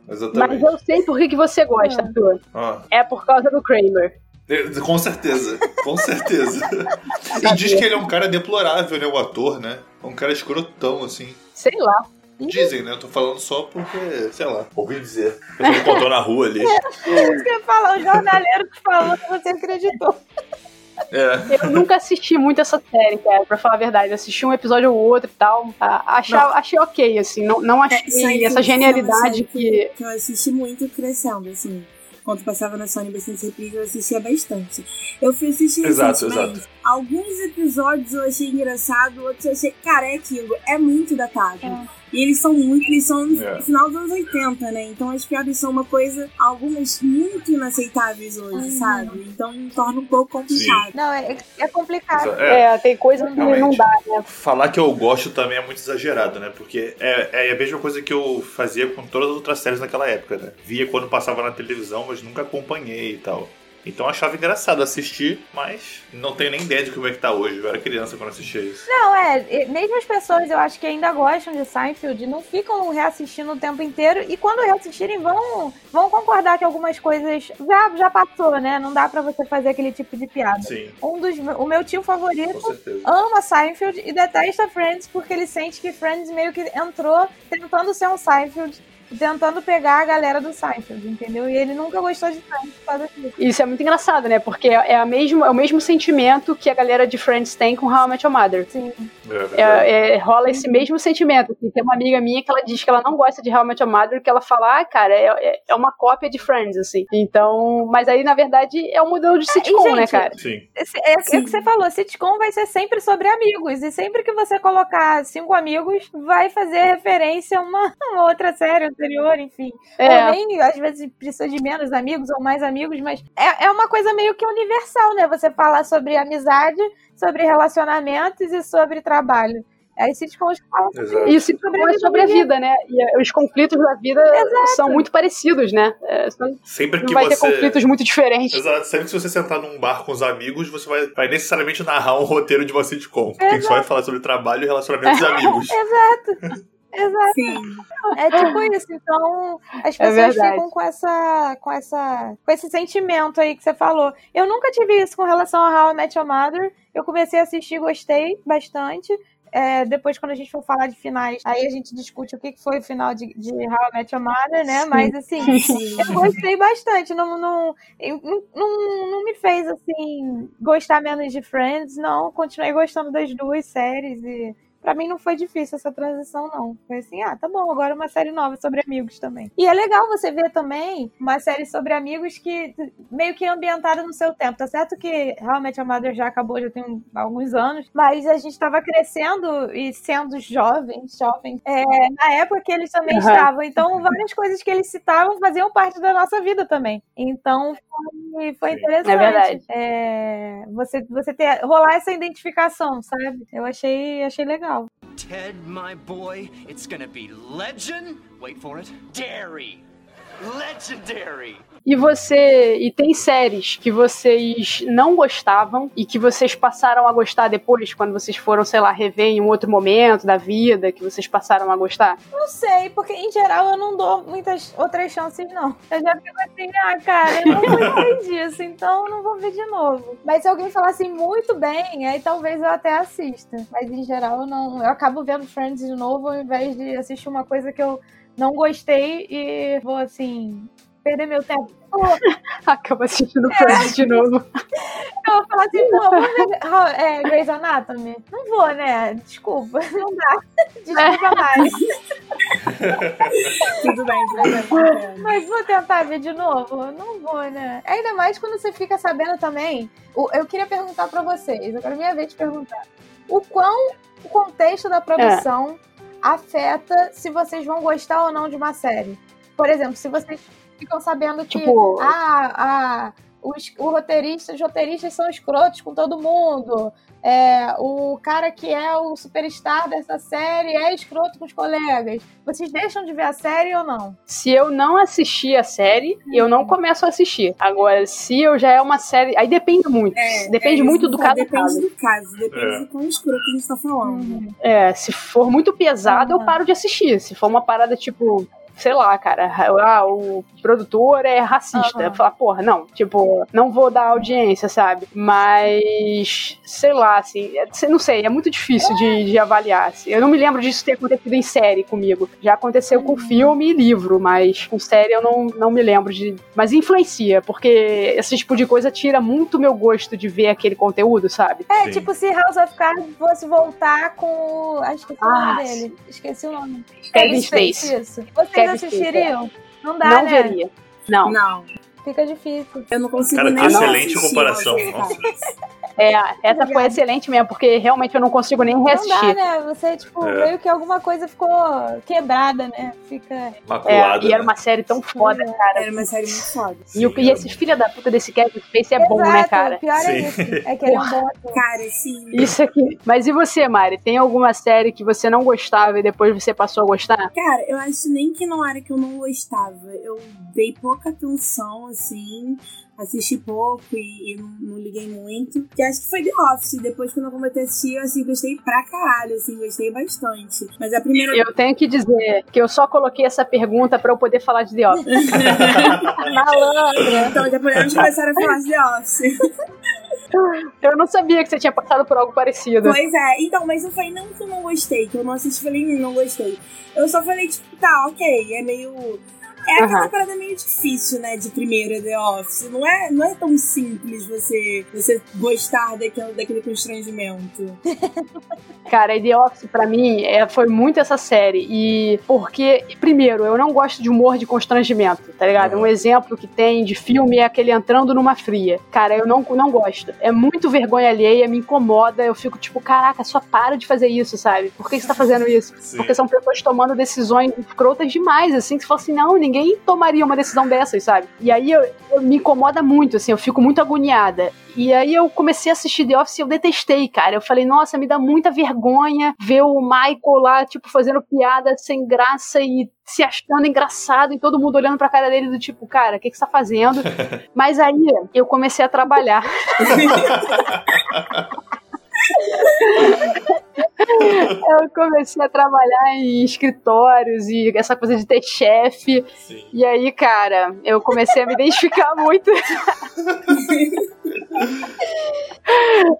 Mas Exatamente. eu sei por que, que você gosta, É. Arthur. Ó, É por causa do Kramer. é, com certeza, com certeza. [LAUGHS] E diz que ele é um cara deplorável, né? O ator, né? É um cara escrotão, assim. Sei lá. Dizem, né? Eu tô falando só porque, sei lá, ouvi dizer. Pessoa encontrou na rua ali. [LAUGHS] Isso que eu ia falar, o jornaleiro que falou que você acreditou. É. Eu nunca assisti muito essa série, cara, pra falar a verdade. Eu assisti um episódio ou outro e tal. Ah, Achei, achei ok, assim. Não, não achei É, Seinfeld essa genialidade que. que eu assisti muito crescendo, assim. Quando passava na Sony bastante reprise, eu assistia bastante. Eu fui assistir Exato, recentemente. Alguns episódios eu achei engraçado, outros eu achei. Cara, é aquilo, é muito datado. E eles são muito, eles são no É. final dos anos 80, né? Então as piadas são uma coisa, algumas muito inaceitáveis hoje, Uhum. sabe? Então torna um pouco complicado. Não, é, é complicado. É, É, tem coisa que Realmente. não dá, né? Falar que eu gosto também é muito exagerado, né? Porque é, é a mesma coisa que eu fazia com todas as outras séries naquela época, né? Via quando passava na televisão, mas nunca acompanhei e tal. Então eu achava engraçado assistir, mas não tenho nem ideia de como é que tá hoje. Eu era criança quando assistia isso. Não, é, mesmo as pessoas eu acho que ainda gostam de Seinfeld, não ficam reassistindo o tempo inteiro e quando reassistirem vão, vão concordar que algumas coisas já, já passou, né? Não dá pra você fazer aquele tipo de piada. Sim, Um dos, o meu tio favorito ama Seinfeld e detesta Friends porque ele sente que Friends meio que entrou tentando ser um Seinfeld, tentando pegar a galera do Seinfeld, entendeu? E ele nunca gostou de Friends por causa disso. Isso é muito engraçado, né? Porque é, a mesmo, é o mesmo sentimento que a galera de Friends tem com How I Met Your Mother. Sim. É verdade. É, é, rola esse mesmo sentimento. Assim, tem uma amiga minha que ela diz que ela não gosta de How I Met Your Mother, que ela fala, ah, cara, é, é- é uma cópia de Friends, assim. Então, mas aí, na verdade, é um modelo de sitcom, gente, né, cara? Sim. É, é o que você falou, sitcom vai ser sempre sobre amigos. E sempre que você colocar cinco amigos, vai fazer referência a uma, [LAUGHS] uma outra série anterior, enfim. É. Ou nem, às vezes, precisa de menos amigos ou mais amigos, mas é, é uma coisa meio que universal, né? Você falar sobre amizade, sobre relacionamentos e sobre trabalho. Aí sitcoms falam sobre Exato. E o sitcom é sobre a vida, né? E eh, os conflitos da vida são muito parecidos, né? É, Sempre não que vai ter você. conflitos muito diferentes. Exato, sempre que você sentar num bar com os amigos, você vai, vai necessariamente narrar um roteiro de uma sitcom. Quem só vai falar sobre trabalho e relacionamentos de amigos. [LAUGHS] Exato. Sim. É tipo isso. Então, as É pessoas verdade. ficam com essa, com essa, com esse sentimento aí que você falou. Eu nunca tive isso com relação a How I Met Your Mother. Eu comecei a assistir, gostei bastante. É, depois, quando a gente for falar de finais, aí a gente discute o que foi o final de, de How I Met Your Mother, né? Sim. Mas assim, Sim. eu gostei bastante. Não, não, não, não, não me fez assim gostar menos de Friends, não. Continuei gostando das duas séries e Pra mim não foi difícil essa transição, não. Foi assim, ah, tá bom, agora uma série nova sobre amigos também. E é legal você ver também uma série sobre amigos que meio que ambientada no seu tempo. Tá certo que realmente a Mother já acabou, já tem um- alguns anos, mas a gente tava crescendo e sendo jovens, jovens, é, na época que eles também Aham. estavam. Então, várias coisas que eles citavam faziam parte da nossa vida também. Então, foi, foi interessante. É verdade. É, você, você ter, rolar essa identificação, sabe? Eu achei, achei legal. Ted, my boy, it's gonna be legend. Wait for it. Dairy. Legendary. E você. E tem séries que vocês não gostavam e que vocês passaram a gostar depois, quando vocês foram, sei lá, rever em um outro momento da vida, que vocês passaram a gostar? Não sei, porque em geral eu não dou muitas outras chances, não. Eu já fico assim, ah, cara, eu não gostei disso, então eu não vou ver de novo. Mas se alguém falar assim muito bem, aí talvez eu até assista. Mas em geral eu não. Eu acabo vendo Friends de novo ao invés de assistir uma coisa que eu não gostei e vou assim. Perder meu tempo. Pô, [LAUGHS] Acaba assistindo Friends de novo. Eu vou falar assim, pô, vamos ver [LAUGHS] é, Grey's Anatomy? Não vou, né? Desculpa, [LAUGHS] não dá. Desculpa mais. Tudo bem, tudo bem. Mas vou tentar ver de novo? Não vou, né? Ainda mais quando você fica sabendo também. Eu queria perguntar pra vocês, agora é minha vez de perguntar. O quão o contexto da produção afeta se vocês vão gostar ou não de uma série? Por exemplo, se vocês ficam sabendo que Tipo- ah, ah, os, o roteirista, os roteiristas são escrotos com todo mundo. É, o cara que é o superstar dessa série é escroto com os colegas. Vocês deixam de ver a série ou não? Se eu não assistir a série, eu não começo a assistir. Agora, se eu já é uma série. Aí depende muito. É, depende é, muito do que caso. eu a falo, caso. Depende do caso, depende É. do quão escuro que a gente tá falando. É, se for muito pesado, eu Aham. paro de assistir. Se for uma parada tipo. Sei lá, cara, ah, o produtor é racista. Eu falar, porra, não, tipo, não vou dar audiência, sabe? Mas, sei lá, assim, é- não sei, é muito difícil de, de avaliar. assim. Eu não me lembro disso ter acontecido em série comigo. Já aconteceu com filme e livro, mas com série eu não, não me lembro de. Mas influencia, porque esse tipo de coisa tira muito meu gosto de ver aquele conteúdo, sabe? É, Sim. tipo se House of Cards fosse voltar com o. Ah, esqueci o Ah, nome dele. Esqueci o nome. Kevin Space. Isso. Vocês Kevin assistiriam? Não dá, não né? veria. Não. Não, Fica difícil. eu não consigo Cara, que nem excelente comparação. Nossa. [LAUGHS] É, essa foi excelente mesmo, porque realmente eu não consigo nem Não dá, né? Você, tipo, É. meio que alguma coisa ficou quebrada, né? Fica. É, Maculada. e era né? uma série tão foda, cara. Era uma série muito foda. E, o, e esses filha da puta desse Kevin Space é bom, né, cara? O pior é Sim. isso. É que ele é um bom ator. Cara, sim. Isso aqui. Mas e você, Mari? Tem alguma série que você não gostava e depois você passou a gostar? Cara, eu acho nem que não era que eu não gostava. Eu dei pouca atenção, assim. Assisti pouco e, e não, não liguei muito. Que acho que foi The Office. Depois, quando eu comecei a assistir, eu assim, gostei pra caralho, assim, gostei bastante. Mas a primeira. Eu tenho que dizer que eu só coloquei essa pergunta pra eu poder falar de The Office. [LAUGHS] Malandra. Então, já podemos começar a falar de The Office. Eu não sabia que você tinha passado por algo parecido. Pois é, então, mas não foi não que eu não gostei, que eu não assisti e falei, "Hum, não gostei. Eu só falei, tipo, tá, ok, é meio. É aquela Aham. parada meio difícil, né, de primeira The Office. Não é, não é tão simples você, você gostar daquele, daquele constrangimento. [LAUGHS] Cara, The Office pra mim é, foi muito essa série. E porque, primeiro, eu não gosto de humor de constrangimento, tá ligado? Um exemplo que tem de filme é aquele entrando numa fria. Cara, eu não, não gosto. É muito vergonha alheia, me incomoda. Eu fico tipo, caraca, só para de fazer isso, sabe? Por que você tá fazendo isso? [LAUGHS] Sim. Porque são pessoas tomando decisões escrotas demais, assim, que você fala assim, não, ninguém tomaria uma decisão dessas, sabe? E aí eu, eu- me incomoda muito, assim, eu fico muito agoniada. E aí eu comecei a assistir The Office e eu detestei, cara. Eu falei, nossa, me dá muita vergonha ver o Michael lá, tipo, fazendo piada sem graça e se achando engraçado e todo mundo olhando pra cara dele do tipo, cara, o que, que você tá fazendo? [LAUGHS] Mas aí eu comecei a trabalhar. [LAUGHS] Eu comecei a trabalhar em escritórios e essa coisa de ter chefe. E aí, cara, eu comecei a me identificar [LAUGHS] muito.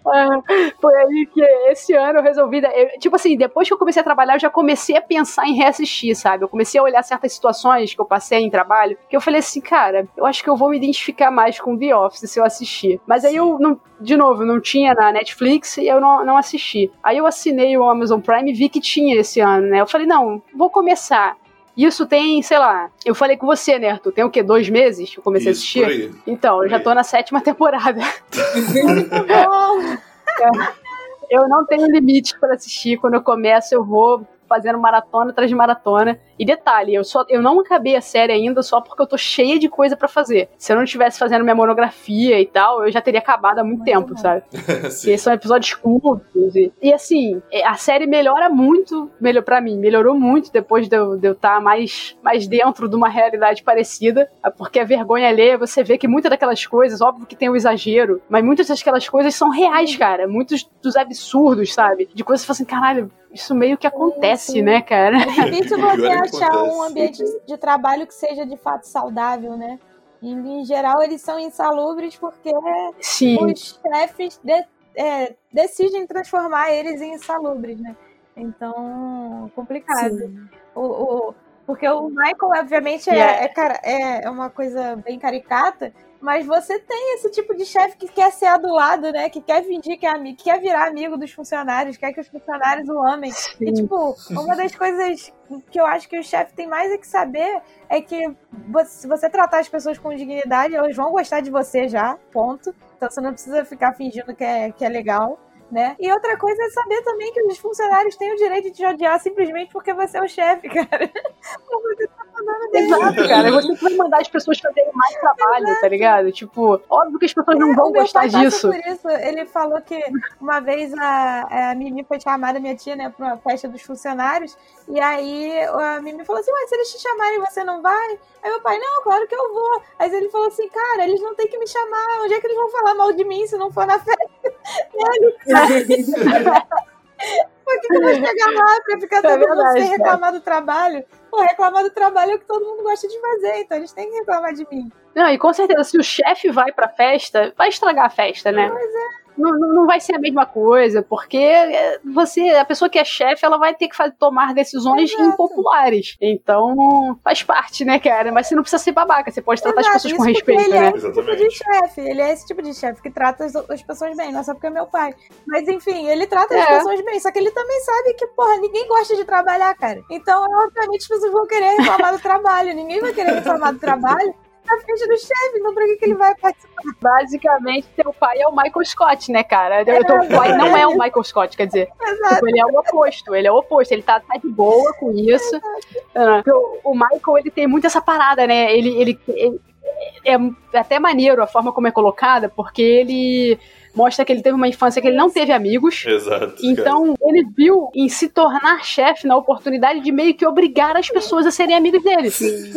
Ah, foi aí que esse ano eu resolvi. eu- tipo assim, depois que eu comecei a trabalhar, eu já comecei a pensar em reassistir, sabe? Eu comecei a olhar certas situações que eu passei em trabalho, que eu falei assim, cara, eu acho que eu vou me identificar mais com The Office se eu assistir. Mas aí eu, não, de novo, não tinha na Netflix e eu não, não assisti. Aí eu assinei o Amazon Prime e vi que tinha esse ano, né? Eu falei, não, vou começar. Isso tem, sei lá, eu falei com você, né, Arthur? Tem o quê? Dois meses que eu comecei Isso, a assistir? por aí. Então, eu já tô na sétima temporada. Bom, [LAUGHS] Eu não tenho limite pra assistir. Quando eu começo, eu vou fazendo maratona atrás de maratona. E detalhe, eu só eu não acabei a série ainda só porque eu tô cheia de coisa pra fazer. Se eu não estivesse fazendo minha monografia e tal, eu já teria acabado há muito, Muito tempo, bom. sabe? [LAUGHS] Porque são episódios curtos. E, e assim, é, a série melhora muito, melhor para mim, melhorou muito depois de eu estar mais, mais dentro de uma realidade parecida. Porque a vergonha alheia, você vê que muitas daquelas coisas, óbvio que tem o exagero, mas muitas daquelas coisas são reais, cara. Muitos dos absurdos, sabe? De coisas que você fala assim, caralho, isso meio que acontece, sim. né, cara? é difícil você é achar acontece. um ambiente de trabalho que seja de fato saudável, né? E, em geral, eles são insalubres porque Sim. os chefes de- é, decidem transformar eles em insalubres, né? Então, complicado. O, o- porque o Michael, obviamente, é, Yeah. é, cara- é- é uma coisa bem caricata, mas você tem esse tipo de chefe que quer ser adulado, né? Que quer fingir que é amigo, que quer virar amigo dos funcionários, quer que os funcionários o amem. E, tipo, uma das coisas que eu acho que o chefe tem mais é que saber é que se você tratar as pessoas com dignidade, elas vão gostar de você já, ponto. Então você não precisa ficar fingindo que é, que é legal. Né? E outra coisa é saber também que os funcionários têm o direito de te odiar simplesmente porque você é o chefe, [LAUGHS] cara. Você. Exato, cara. Você que vai mandar as pessoas fazerem mais trabalho, tá ligado? Tipo, óbvio que as pessoas não vão gostar disso. Por isso, ele falou que uma vez a, a Mimi foi chamada, minha tia, né, pra uma festa dos funcionários, e aí a Mimi falou assim, mas se eles te chamarem, você não vai? Aí meu pai, não, claro que eu vou. Aí ele falou assim, cara, eles não têm que me chamar, onde é que eles vão falar mal de mim se não for na festa? [LAUGHS] [LAUGHS] Por que, que eu vou chegar lá pra ficar [LAUGHS] É todo mundo sem reclamar do trabalho? Pô, reclamar do trabalho é o que todo mundo gosta de fazer, então eles têm que reclamar de mim. Não, e com certeza, se o chefe vai pra festa, vai estragar a festa, né? Não, não não vai ser a mesma coisa, porque é, você, a pessoa que é chefe, ela vai ter que fa- tomar decisões Exato. impopulares. Então, faz parte, né, cara? Mas você não precisa ser babaca, você pode tratar as Exato, pessoas isso com respeito, ele né? é esse tipo de chefe. Ele é esse tipo de chefe que trata as, as pessoas bem, não é só porque é meu pai. Mas enfim, ele trata as É. pessoas bem. Só que ele também sabe que, porra, ninguém gosta de trabalhar, cara. Então, obviamente, as pessoas vão querer reclamar do trabalho. Ninguém vai querer reclamar do trabalho na frente do chefe. Então, pra que, que ele vai participar? Basicamente, teu pai é o Michael Scott, né, cara? Teu teu pai não é o Michael Scott, quer dizer. [LAUGHS] Exato. Tipo, ele é o oposto, ele é o oposto, ele tá, tá de boa com isso. Ah, porque o, Michael, ele tem muito essa parada, né? Ele, ele, ele- é até maneiro a forma como é colocada, porque ele mostra que ele teve uma infância que ele não teve amigos. Exato. cara. Então, ele viu em se tornar chefe na oportunidade de meio que obrigar as pessoas a serem amigas dele. Sim.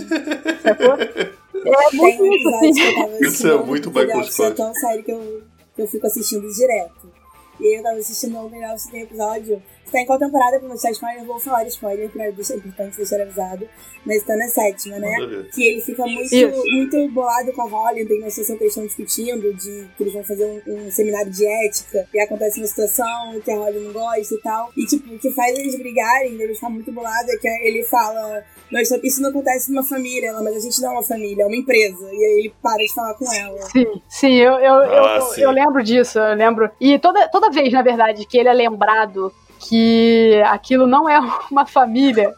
Sacou? [LAUGHS] É Tem muito um isso, episódio assim. Isso é muito Michael Scott. É tão sério que eu, que eu fico assistindo direto. E aí eu tava assistindo o tem episódio. Você tá em qual temporada pra mostrar spoiler? Eu vou falar spoiler pra deixar é importante deixar avisado. Mas tá na sétima, né? Que ele fica muito, Isso. muito bolado com a Holly, tem uma situação que eles estão discutindo, de que eles vão fazer um, um seminário de ética, e acontece uma situação que a Holly não gosta e tal. E tipo, o que faz eles brigarem, ele ficar muito bolado, é que ele fala. Nós, só- isso não acontece numa família, ela, mas a gente não é uma família, é uma empresa. E aí ele para de falar com ela. Sim, sim, eu, eu, Ah, eu, sim. eu lembro disso, eu lembro. E toda, toda vez, na verdade, que ele é lembrado que aquilo não é [LAUGHS] uma família,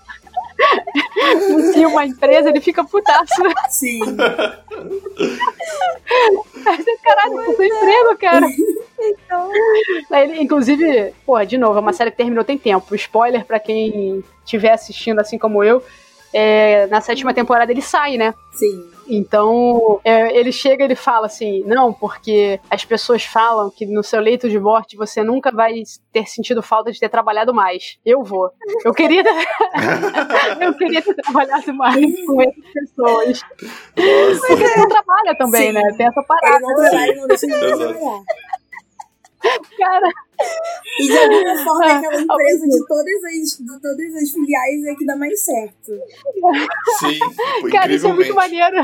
[LAUGHS] e sim uma empresa, ele fica putaço. Sim. Caralho, eu tô emprego, cara. Então, ele, inclusive, porra, de novo, é uma série que terminou tem tempo. Spoiler pra quem estiver assistindo assim como eu. é, na sétima temporada ele sai, né? Sim. Então, é, ele chega e ele fala assim: não, porque as pessoas falam que no seu leito de morte você nunca vai ter sentido falta de ter trabalhado mais. Eu vou. Eu queria ter, [LAUGHS] eu queria ter trabalhado mais com essas pessoas. Nossa. Porque ele não trabalha também, Sim. né? Tem essa parada, não não deixa trabalhar. cara. E de alguma [LAUGHS] forma aquela empresa de todas as, de todas as filiais é que dá mais certo. Sim, Cara, isso é muito maneiro.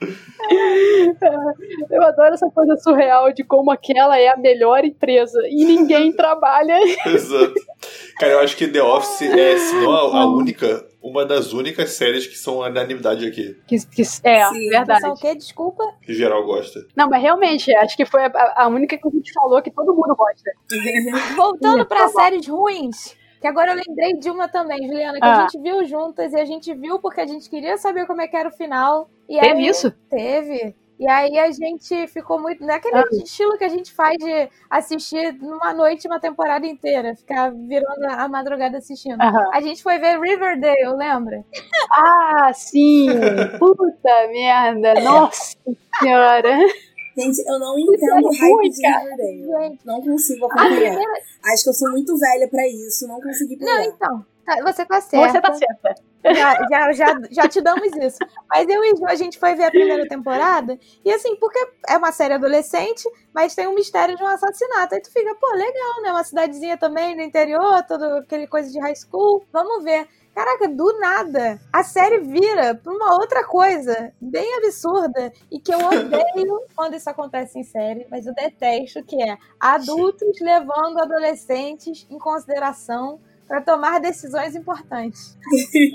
[LAUGHS] Eu adoro essa coisa surreal de como aquela é a melhor empresa e ninguém [LAUGHS] trabalha. Exato. Cara, eu acho que The Office é, se não a, a única, uma das únicas séries que são unanimidade aqui, Que, que- é, Sim, verdade. Só o quê? Desculpa. que geral gosta. Não, mas realmente, acho que foi a, a única que a gente falou que todo mundo gosta. Voltando pra tá séries ruins, que agora eu lembrei de uma também, Juliana, que Ah. a gente viu juntas e a gente viu porque a gente queria saber como é que era o final. E Teve aí, isso? Teve. E aí a gente ficou muito. Naquele Ah. estilo que a gente faz de assistir numa noite uma temporada inteira, ficar virando a madrugada assistindo. Aham. A gente foi ver Riverdale, lembra? Ah, sim! [LAUGHS] Puta merda! Nossa senhora! Gente, eu não entendo o é ruim, hype de. Riverdale. Não consigo a acompanhar. primeira. Acho que eu sou muito velha pra isso, não consegui Não, pegar. então. tá, Você tá certo. Você tá certa. já, já, já, já te damos isso. Mas eu e Ju, a gente foi ver a primeira temporada. E assim, porque é uma série adolescente, mas tem um mistério de um assassinato. Aí tu fica, pô, legal, né? Uma cidadezinha também no interior, todo aquele coisa de high school. Vamos ver. Caraca, do nada, a série vira pra uma outra coisa bem absurda e que eu odeio [LAUGHS] quando isso acontece em série, mas eu detesto, que é adultos levando adolescentes em consideração pra tomar decisões importantes. Sim,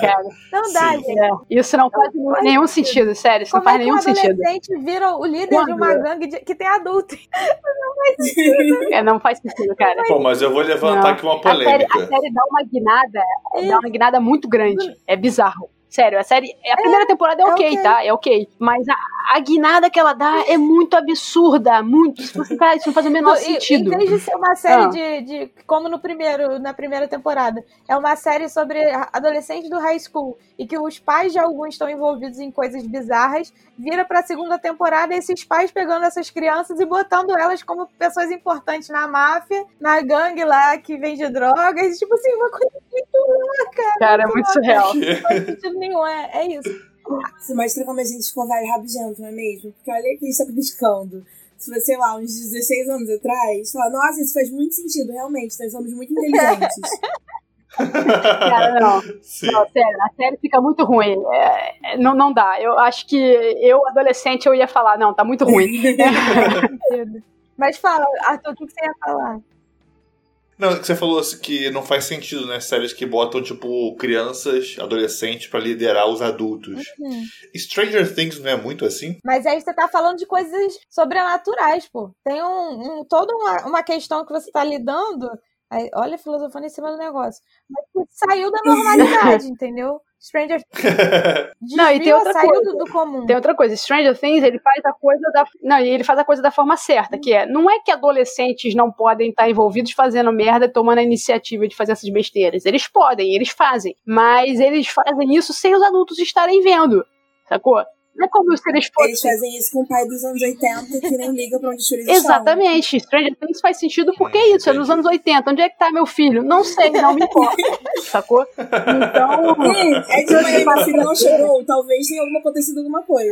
cara. Não dá, Sim. gente. É, Isso não faz nenhum sentido, sério. Isso não Como é faz que um nenhum sentido. adolescente vira o líder de uma Quando? gangue de- que tem adulto? [LAUGHS] É, não faz sentido, cara. Pô, mas eu vou levantar Não. aqui uma A série, polêmica. a série dá uma guinada, É. dá uma guinada muito grande. É bizarro. Sério, a série. A primeira temporada é é ok, ok. tá? É ok. Mas a, a guinada que ela dá é muito absurda. Muito. Isso não faz, isso não faz o menor sentido. Em vez de ser uma série Ah. de, de- Como no primeiro, na primeira temporada, é uma série sobre adolescentes do high school e que os pais de alguns estão envolvidos em coisas bizarras, vira pra segunda temporada esses pais pegando essas crianças e botando elas como pessoas importantes na máfia, na gangue lá que vende drogas. Tipo assim, uma coisa muito louca. Cara, é muito surreal. Nenhum. É, é isso. Isso mostra como a gente ficou velho rabugento, não é mesmo? Porque olha que a gente tá criticando. Se você, sei lá, uns 16 anos atrás, fala, nossa, isso faz muito sentido, realmente, nós somos muito inteligentes. [LAUGHS] Cara, não. [LAUGHS] Sim. Não, sério, a série fica muito ruim. É, não, não dá. Eu acho que eu, adolescente, eu ia falar, não, tá muito ruim. [LAUGHS] Mas fala, Arthur, o que que você ia falar? Não, que você falou assim, que não faz sentido, né? Séries que botam, tipo, crianças, adolescentes pra liderar os adultos. Hum. Stranger Things não é muito assim? Mas aí você tá falando de coisas sobrenaturais, pô. Tem um, um toda uma, uma questão que você tá lidando. Aí, olha, filosofando em cima do negócio. Mas saiu da [LAUGHS] normalidade, entendeu? Stranger [LAUGHS] Não, e tem outra coisa. do, do comum. Tem outra coisa, Stranger Things, ele faz a coisa da. Não, e ele faz a coisa da forma certa, que é, não é que adolescentes não podem estar envolvidos fazendo merda e tomando a iniciativa de fazer essas besteiras. Eles podem, eles fazem. Mas eles fazem isso sem os adultos estarem vendo. Sacou? Não é como se eles Eles fossem. fazem isso com o pai dos anos 80 que nem liga pra onde os filhos estão. Exatamente. Stranger Things faz sentido porque é isso, é nos anos 80. Onde é que tá meu filho? Não sei, não me importa. [LAUGHS] Sacou? Então. É [LAUGHS] de manhã, meu filho não chegou, talvez tenha alguma acontecido alguma coisa.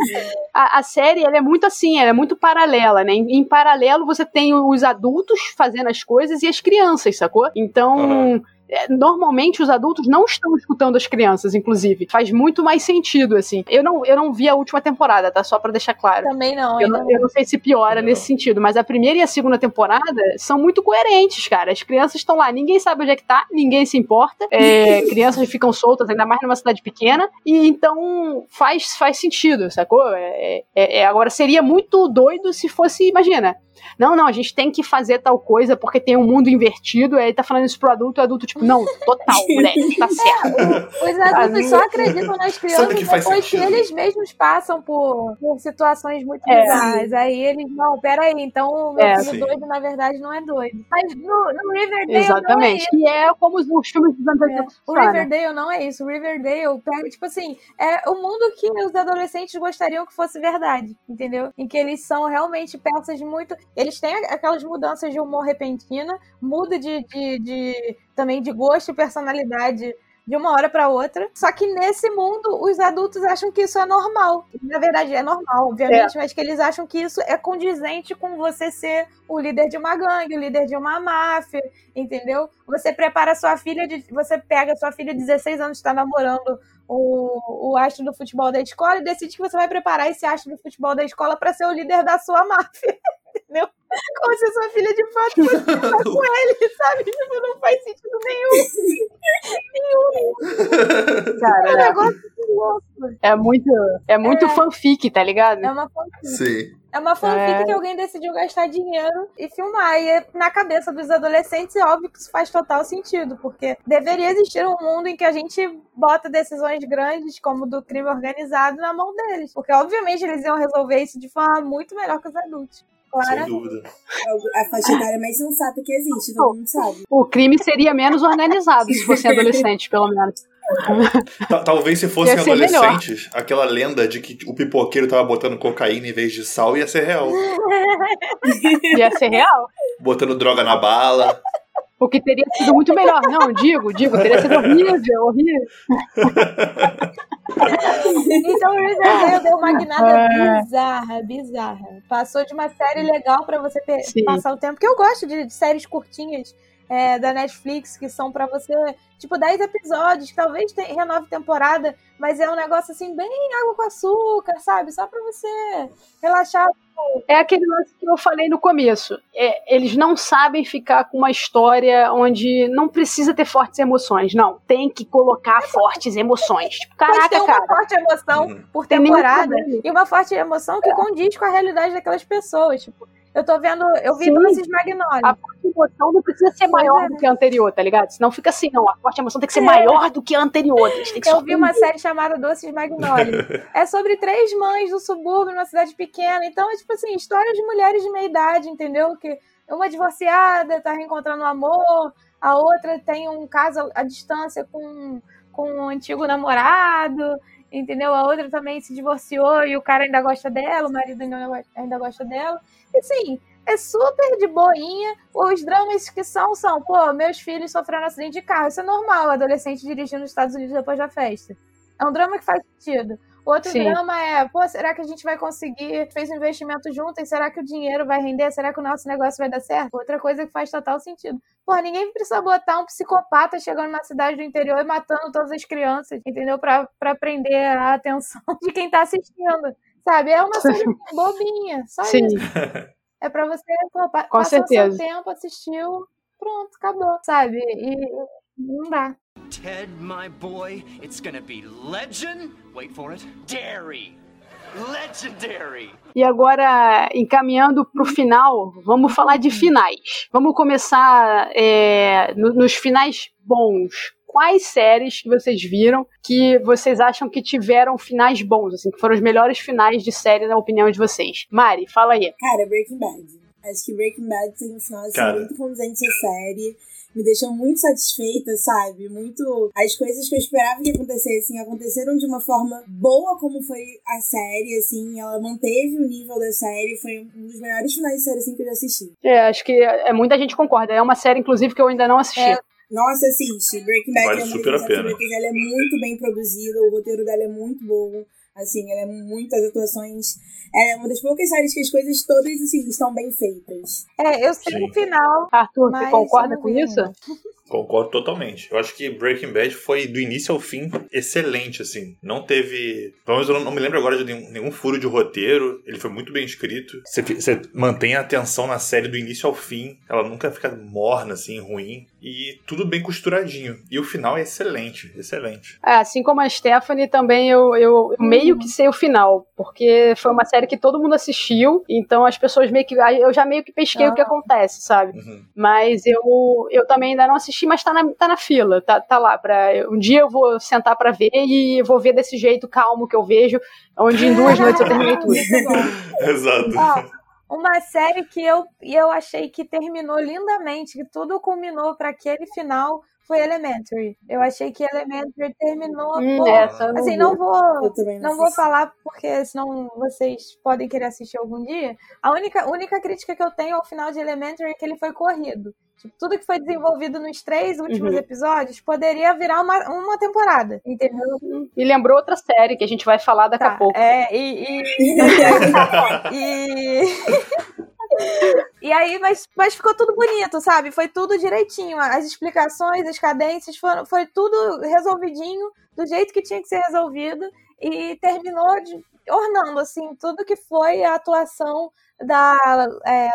a, a série ela é muito assim, ela é muito paralela, né? Em, em paralelo você tem os adultos fazendo as coisas e as crianças, sacou? Então. Aham. É, Normalmente os adultos não estão escutando as crianças, inclusive. Faz muito mais sentido, assim. Eu não, eu não vi a última temporada, tá? Só pra deixar claro. Também não, Eu ainda não, eu não sei se piora Não. nesse sentido, mas a primeira e a segunda temporada são muito coerentes, cara. As crianças estão lá, ninguém sabe onde é que tá, ninguém se importa. É, [LAUGHS] crianças ficam soltas, ainda mais numa cidade pequena, e então faz, faz sentido, sacou? É, é- é- agora seria muito doido se fosse, imagina. Não, não, a gente tem que fazer tal coisa porque tem um mundo invertido, aí tá falando isso pro adulto, e o adulto, tipo, não, total, [LAUGHS] moleque, tá certo. Os adultos só acreditam nas crianças que depois que eles mesmos passam por, por situações muito É. bizarras. Aí eles, não, peraí, então o meu É. filho Sim. doido na verdade não é doido. Mas no, no Riverdale Exatamente. não é E é como os, os filmes dos anos É, 80 o funcionam. Riverdale não é isso. O Riverdale pega, tipo assim, é o mundo que os adolescentes gostariam que fosse verdade, entendeu? Em que eles são realmente peças muito. Eles têm aquelas mudanças de humor repentina, muda de, de, de- também de gosto e personalidade de uma hora para outra. Só que nesse mundo, os adultos acham que isso é normal. Na verdade, é normal, obviamente, é. mas que eles acham que isso é condizente com você ser o líder de uma gangue, o líder de uma máfia, entendeu? Você prepara sua filha, de, você pega sua filha de 16 anos, está namorando o, o astro do futebol da escola e decide que você vai preparar esse astro do futebol da escola para ser o líder da sua [LAUGHS] máfia. Entendeu? Como se sua filha de fato fosse estar com [LAUGHS] ele, sabe? Tipo, não faz sentido nenhum. nenhum. Cara, é um negócio louco. É muito, é muito é, fanfic, tá ligado? É uma fanfic. Sim. É uma fanfic é. que alguém decidiu gastar dinheiro e filmar. E na cabeça dos adolescentes, é óbvio que isso faz total sentido, porque deveria existir um mundo em que a gente bota decisões grandes, como do crime organizado, na mão deles. Porque, obviamente, eles iam resolver isso de forma muito melhor que os adultos. Sem dúvida. É a faixa etária mais sensata que existe, todo mundo sabe. O crime seria menos organizado se fossem adolescentes, pelo menos. Talvez se fossem adolescentes, melhor. aquela lenda de que o pipoqueiro tava botando cocaína em vez de sal ia ser real. ia ser real. Botando droga na bala. O que teria sido muito melhor. Não, digo, digo, teria sido horrível, horrível. então o Riverdale deu uma guinada é. bizarra, bizarra. Passou de uma série legal para você passar o tempo. Porque eu gosto de, de séries curtinhas é, da Netflix que são para você, tipo, 10 episódios, que talvez renove temporada, mas é um negócio assim, bem água com açúcar, sabe? Só pra você relaxar. É aquele lance que eu falei no começo. É, eles não sabem ficar com uma história onde não precisa ter fortes emoções. Não, tem que colocar fortes emoções. Tipo, caraca, tem uma cara. forte emoção uhum. por temporada e uma forte emoção que condiz com a realidade daquelas pessoas. Tipo, eu tô vendo, eu vi Sim. Doces Magnólia. A forte emoção não precisa ser maior é. do que a anterior, tá ligado? Senão fica assim, não. A forte emoção tem que ser é. maior do que a anterior. Que eu vi uma série chamada Doces Magnólia. é sobre três mães do subúrbio, numa cidade pequena. Então, é tipo assim, história de mulheres de meia idade, entendeu? Que uma divorciada tá reencontrando o amor, a outra tem um caso à distância com, com um antigo namorado entendeu? A outra também se divorciou e o cara ainda gosta dela, o marido ainda gosta dela. E assim, é super de boinha. Os dramas que são, são, pô, meus filhos sofreram acidente de carro. Isso é normal, adolescente dirigindo nos Estados Unidos depois da festa. É um drama que faz sentido. Outro Sim. drama é, pô, será que a gente vai conseguir, fez um investimento junto e será que o dinheiro vai render? Será que o nosso negócio vai dar certo? Outra coisa que faz total sentido. Pô, ninguém precisa botar um psicopata chegando na cidade do interior e matando todas as crianças, entendeu? Pra, pra prender a atenção [LAUGHS] de quem tá assistindo. Sabe? É uma série [LAUGHS] bobinha, só Sim. isso. É pra você, pô, Com passou certeza. seu tempo, assistiu, pronto, acabou, sabe? E não dá. Ted, my boy, it's gonna be legend. Wait for it. Dairy. Legendary! E agora, encaminhando para o final, vamos falar de finais. Vamos começar é, no, nos finais bons. Quais séries que vocês viram que vocês acham que tiveram finais bons, assim, que foram os melhores finais de série na opinião de vocês? Mari, fala aí. Cara, Breaking Bad. Acho que Breaking Bad tem um final assim, muito condizente a série me deixou muito satisfeita, sabe? Muito. As coisas que eu esperava que acontecessem aconteceram de uma forma boa, como foi a série, assim. Ela manteve o nível da série. Foi um dos melhores finais de série assim, que eu já assisti. É, acho que é, muita gente concorda. É uma série, inclusive, que eu ainda não assisti. É. Nossa, assiste. Breaking Bad vale é super a pena. Ela é muito bem produzida, o roteiro dela é muito bom. Assim, ela é muitas atuações. É uma das poucas séries que as coisas todas, assim, estão bem feitas. É, eu sei o final. Arthur, você concorda com isso? Concordo totalmente. Eu acho que Breaking Bad foi do início ao fim excelente, assim. Não teve. Pelo menos eu não me lembro agora de nenhum, nenhum furo de roteiro. Ele foi muito bem escrito. Você, você, mantém a atenção na série do início ao fim. Ela nunca fica morna, assim, ruim. E tudo bem costuradinho. E o final é excelente, excelente. É, assim como a Stephanie, também eu, eu, eu meio que sei o final. Porque foi uma série que todo mundo assistiu. Então as pessoas meio que. Eu já meio que pesquei ah. o que acontece, sabe? Uhum. Mas eu, eu também ainda não assisti assistir, mas tá na, tá na fila, tá, tá lá. Pra, um dia eu vou sentar para ver e vou ver desse jeito calmo que eu vejo, onde em duas noites eu terminei [LAUGHS] tudo. Exato. uma série que eu, eu achei que terminou lindamente, que tudo culminou para aquele final foi Elementary. Eu achei que Elementary terminou. Hum, pô, essa assim, não vou, não, não vou falar porque senão vocês podem querer assistir algum dia. A única, única crítica que eu tenho ao final de Elementary é que ele foi corrido. Tipo, tudo que foi desenvolvido nos três últimos Uhum. episódios poderia virar uma, uma temporada, entendeu? E lembrou outra série que a gente vai falar daqui a Tá, pouco. É, e. E. [LAUGHS] e... [LAUGHS] E aí, mas, mas ficou tudo bonito, sabe? Foi tudo direitinho. As explicações, as cadências, foram, foi tudo resolvidinho, do jeito que tinha que ser resolvido. E terminou de, ornando, assim, tudo que foi a atuação da é,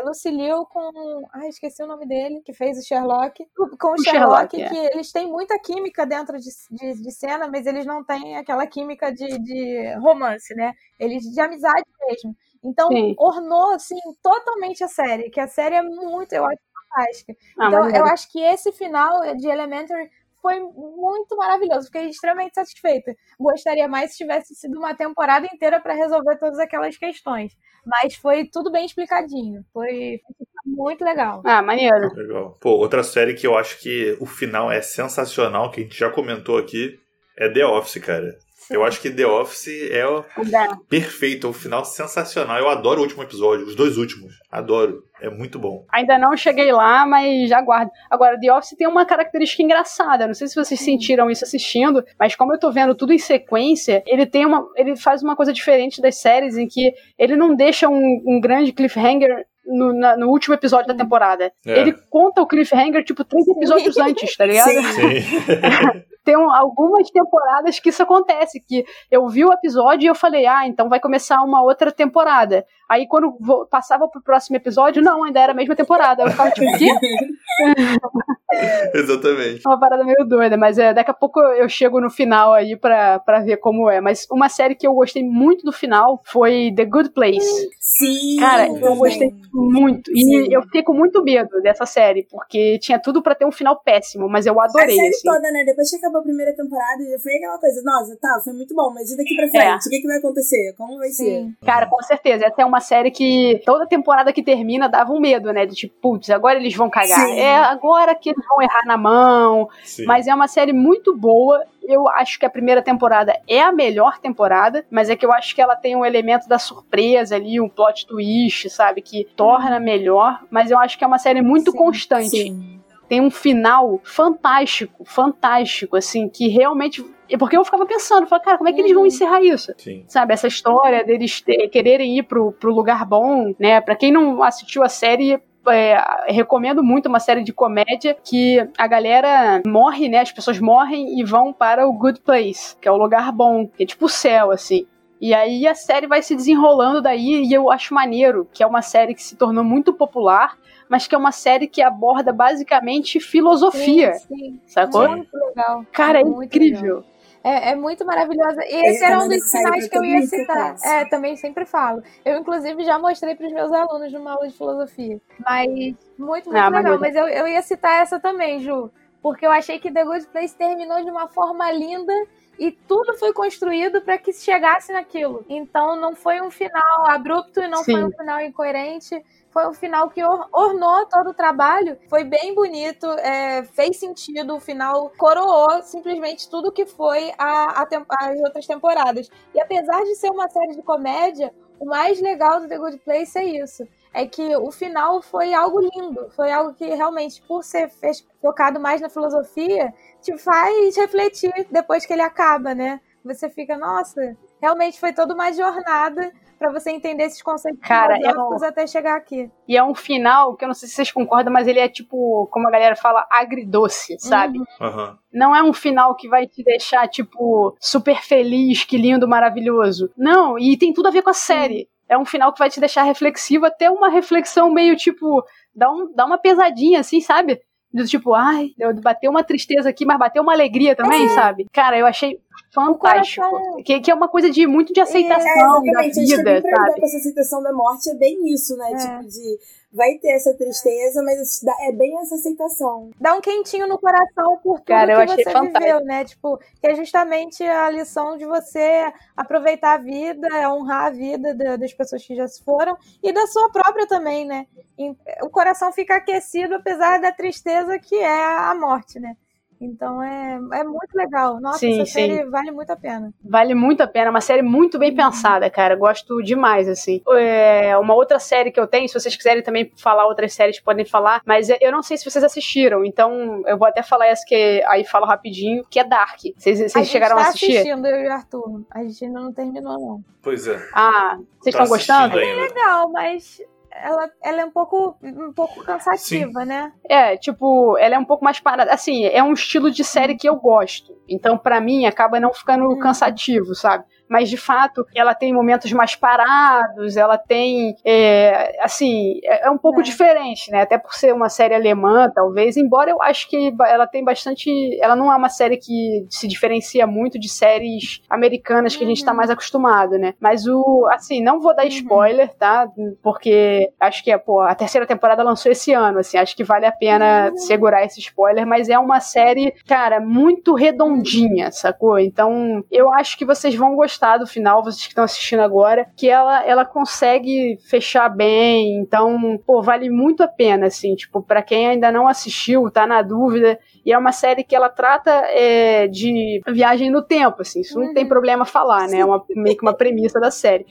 com. Ai, esqueci o nome dele, que fez o Sherlock. Com o, O Sherlock, Sherlock, é. que eles têm muita química dentro de, de, de cena, mas eles não têm aquela química de, de romance, né? Eles de amizade mesmo. Então, Sim. ornou, assim, totalmente a série, que a série é muito, eu acho, fantástica. Ah, então, eu acho que esse final de Elementary foi muito maravilhoso. Fiquei extremamente satisfeita. Gostaria mais se tivesse sido uma temporada inteira para resolver todas aquelas questões. Mas foi tudo bem explicadinho. Foi muito legal. Ah, maneiro. Legal. Pô, outra série que eu acho que o final é sensacional, que a gente já comentou aqui, é The Office, cara. Eu acho que The Office é o Ainda, perfeito, o final sensacional. Eu adoro o último episódio, os dois últimos. Adoro. É muito bom. ainda não cheguei lá, mas já guardo. Agora, The Office tem uma característica engraçada. Não sei se vocês sentiram isso assistindo, mas como eu tô vendo tudo em sequência, ele tem uma. ele faz uma coisa diferente das séries em que ele não deixa um, um grande cliffhanger. No, na- no último episódio da temporada. É. Ele conta o cliffhanger, tipo, três episódios [LAUGHS] antes, tá ligado? Sim. Sim. [LAUGHS] [LAUGHS] tem um- algumas temporadas que isso acontece, que eu vi o episódio e eu falei, ah, então vai começar uma outra temporada. Aí quando vo- passava pro próximo episódio, não, ainda era a mesma temporada. Eu ficava tipo, o quê? [LAUGHS] Exatamente. Uma parada meio doida, mas é, daqui a pouco eu chego no final aí pra, pra ver como é. Mas uma série que eu gostei muito do final foi The Good Place. Sim. Cara, eu gostei muito. E Sim. eu fiquei com muito medo dessa série, porque tinha tudo pra ter um final péssimo, mas eu A adorei, série assim. toda, né? Depois que acabou a primeira temporada, já foi aquela coisa, nossa, tá, foi muito bom, mas e daqui pra frente? É. O que, que vai acontecer? Como vai ser? Sim. Cara, com certeza. Essa é uma série que toda temporada que termina dava um medo, né? De tipo, putz, agora eles vão cagar. Sim. É agora que eles vão errar na mão. Sim. Mas é uma série muito boa. Eu acho que a primeira temporada é a melhor temporada, mas é que eu acho que ela tem um elemento da surpresa ali, um plot twist, sabe? Que torna melhor. Mas eu acho que é uma série muito Sim, constante Sim. Tem um final fantástico, fantástico, assim, que realmente. é Porque eu ficava pensando, falava, cara, como é que eles vão Uhum. encerrar isso? Sim. Sabe, essa história deles te- quererem ir pro, pro lugar bom, né? Pra quem não assistiu a série. é, recomendo muito uma série de comédia que a galera morre, né? As pessoas morrem e vão para o Good Place, que é o lugar bom, que é tipo o céu, assim. E aí a série vai se desenrolando daí e eu acho maneiro, que é uma série que se tornou muito popular, mas que é uma série que aborda basicamente filosofia, Sim, sim. sacou? Muito legal. Cara, é Muito incrível. legal. É, é muito maravilhosa. E esse era um recomendo dos pra que eu ia citar. É, também sempre falo. Eu, inclusive, já mostrei para os meus alunos numa aula de filosofia. Mas muito, muito Ah, legal. Mas eu, eu ia citar essa também, Ju. Porque eu achei que The Good Place terminou de uma forma linda e tudo foi construído para que chegasse naquilo. Então não foi um final abrupto e não Sim. foi um final incoerente. Foi um final que or- ornou todo o trabalho. Foi bem bonito, é, fez sentido. O final coroou simplesmente tudo que foi a, a as outras temporadas. E apesar de ser uma série de comédia, o mais legal do The Good Place é isso. É que o final foi algo lindo. Foi algo que realmente, por ser focado mais na filosofia, te faz refletir depois que ele acaba, né? Você fica, nossa, realmente foi toda uma jornada para você entender esses conceitos Cara, é filosóficos até chegar aqui. E é um final que eu não sei se vocês concordam, mas ele é tipo, como a galera fala, agridoce, sabe? Uhum. Não é um final que vai te deixar, tipo, super feliz, que lindo, maravilhoso. Não, e tem tudo a ver com a série. É um final que vai te deixar reflexivo, até uma reflexão meio, tipo, dá, um, dá uma pesadinha, assim, sabe? Do tipo, ai, bateu uma tristeza aqui, mas bateu uma alegria também, sabe? Cara, eu achei fantástico. Que, que é uma coisa de muito de É, aceitação da. Acho que vida, sabe? essa aceitação da morte é bem isso, né? É. Tipo, de vai ter essa tristeza, mas dá- é bem essa aceitação. Dá um quentinho no coração por tudo Cara, eu que achei você fantástico. viveu, né? Tipo, que é justamente a lição de você aproveitar a vida, honrar a vida da- das pessoas que já se foram e da sua própria também, né? O coração fica aquecido apesar da tristeza que é a morte, né? Então é, é muito legal. Nossa, Sim, essa sim. série vale muito a pena. Vale muito a pena, é uma série muito bem pensada, cara. Gosto demais, assim. É, uma outra série que eu tenho, se vocês quiserem também falar outras séries, podem falar, mas eu não sei se vocês assistiram, então eu vou até falar essa que aí falo rapidinho, que é Dark. Vocês, vocês a gente chegaram tá a assistir? assistindo, eu e o Arthur. A gente ainda não terminou, não. Pois é. Ah, vocês Tá estão gostando? ainda. Legal, mas ela, ela é um pouco, um pouco cansativa, né? É, tipo, ela é um pouco mais parada. Assim, é um estilo de série que eu gosto. Então, pra mim, acaba não ficando Hum. cansativo, sabe? Mas, de fato, ela tem momentos mais parados, ela tem. é, assim, é é um pouco É. diferente, né? Até por ser uma série alemã, talvez. Embora eu acho que ela tem bastante. Ela não é uma série que se diferencia muito de séries americanas que a gente tá Uhum. mais acostumado, né? Mas o. Assim, não vou dar Uhum. spoiler, tá? Porque acho que é, pô, a terceira temporada lançou esse ano, assim. Acho que vale a pena Uhum. segurar esse spoiler, mas é uma série, cara, muito redondinha, sacou? Então, eu acho que vocês vão gostar do final, vocês que estão assistindo agora, que ela, ela consegue fechar bem, então, pô, vale muito a pena, assim, tipo, pra quem ainda não assistiu, tá na dúvida, e é uma série que ela trata é, de viagem no tempo, assim, isso não tem Uhum. problema falar, né? É uma, meio que uma premissa da série.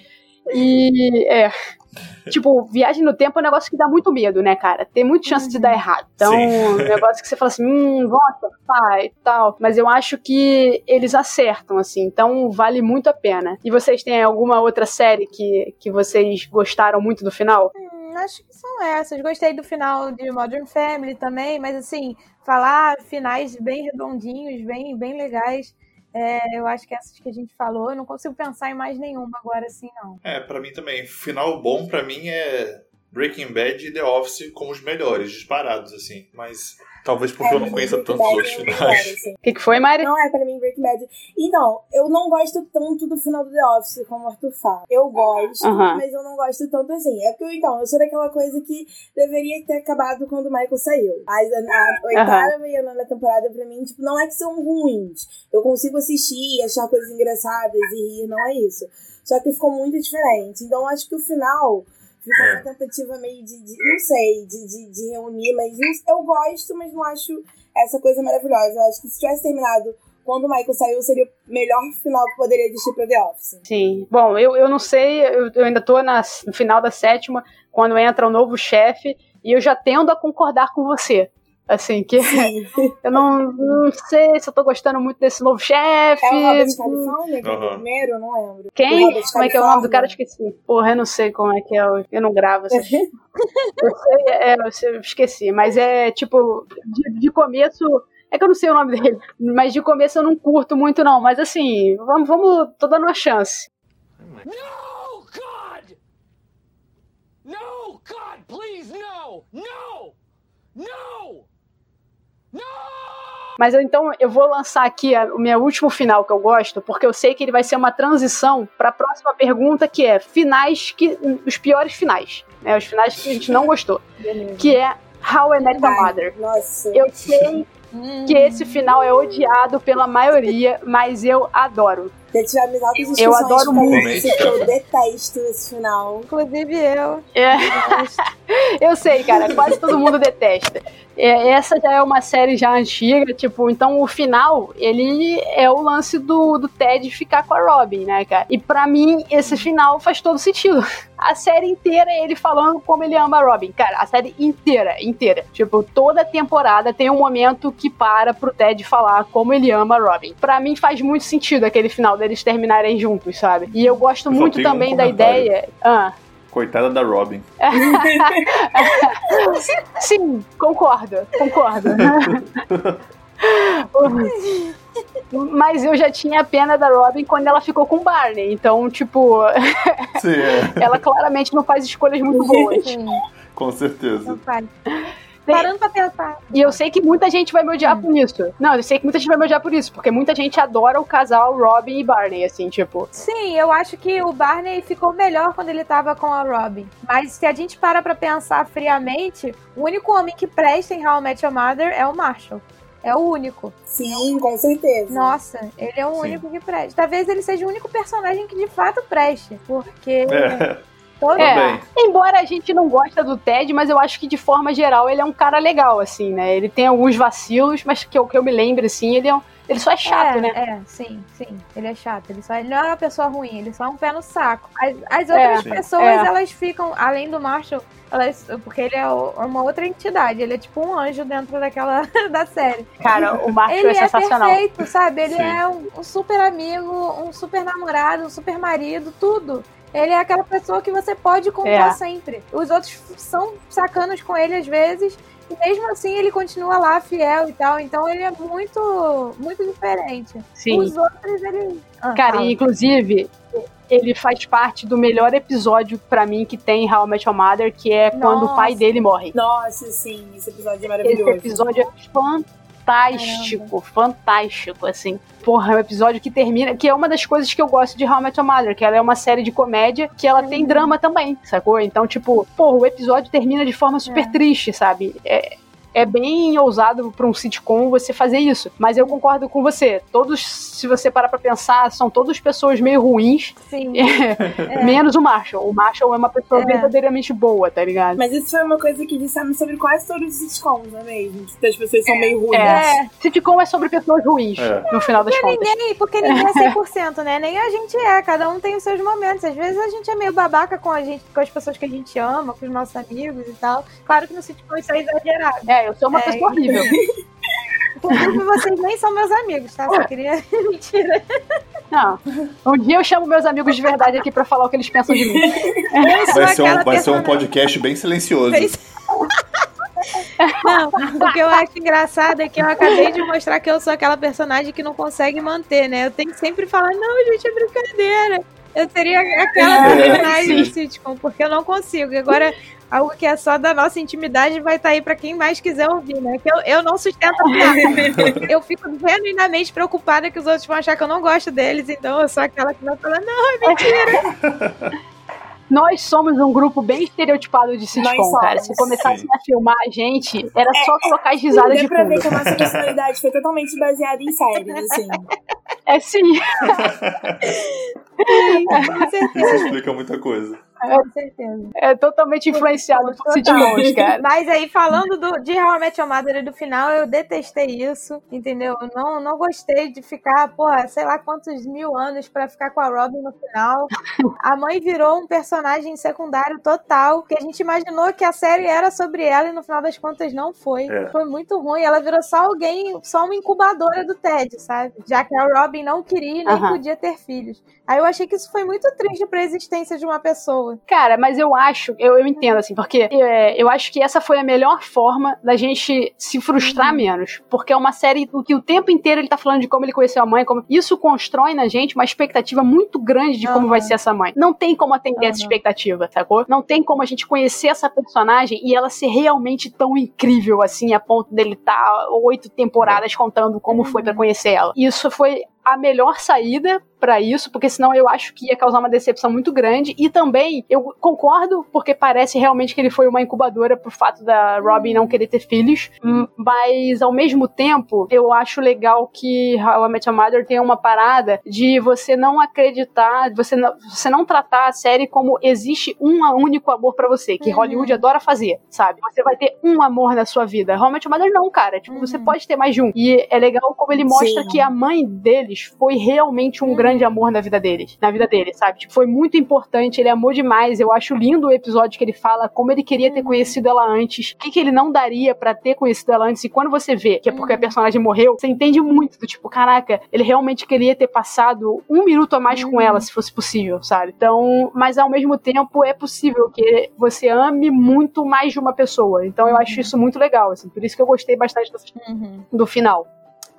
E é. Tipo, viagem no tempo é um negócio que dá muito medo, né, cara? Tem muita chance de dar errado. Então, Sim. um [LAUGHS] negócio que você fala assim, hum, acertar e tal. Mas eu acho que eles acertam, assim. Então, vale muito a pena. E vocês têm alguma outra série que, que vocês gostaram muito do final? Hum, acho que são essas. Gostei do final de Modern Family também, mas assim, falar finais bem redondinhos, bem, bem legais. É, eu acho que essas que a gente falou, eu não consigo pensar em mais nenhuma agora, assim, não. É, pra mim também. Final bom pra mim é Breaking Bad e The Office como os melhores, disparados, assim. Mas talvez porque eu não conheça Breaking tantos Bad outros é finais. assim. O que, que foi, Mari? Não é pra mim Breaking Bad. Então, eu não gosto tanto do final do The Office, como o Arthur fala. Eu gosto, Aham. mas eu não gosto tanto assim. É porque, então, eu sou daquela coisa que deveria ter acabado quando o Michael saiu. Mas a, a oitava e a nona temporada, pra mim, tipo, não é que são ruins. Eu consigo assistir e achar coisas engraçadas e rir, não é isso. Só que ficou muito diferente. Então, eu acho que o final ficou É. uma tentativa meio de, de- não sei, de, de, de reunir, mas eu gosto, mas não acho essa coisa maravilhosa. Eu acho que se tivesse terminado quando o Michael saiu, seria o melhor final que poderia existir pra The Office. Sim. Bom, eu, eu não sei, eu, eu ainda tô na, no final da sétima, quando entra o novo chefe, e eu já tendo a concordar com você. Assim, que [LAUGHS] eu não, não sei se eu tô gostando muito desse novo chefe. É o Robert California, que é o primeiro, não lembro. O Quem? Como é que é o nome do cara? Esqueci. Porra, eu não sei como é que é. Eu, eu não gravo essas [LAUGHS] Eu sei, é, eu esqueci. Mas é tipo, de, de começo. É que eu não sei o nome dele. Mas de começo eu não curto muito, não. Mas assim, vamos, vamos. Tô dando uma chance. No, God! No, God, please, no! No! No! Mas eu, então eu vou lançar aqui a- o meu último final que eu gosto, porque eu sei que ele vai ser uma transição para a próxima pergunta, que é finais que os piores finais, né? Os finais que a gente não gostou, que é How I Met Your Mother. Nossa. Eu sei que esse final é odiado pela maioria, mas eu adoro. Já tivemos altas Eu adoro muito. isso, que eu detesto esse final. Inclusive eu. É, [LAUGHS] eu sei, cara, quase todo mundo detesta. É, essa já é uma série já antiga, tipo, então o final, ele é o lance do, do Ted ficar com a Robin, né, cara? E pra mim, esse final faz todo sentido. [LAUGHS] A série inteira é ele falando como ele ama a Robin. Cara, a série inteira, inteira. Tipo, toda temporada tem um momento que para pro Ted falar como ele ama a Robin. Pra mim faz muito sentido aquele final deles terminarem juntos, sabe? E eu gosto Eu muito tenho um também da ideia. Ah, Coitada da Robin. [LAUGHS] Sim, concordo, concordo. [LAUGHS] Mas eu já tinha a pena da Robin quando ela ficou com o Barney. Então, tipo, Sim, é. [LAUGHS] ela claramente não faz escolhas muito boas. Sim, Com certeza. não faz. Parando pra pensar. E eu sei que muita gente vai me odiar por isso. Não, eu sei que muita gente vai me odiar por isso, porque muita gente adora o casal Robin e Barney, assim, tipo. Sim, eu acho que o Barney ficou melhor quando ele tava com a Robin. Mas se a gente para pra pensar friamente, o único homem que presta em How I Met Your Mother é o Marshall. É o único. Sim, com certeza. Nossa, ele é o Sim. único que presta. Talvez ele seja o único personagem que de fato preste. Porque É. Todo É, embora a gente não gosta do Ted, mas eu acho que de forma geral ele é um cara legal, assim, né? Ele tem alguns vacilos, mas que eu, que eu me lembro, assim, ele, é um- ele só é chato, é, né? É, sim, sim. Ele é chato. Ele, só, ele não é uma pessoa ruim, ele só é um pé no saco. As, as outras Sim. pessoas, É. elas ficam, além do Marshall, elas, porque ele é o- uma outra entidade. Ele é tipo um anjo dentro daquela [LAUGHS] da série. Cara, o Marshall Ele é sensacional. é perfeito, sabe? Ele Sim. é um, um super amigo, um super namorado, um super marido, tudo. Ele é aquela pessoa que você pode contar É. sempre. Os outros são sacanos com ele às vezes, e mesmo assim ele continua lá fiel e tal. Então ele é muito, muito diferente. Sim. Os outros, ele. Ah, Cara, fala. e, inclusive, ele faz parte do melhor episódio pra mim que tem em How I Met Your Mother, que é quando o pai Nossa. dele morre. Nossa, sim, esse episódio é Esse maravilhoso. episódio é fantástico, fantástico, assim. Porra, é um episódio que termina, que é uma das coisas que eu gosto de How I Met Your Mother, que ela é uma série de comédia que ela tem drama também, sacou? Então, tipo, porra, o episódio termina de forma super É. triste, sabe? É, é bem ousado pra um sitcom você fazer isso. Mas eu concordo com você. Todos, se você parar pra pensar, são todos pessoas meio ruins, Sim. [LAUGHS] menos o Marshall. O Marshall é uma pessoa É. verdadeiramente boa, tá ligado? Mas isso foi uma coisa que disseram sobre quase todos os sitcoms, não é mesmo? Que as pessoas são meio ruins. É. Sitcom é sobre pessoas ruins, É. no final das contas. Ninguém, porque [LAUGHS] ninguém é 100%, né? Nem a gente é, cada um tem os seus momentos. Às vezes a gente é meio babaca com a gente, com as pessoas que a gente ama, com os nossos amigos e tal. Claro que no sitcom isso é exagerado. É, eu sou uma É, pessoa horrível. [LAUGHS] Inclusive, vocês nem são meus amigos, tá? Só queria. [LAUGHS] Mentira. Não. Um dia eu chamo meus amigos de verdade aqui pra falar o que eles pensam de mim. [LAUGHS] Vai ser, um, vai ser um podcast bem silencioso. Fez- Não, o que eu acho engraçado é que eu acabei de mostrar que eu sou aquela personagem que não consegue manter, né? Eu tenho que sempre falar, não, gente, é brincadeira. Eu seria aquela É, personagem sim. sitcom, porque eu não consigo. Agora, algo que é só da nossa intimidade vai estar aí pra quem mais quiser ouvir, né? Que eu, eu não sustento a piada. Eu fico genuinamente preocupada que os outros vão achar que eu não gosto deles, então eu sou aquela que vai falar, não, é mentira. [LAUGHS] Nós somos um grupo bem estereotipado de sitcom, cara. Se começassem Sim. a filmar a gente, era só colocar as risadas Deu de pra ver fundo. que a nossa personalidade foi totalmente baseada em séries, assim. É sim. [LAUGHS] [LAUGHS] Com certeza, Isso explica muita coisa. Com certeza. É totalmente influenciado por sitcoms, cara. Mas aí, falando do, de How I Met Your Mother e do final, eu detestei isso, entendeu? Eu Não, não gostei de ficar, porra, sei lá quantos mil anos pra ficar com a Robin no final. A mãe virou um personagem secundário total, que a gente imaginou que a série era sobre ela e no final das contas não foi. É. Foi muito ruim. Ela virou só alguém, só uma incubadora do Ted, sabe? Já que a Robin não queria e nem Aham. podia ter filhos. Aí eu achei que isso foi muito triste pra existência de uma pessoa. Cara, mas eu acho, eu, eu entendo, assim, porque é, eu acho que essa foi a melhor forma da gente se frustrar menos. Porque é uma série que o tempo inteiro ele tá falando de como ele conheceu a mãe, como isso constrói na gente uma expectativa muito grande de como vai ser essa mãe. Não tem como atender essa Aham. expectativa, sacou? Não tem como a gente conhecer essa personagem e ela ser realmente tão incrível assim, a ponto dele estar oito temporadas contando como foi pra conhecer ela. Isso foi a melhor saída pra isso, porque senão eu acho que ia causar uma decepção muito grande. E também eu concordo, porque parece realmente que ele foi uma incubadora pro fato da Robin não querer ter filhos, hum, mas ao mesmo tempo eu acho legal que How I Met Your Mother tem uma parada de você não acreditar, você não, você não tratar a série como existe um único amor pra você, que Uhum. Hollywood adora fazer, sabe? Você vai ter um amor na sua vida. How I Met Your Mother não, cara. Tipo, você Uhum. pode ter mais de um. E é legal como ele mostra Sim. que a mãe foi realmente um Uhum. grande amor na vida deles, na vida dele, sabe? Tipo, foi muito importante, ele amou demais. Eu acho lindo o episódio que ele fala como ele queria Uhum. ter conhecido ela antes, o que, que ele não daria pra ter conhecido ela antes. E quando você vê que é porque a Uhum. personagem morreu, você entende muito do tipo, caraca, ele realmente queria ter passado um minuto a mais com Uhum. ela, se fosse possível, sabe? Então, mas ao mesmo tempo é possível que você ame muito mais de uma pessoa. Então eu Uhum. acho isso muito legal, assim. Por isso que eu gostei bastante do, do final.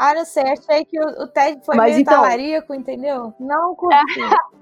Ah, não sei, achei que o, o Ted foi Mas meio então- talarico, entendeu? Não curti. [LAUGHS]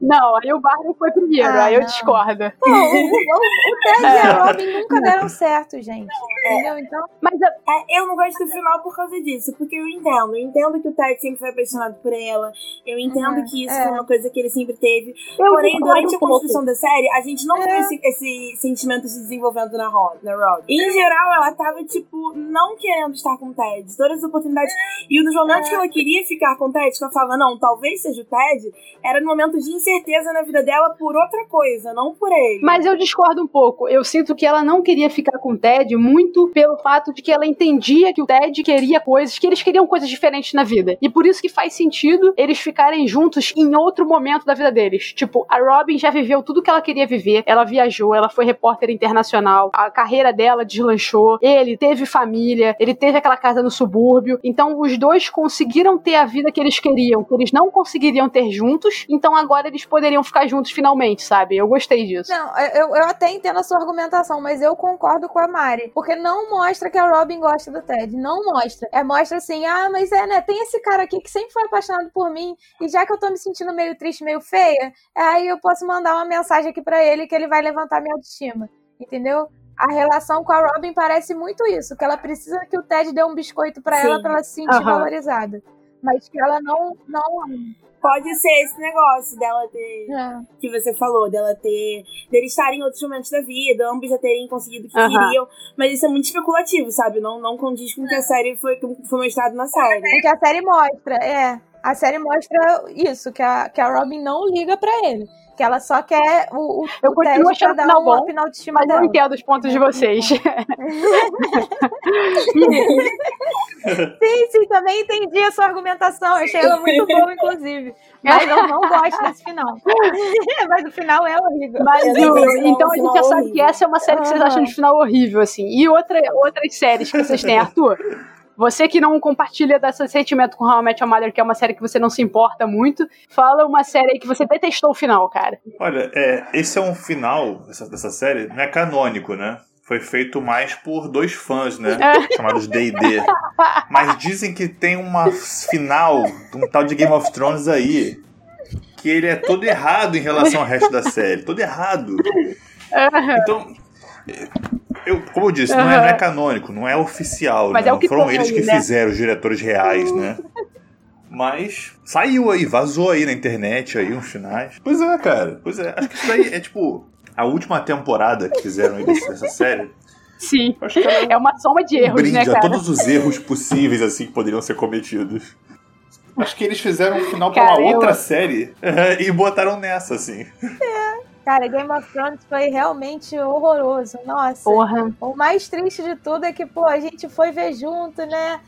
Não, aí o Barney foi primeiro, Ah, aí eu não. discordo. Pô, o, o, o Ted e a Robin nunca deram certo, gente. Entendeu? Então, Mas a- É, eu não gosto do final por causa disso, porque eu entendo. Eu entendo que o Ted sempre foi apaixonado por ela. Eu entendo Uhum, que isso é. foi uma coisa que ele sempre teve. eu Porém, durante a construção da série, a gente não É. viu esse, esse sentimento se desenvolvendo na Rob. Na Rob. Em geral, ela tava, tipo, não querendo estar com o Ted. Todas as oportunidades. E nos momentos que ela queria ficar com o Ted, que ela falava, não, talvez seja o Ted, era no momento de incerteza na vida dela por outra coisa, não por ele. Mas eu discordo um pouco. Eu sinto que ela não queria ficar com o Ted muito pelo fato de que ela entendia que o Ted queria coisas, que eles queriam coisas diferentes na vida. E por isso que faz sentido eles ficarem juntos em outro momento da vida deles. Tipo, a Robin já viveu tudo que ela queria viver. Ela viajou, ela foi repórter internacional, a carreira dela deslanchou. Ele teve família, ele teve aquela casa no subúrbio. Então os dois conseguiram ter a vida que eles queriam, que eles não conseguiriam ter juntos. Então agora eles poderiam ficar juntos finalmente, sabe? Eu gostei disso. Não, eu, eu até entendo a sua argumentação, mas eu concordo com a Mari. Porque não mostra que a Robin gosta do Ted. Não mostra. É mostra assim, ah, mas é, né? Tem esse cara aqui que sempre foi apaixonado por mim. E já que eu tô me sentindo meio triste, meio feia, aí eu posso mandar uma mensagem aqui para ele que ele vai levantar minha autoestima. Entendeu? A relação com a Robin parece muito isso, que ela precisa que o Ted dê um biscoito para ela para ela se sentir Aham. valorizada. Mas que ela não não Pode ser esse negócio dela ter. é. Que você falou, dela ter. deles estarem em outros momentos da vida, ambos já terem conseguido o que queriam. Mas isso é muito especulativo, sabe? Não, não condiz com o que a série foi, foi mostrado na série. O que a série mostra, é. A série mostra isso, que a, que a Robin não liga pra ele. Que ela só quer o, o, Eu o continuo achando o dar final um bom, up na autoestima Mas eu dela. entendo os pontos de vocês. Sim, sim, também entendi a sua argumentação. Eu achei ela muito boa, inclusive. Mas eu não gosto desse final. [LAUGHS] Mas o final é horrível. Mas o- acho então a gente final já sabe que essa é uma série que vocês acham de final horrível, assim. E outra, outras séries que vocês têm, Arthur? Você que não compartilha desse sentimento com How I Met Your Mother, que é uma série que você não se importa muito, fala uma série aí que você detestou o final, cara. Olha, é, esse é um final dessa, dessa série, não é canônico, né? Foi feito mais por dois fãs, né? Chamados D&D. Mas dizem que tem uma final de um tal de Game of Thrones aí que ele é todo errado em relação ao resto da série. Todo errado. Então, eu, como eu disse, não é, não é canônico, não é oficial, Mas né? é o que Foram eles aí, que né? fizeram, os diretores reais, né? [LAUGHS] Mas saiu aí, vazou aí na internet aí uns finais. Pois é, cara. Pois é. Acho que isso daí é tipo a última temporada que fizeram aí dessa série. Sim. Acho que É uma soma de um erros, brinde né, a cara? todos os erros possíveis assim que poderiam ser cometidos. Acho que eles fizeram um final pra Cara, uma eu- outra série [LAUGHS] e botaram nessa, assim. Cara, Game of Thrones foi realmente horroroso. Nossa. Porra. O mais triste de tudo é que, pô, a gente foi ver junto, né?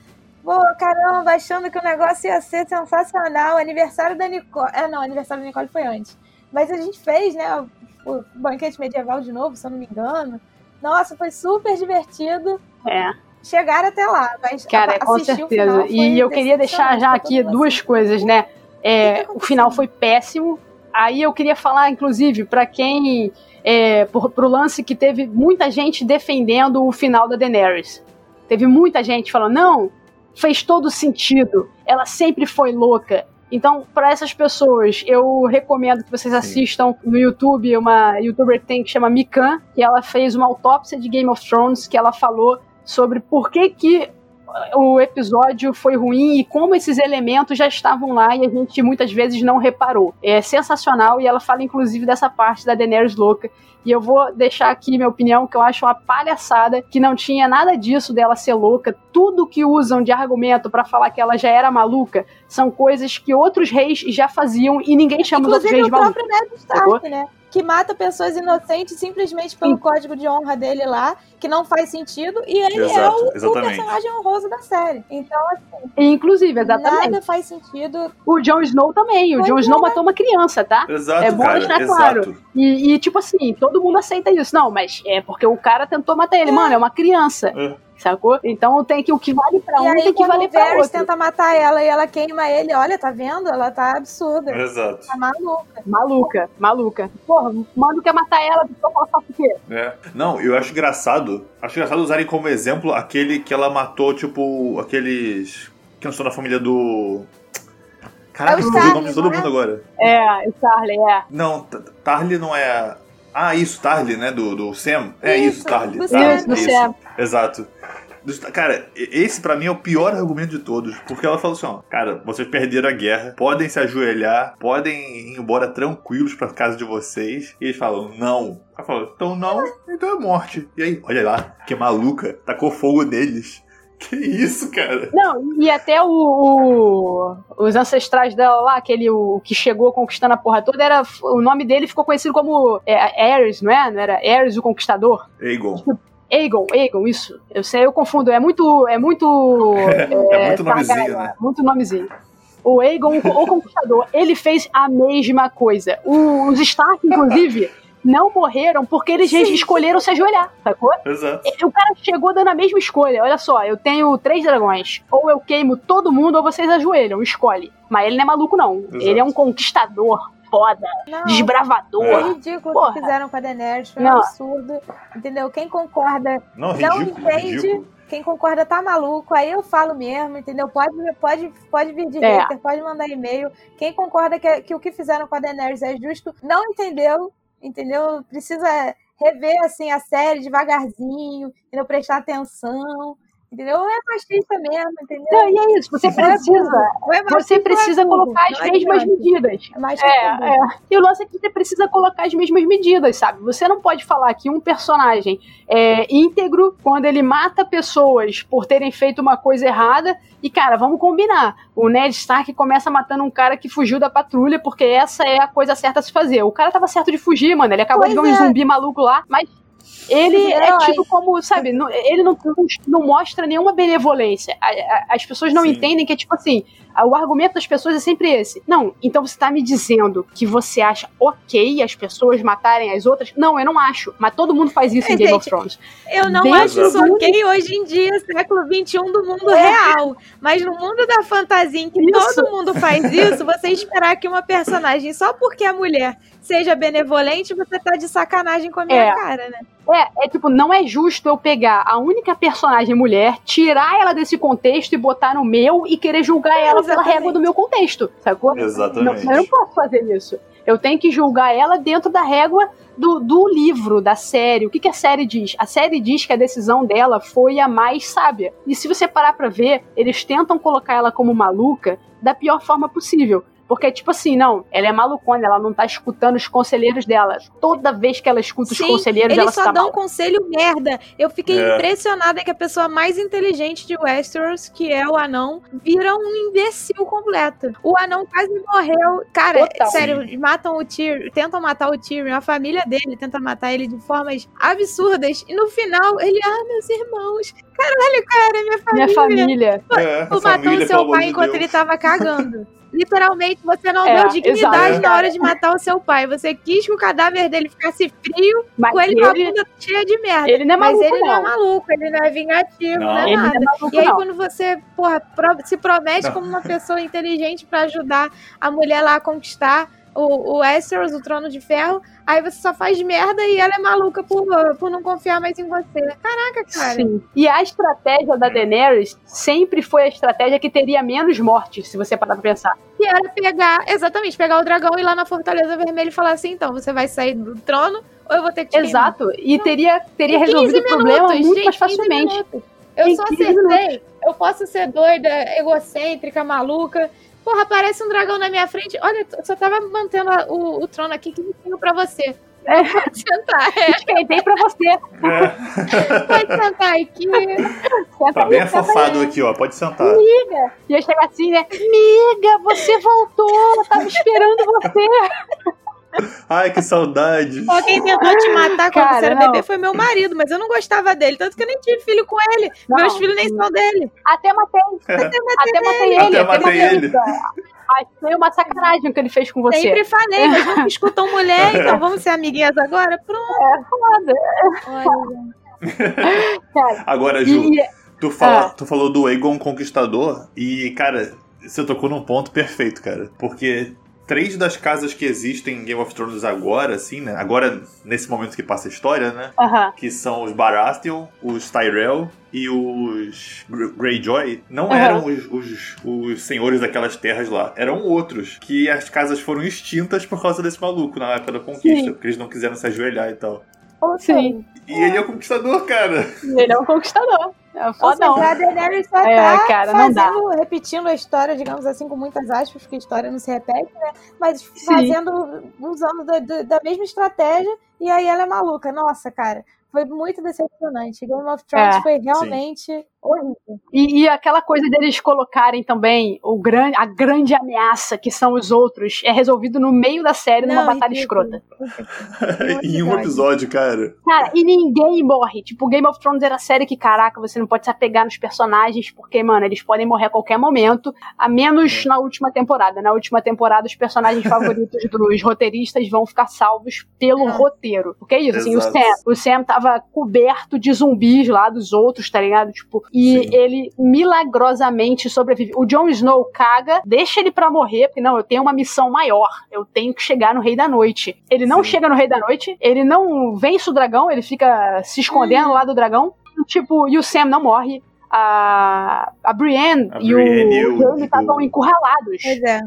Pô, caramba, achando que o negócio ia ser sensacional. Aniversário da Nicole. É, não, aniversário da Nicole foi antes. Mas a gente fez, né? O banquete medieval de novo, se eu não me engano. Nossa, foi super divertido. É. Chegar até lá, mas Cara, com certeza. final E eu queria deixar já aqui duas mundo. coisas, né? O É, o final foi péssimo. Aí eu queria falar, inclusive, pra quem. É, por, pro lance que teve muita gente defendendo o final da Daenerys. Teve muita gente falando, não, fez todo sentido. Ela sempre foi louca. Então, para essas pessoas, eu recomendo que vocês assistam no YouTube uma youtuber que tem que chama Mikan, que ela fez uma autópsia de Game of Thrones, que ela falou sobre por que que o episódio foi ruim e como esses elementos já estavam lá e a gente muitas vezes não reparou. É sensacional e ela fala inclusive dessa parte da Daenerys louca. E eu vou deixar aqui minha opinião, que eu acho uma palhaçada, que não tinha nada disso dela ser louca. Tudo que usam de argumento pra falar que ela já era maluca são coisas que outros reis já faziam e ninguém chama os outros Inclusive reis o de malucos. próprio Ned Stark, né? Que mata pessoas inocentes simplesmente pelo Sim. código de honra dele lá, que não faz sentido, e ele é Exato, o, o exatamente. personagem honroso da série. Então, assim, Inclusive, exatamente. nada faz sentido. O Jon Snow também. O Pois Jon é. Snow matou uma criança, tá? Exato, É bom cara. deixar Exato. claro. E, e, tipo assim, todo mundo aceita isso. Não, mas é porque o cara tentou matar ele. Mano, é uma criança. É. Sacou? Então tem que o que vale pra e um aí, tem que valer o pra outro. tenta matar ela e ela queima ele, olha, tá vendo? Ela tá absurda. Exato. Tá maluca. Maluca, maluca. Porra, mano quer matar ela, só por quê? É. Não, eu acho engraçado. Acho engraçado usarem como exemplo aquele que ela matou, tipo, aqueles. que não são da família do. Caraca, É o eu fugiu o nome de todo não é? mundo agora. É, o Charlie, é. Não, Tarly não é. Ah, isso, Tarly, né? Do, do Sam? É isso, Isso, Tarly. do Tá, Sam. Isso, do é Sam. Exato. Cara, esse pra mim é o pior argumento de todos. Porque ela falou assim: ó, cara, vocês perderam a guerra, podem se ajoelhar, podem ir embora tranquilos pra casa de vocês. E eles falam: não. Ela falou: então não, então é morte. E aí, olha lá, que maluca, tacou fogo neles. Que isso, cara? Não, e até o, o- os ancestrais dela lá, aquele o que chegou conquistando a porra toda, era, o nome dele ficou conhecido como é, Ares, não é? Não era Ares o Conquistador? Aegon. Aegon, Aegon, isso. Eu sei, eu confundo. É muito. É muito. [LAUGHS] É muito nomezinho, né? Muito nomezinho. O Aegon, o Conquistador, ele fez a mesma coisa. O- os Stark, inclusive, não morreram porque eles escolheram se ajoelhar, sacou? Exato. O cara chegou dando a mesma escolha. Olha só, eu tenho três dragões. Ou eu queimo todo mundo, ou vocês ajoelham. Escolhe. Mas ele não é maluco, não. Exato. Ele é um conquistador foda, Não, desbravador. é ridículo o Porra. que fizeram com a Daenerys, foi Não. um absurdo, entendeu? Quem concorda Não, não ridículo, entende, ridículo. quem concorda tá maluco, aí eu falo mesmo, entendeu? Pode, pode, pode vir de É. hater, pode mandar e-mail. Quem concorda que, que o que fizeram com a Daenerys é justo, não entendeu, entendeu? Precisa rever assim a série devagarzinho, entendeu? Prestar atenção, entendeu? Ou é machista mesmo, entendeu? Não, e é isso, você precisa. Ou é Você é precisa colocar as não mesmas medidas. É É, é. E o lance é que você precisa colocar as mesmas medidas, sabe? Você não pode falar que um personagem é íntegro quando ele mata pessoas por terem feito uma coisa errada. E, cara, vamos combinar. O Ned Stark começa matando um cara que fugiu da patrulha, porque essa é a coisa certa a se fazer. O cara tava certo de fugir, mano. Ele acabou Pois de ver um é. zumbi maluco lá, mas. Ele é tido como, sabe, não- ele não, não mostra nenhuma benevolência. A- a- As pessoas não Sim. entendem que é tipo assim, o argumento das pessoas é sempre esse. Não, então você tá me dizendo que você acha ok as pessoas matarem as outras? Não, eu não acho. Mas todo mundo faz isso em É, Game of gente, Thrones. Eu não Dentro acho isso do- ok hoje em dia, século XXI do mundo real. Mas no mundo da fantasia em que Isso. todo mundo faz isso, você esperar que uma personagem, só porque é mulher, seja benevolente, você tá de sacanagem com a minha É. cara, né? É, é tipo, não é justo eu pegar a única personagem mulher, tirar ela desse contexto e botar no meu e querer julgar ela pela exatamente. régua do meu contexto, sacou? Exatamente. Não, eu não posso fazer isso. Eu tenho que julgar ela dentro da régua do, do livro, da série. O que, que a série diz? A série diz que a decisão dela foi a mais sábia. E se você parar pra ver, eles tentam colocar ela como maluca da pior forma possível. Porque, tipo assim, não, ela é malucona, ela não tá escutando os conselheiros dela. Toda vez que ela escuta os Sim, conselheiros, ela Eles se só tá dão mal. conselho merda. Eu fiquei É. impressionada que a pessoa mais inteligente de Westeros, que é o anão, vira um imbecil completo. O anão quase morreu. Cara, Total. sério, matam o Tyrion, tentam matar o Tyrion, a família dele tenta matar ele de formas absurdas. E no final, ele, ah, meus irmãos. Caralho, cara, minha família. Minha família. É, Tu matou família, seu pai de enquanto Deus. ele tava cagando. [LAUGHS] Literalmente, você não É, deu dignidade exato. na hora de matar o seu pai. Você quis que o cadáver dele ficasse frio, Mas com ele, com a ele, bunda cheia de merda. ele não é Mas maluco, ele não. é maluco, ele não é vingativo, Não. não, é Ele não nada. é maluco, E aí, não. quando você, porra, pro- se promete Não. como uma pessoa inteligente pra ajudar a mulher lá a conquistar o, o Westeros, o Trono de Ferro, aí você só faz merda e ela é maluca por, por não confiar mais em você. Caraca, cara. Sim. E a estratégia da Daenerys sempre foi a estratégia que teria menos mortes, se você parar pra pensar. Que era pegar, exatamente, pegar o dragão e ir lá na Fortaleza Vermelha e falar assim: então, você vai sair do trono ou eu vou ter que te queimar?" Exato. E teria, teria 15 resolvido o problema minutos, muito gente, mais 15 facilmente. Eu só 15 acertei. Eu posso ser doida, egocêntrica, maluca. Porra, aparece um dragão na minha frente. Olha, eu só tava mantendo a- o, o trono aqui que tenho pra você. É. Pode sentar, é. Esquentei pra você. É, Pode sentar aqui. Senta tá bem afofado aqui, ó. Pode sentar. Ia chegar assim, né? Miga, você voltou. Eu tava esperando você. Ai, que saudade. Pô, quem tentou te matar quando Cara, você era não. bebê foi meu marido, mas eu não gostava dele, tanto que eu nem tive filho com ele. Não. Meus filhos nem são dele. Até matei. [LAUGHS] Até matei ele. Até matei ele. Achei uma sacanagem o que ele fez com você. Sempre falei, mas nunca [LAUGHS] escutam mulher, então [LAUGHS] vamos ser amiguinhas agora? Pronto. É foda. Olha. [LAUGHS] Agora, Ju, e, tu, fala, Ah. tu falou do Aegon Conquistador e, cara, você tocou num ponto perfeito, cara. Porque três das casas que existem em Game of Thrones agora, assim, né? Agora, nesse momento que passa a história, né? Que são os Baratheon, os Tyrell e os Gr- Greyjoy, não Aham. eram os, os, os senhores daquelas terras lá. Eram outros. Que as casas foram extintas por causa desse maluco na época da conquista. Sim. Porque eles não quiseram se ajoelhar e tal. Sim. E ele é o conquistador, cara. Ele é um conquistador. É fodão. seja, a Daenerys só É, tá cara, fazendo, repetindo a história, digamos assim, com muitas aspas, porque a história não se repete, né? Mas Sim. fazendo, usando da, da- mesma estratégia, e aí ela é maluca. Nossa, cara. Foi muito decepcionante. Game of Thrones É, foi realmente horrível. E, e aquela coisa deles colocarem também o gran, a grande ameaça que são os outros é resolvido no meio da série numa Não, batalha ridículo. escrota. [LAUGHS] em um episódio, cara. Cara, e ninguém morre. Tipo, Game of Thrones era série que, caraca, você não pode se apegar nos personagens, porque, mano, eles podem morrer a qualquer momento, a menos É. na última temporada. Na última temporada, os personagens favoritos [LAUGHS] dos roteiristas vão ficar salvos pelo É. roteiro. Porque é isso, assim, o Exato. Sam, o Sam tava coberto de zumbis lá dos outros, tá ligado? Tipo, e Sim. ele milagrosamente sobrevive. O Jon Snow caga, deixa ele pra morrer, porque não, eu tenho uma missão maior. Eu tenho que chegar no Rei da Noite. Ele não Sim. chega no Rei da Noite, ele não vence o dragão, ele fica se escondendo lá do dragão. Tipo, e o Sam não morre. A, a Brienne A e o Brienne e o- Jaime e estavam o- encurralados. Pois é.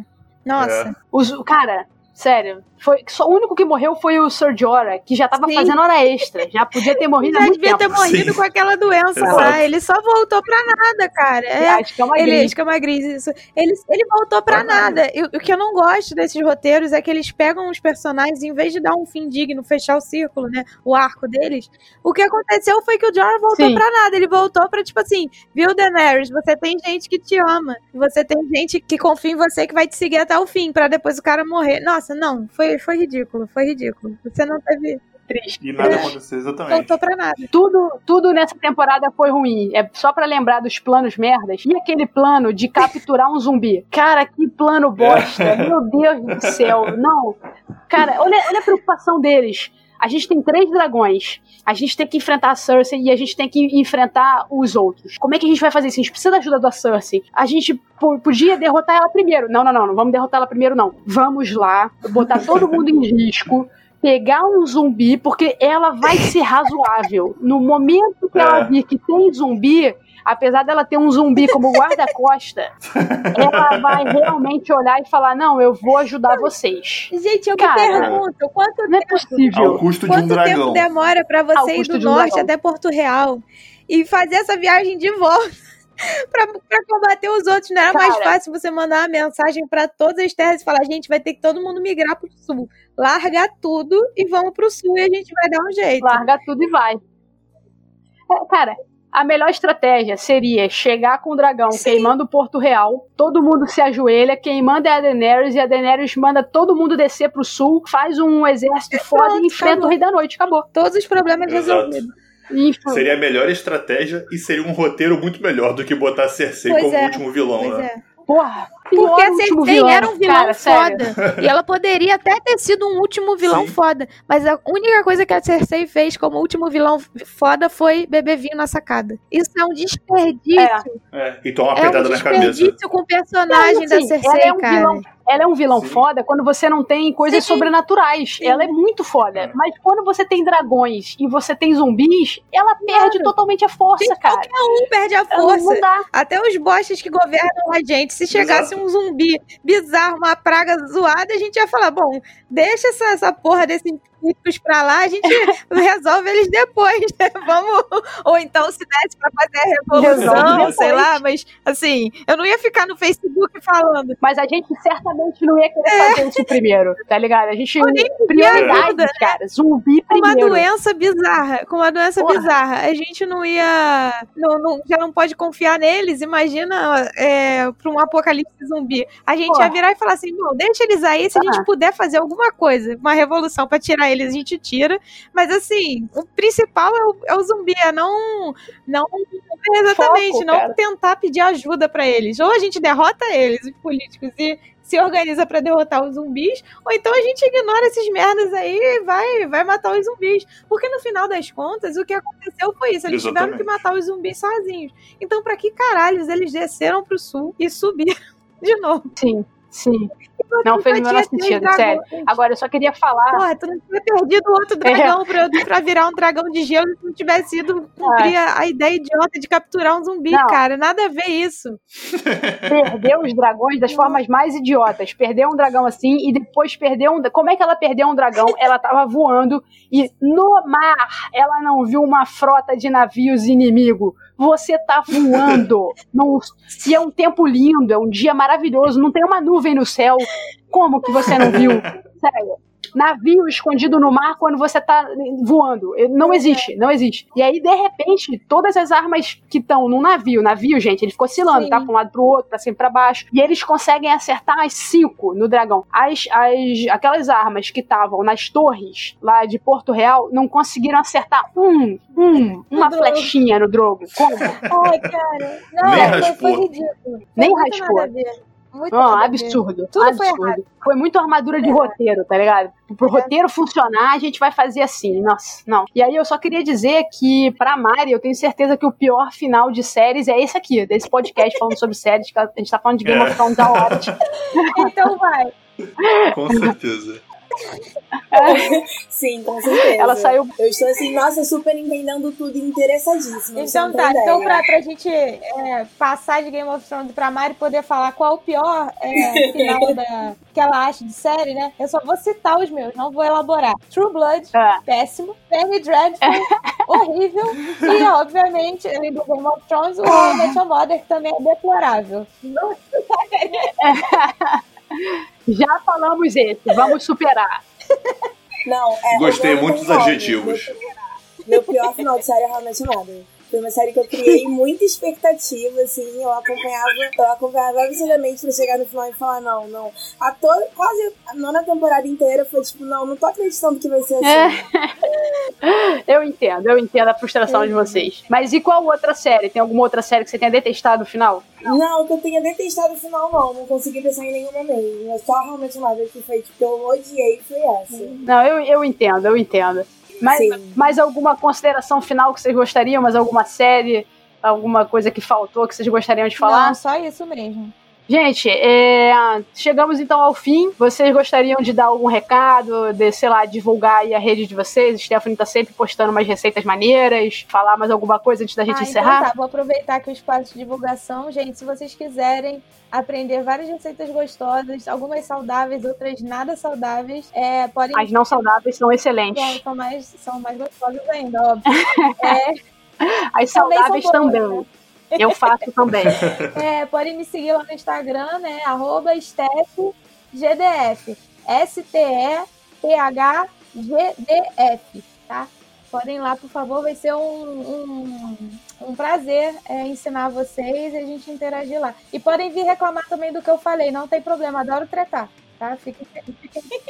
Nossa. Os, cara, sério, foi, só, o único que morreu foi o Sir Jorah, que já tava Sim. fazendo hora extra. Já podia ter morrido há Já devia ter tempo. morrido Sim. com aquela doença Exato. lá. Ele só voltou pra nada, cara. É, Acho que é uma ele, é uma gris, isso. Ele, ele voltou pra Pra nada. nada. E o que eu não gosto desses roteiros é que eles pegam os personagens, em vez de dar um fim digno, fechar o círculo, né? O arco deles. O que aconteceu foi que o Jorah voltou Sim. pra nada. Ele voltou pra, tipo assim, viu, Daenerys? Você tem gente que te ama. Você tem gente que confia em você que vai te seguir até o fim, pra depois o cara morrer. Nossa, não. Foi, foi ridículo. Foi ridículo. Você não teve. Triste. E nada É. aconteceu exatamente. Voltou pra nada. Tudo, tudo nessa temporada foi ruim. É só pra lembrar dos planos merdas. E aquele plano de capturar um zumbi? Cara, que plano bosta. Meu Deus do céu. Não. Cara, olha, olha a preocupação deles. A gente tem três dragões. A gente tem que enfrentar a Cersei e a gente tem que enfrentar os outros. Como é que a gente vai fazer isso? A gente precisa da ajuda da Cersei. A gente po- podia derrotar ela primeiro. Não, não, não. Não vamos derrotar ela primeiro, não. Vamos lá, botar todo mundo em risco pegar um zumbi, porque ela vai ser razoável. No momento que ela É. vir que tem zumbi, apesar dela ter um zumbi como guarda-costa, [LAUGHS] ela vai realmente olhar e falar: Não, eu vou ajudar vocês. Gente, eu me Cara, pergunto quanto Não é tempo, possível. Ao custo de um quanto dragão. tempo demora pra Ao você ir do um norte dragão. até Porto Real e fazer essa viagem de volta [LAUGHS] pra, pra combater os outros? Não era mais Cara. fácil você mandar uma mensagem pra todas as terras e falar: gente, vai ter que todo mundo migrar pro sul. Larga tudo e vamos pro sul e a gente vai dar um jeito. Larga tudo e vai. É, cara, a melhor estratégia seria chegar com o dragão Sim. queimando o Porto Real, todo mundo se ajoelha, quem manda é a Daenerys e a Daenerys manda todo mundo descer pro sul, faz um exército foda pronto, e enfrenta acabou. o Rei da Noite, acabou. Todos os problemas Exato. resolvidos. Seria a melhor estratégia e seria um roteiro muito melhor do que botar a Cersei Pois como é, último vilão, Pois né? é. porra, Porque a Cersei vilão, era um vilão cara, sério. foda. E ela poderia até ter sido um último vilão Sim. foda. Mas a única coisa que a Cersei fez como último vilão foda foi beber vinho na sacada. Isso é um desperdício. É, e toma uma É, um pedrada na cabeça. desperdício com o personagem Não, da assim, Cersei, ela é um cara. vilão- Ela é um vilão Sim. foda quando você não tem coisas Sim. sobrenaturais. Sim. Ela é muito foda. Mas quando você tem dragões e você tem zumbis, ela perde totalmente a força, Gente, cara. qualquer um perde a força. Não dá. Até os bostes que governam a gente. Se chegasse Exato. um zumbi bizarro, uma praga zoada, a gente ia falar: bom, deixa essa, essa porra desses espíritos pra lá, a gente [LAUGHS] resolve eles depois, né? Vamos. Ou então, se desse pra fazer a revolução, sei lá, mas assim, eu não ia ficar no Facebook falando. Mas a gente certamente não ia querer fazer isso primeiro, tá ligado? A gente. Prioridade, né? cara. Zumbi Com uma doença bizarra, com uma doença Porra. bizarra, a gente não ia. Não, não- já não pode confiar neles. Imagina é, pra um apocalipse zumbi. A gente Porra. ia virar e falar assim: não, deixa eles aí. Se a gente Ah. puder fazer alguma coisa, uma revolução pra tirar eles, a gente tira. Mas assim, o principal é o, é o zumbi, é não. não exatamente, Foco, não cara. tentar pedir ajuda pra eles. Ou a gente derrota eles, os políticos, e se organiza pra derrotar os zumbis, ou então a gente ignora esses merdas aí e vai, vai matar os zumbis. Porque no final das contas, o que aconteceu foi isso. Eles tiveram que matar os zumbis sozinhos. Então, pra que caralhos eles desceram pro sul e subiram [LAUGHS] de novo? Sim, sim. Não fez o menor sentido, dragões. sério. Agora, eu só queria falar. Porra, tu não tinha perdido outro [LAUGHS] É. dragão pra, pra virar um dragão de gelo se não tivesse ido cumprir a, a ideia idiota de capturar um zumbi, Não. cara. Nada a ver isso. [LAUGHS] perdeu os dragões das formas mais idiotas. Perdeu um dragão assim e depois perdeu um. Como é que ela perdeu um dragão? Ela tava voando e no mar ela não viu uma frota de navios inimigo. Você tá voando. num- e é um tempo lindo, é um dia maravilhoso, não tem uma nuvem no céu. Como que você não viu? Sério. Navio escondido no mar quando você tá voando. Não existe, não existe. E aí, de repente, todas as armas que estão no navio, navio, gente, ele ficou oscilando, Sim. tá? Pra um lado pro outro, pra cima e pra baixo. E eles conseguem acertar as cinco no dragão. As, as, aquelas armas que estavam nas torres lá de Porto Real não conseguiram acertar um, um, uma Drogo. flechinha no Drogo. Como? Ai, cara. Não, Nem foi, ridículo. Foi Nem raspou. Muito Não, absurdo. Tudo foi absurdo. errado. Foi muito armadura de roteiro, tá ligado? Pro roteiro funcionar, a gente vai fazer assim. Nossa, não. E aí eu só queria dizer que, pra Mari, eu tenho certeza que o pior final de séries é esse aqui, desse podcast falando sobre [LAUGHS] séries, que a gente tá falando de Game of Thrones horas. [LAUGHS] Então vai. Com certeza. [LAUGHS] Sim, com certeza. Ela saiu. Eu estou assim, nossa, super entendendo tudo e interessadíssima. Então tá, tem então ideia. pra, pra gente é, passar de Game of Thrones pra Mari poder falar qual o pior é, final da, que ela acha de série, né? Eu só vou citar os meus, não vou elaborar. True Blood, Ah. péssimo. Penny Dreadful, [LAUGHS] horrível. E, obviamente, além do Game of Thrones, o Your Mother, que também é deplorável. Não [LAUGHS] Já falamos esse, vamos superar. Não, é. Gostei muito dos adjetivos. Meu, pior final de série é Your Mother. Foi uma série que eu criei [LAUGHS] muita expectativa, assim, eu acompanhava, eu acompanhava absurdamente pra chegar no final e falar, não, não. A to quase a nona temporada inteira foi tipo, não, não tô acreditando que vai ser assim. [LAUGHS] Eu entendo, eu entendo a frustração de vocês. Mas e qual outra série? Tem alguma outra série que você tenha detestado o final? Não, que eu tenha detestado o final, não. Não consegui pensar em nenhuma mesmo. É só realmente uma vez que foi, tipo, que eu odiei foi essa. Não, eu, eu entendo, eu entendo. Mas, mais alguma consideração final que vocês gostariam? Mais alguma série? Alguma coisa que faltou que vocês gostariam de falar? Não, só isso mesmo. Gente, é, chegamos então ao fim. Vocês gostariam de dar algum recado, de, sei lá, divulgar aí a rede de vocês? Stephanie tá sempre postando umas receitas maneiras. Falar mais alguma coisa antes da gente Ah, encerrar? Então tá, vou aproveitar aqui o espaço de divulgação. Gente, se vocês quiserem aprender várias receitas gostosas, algumas saudáveis, outras nada saudáveis, é, podem. As não saudáveis são excelentes. São, são mais, são mais gostosas ainda, óbvio. [LAUGHS] É, As Também saudáveis boas, também. Eu faço também. [LAUGHS] é, podem me seguir lá no Instagram, né? Arroba StefGDF. S-T-E-P-H-G-D-F, tá? Podem ir lá, por favor, vai ser um, um, um prazer é, ensinar vocês e a gente interagir lá. E podem vir reclamar também do que eu falei, não tem problema, adoro tretar, tá? Fiquem,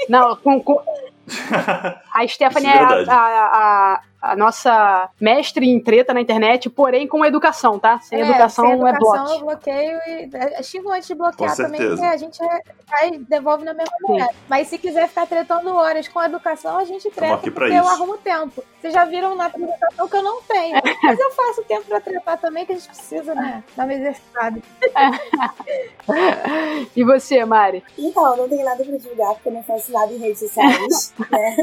Não, com, com- [LAUGHS] a Stephanie é é a, a- a- a nossa mestre em treta na internet, porém com educação, tá? Sem É, educação, sem não é educação, bloco. eu bloqueio e é, xingo antes de bloquear também, porque a gente é- vai devolve na mesma moeda. Mas se quiser ficar tretando horas com educação, a gente treta porque eu isso. arrumo tempo. Vocês já viram na apresentação que eu não tenho. Mas eu faço tempo pra tretar também, que a gente precisa, né? Dar uma exercitada. [LAUGHS] E você, Mari? Então, eu não tenho nada pra divulgar, porque eu não faço nada em redes sociais, [LAUGHS] né?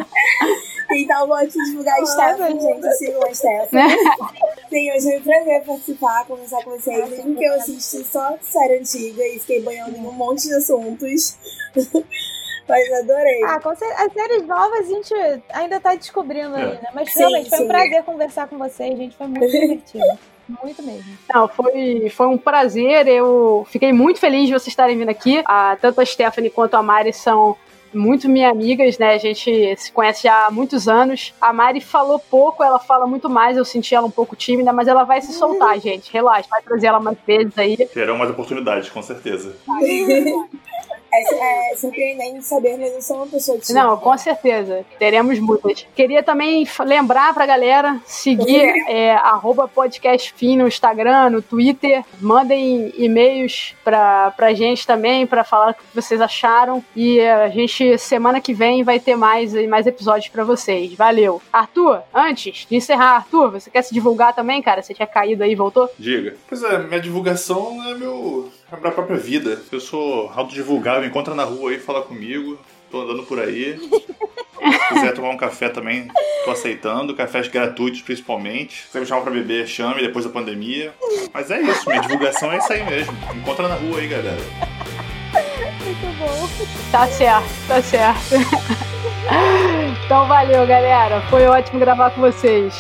Então, eu vou te divulgar a Stephanie, gente. gente. Sigam a Stephanie. Sim, hoje foi um prazer participar, conversar com vocês. Mesmo que eu assisti só série antiga e fiquei banhando em um monte de assuntos. [LAUGHS] Mas adorei. Ah, com as séries novas a gente ainda tá descobrindo aí, né? Mas Sim, realmente foi sim. um prazer conversar com vocês, gente. Foi muito [LAUGHS] divertido. Muito mesmo. Não, foi, foi um prazer. Eu fiquei muito feliz de vocês estarem vindo aqui. Ah, tanto a Stephanie quanto a Mari são muito minhas amigas, né? A gente se conhece já há muitos anos. A Mari falou pouco, ela fala muito mais. Eu senti ela um pouco tímida, mas ela vai se soltar, gente. Relaxa, vai trazer ela mais vezes aí. Terão mais oportunidades, com certeza. É, é surpreendente saber, mas eu sou uma pessoa tímida. Não, com certeza. Teremos muitas. Queria também lembrar pra galera seguir é, arroba podcastfim no Instagram, no Twitter. Mandem e-mails pra, pra gente também pra falar o que vocês acharam. E a gente, semana que vem, vai ter mais, mais episódios pra vocês. Valeu. Arthur, antes de encerrar, Arthur, você quer se divulgar também, cara? Você tinha caído aí e voltou? Diga. Pois é, minha divulgação é meu. A minha própria vida. Eu sou autodivulgável, encontra na rua aí, fala comigo. Tô andando por aí. Se quiser tomar um café também, tô aceitando. Cafés gratuitos, principalmente. Se você me chamar pra beber, chame depois da pandemia. Mas é isso, minha divulgação é isso aí mesmo. Encontra na rua aí, galera. Muito bom. Tá certo, tá certo. então valeu, galera. Foi ótimo gravar com vocês.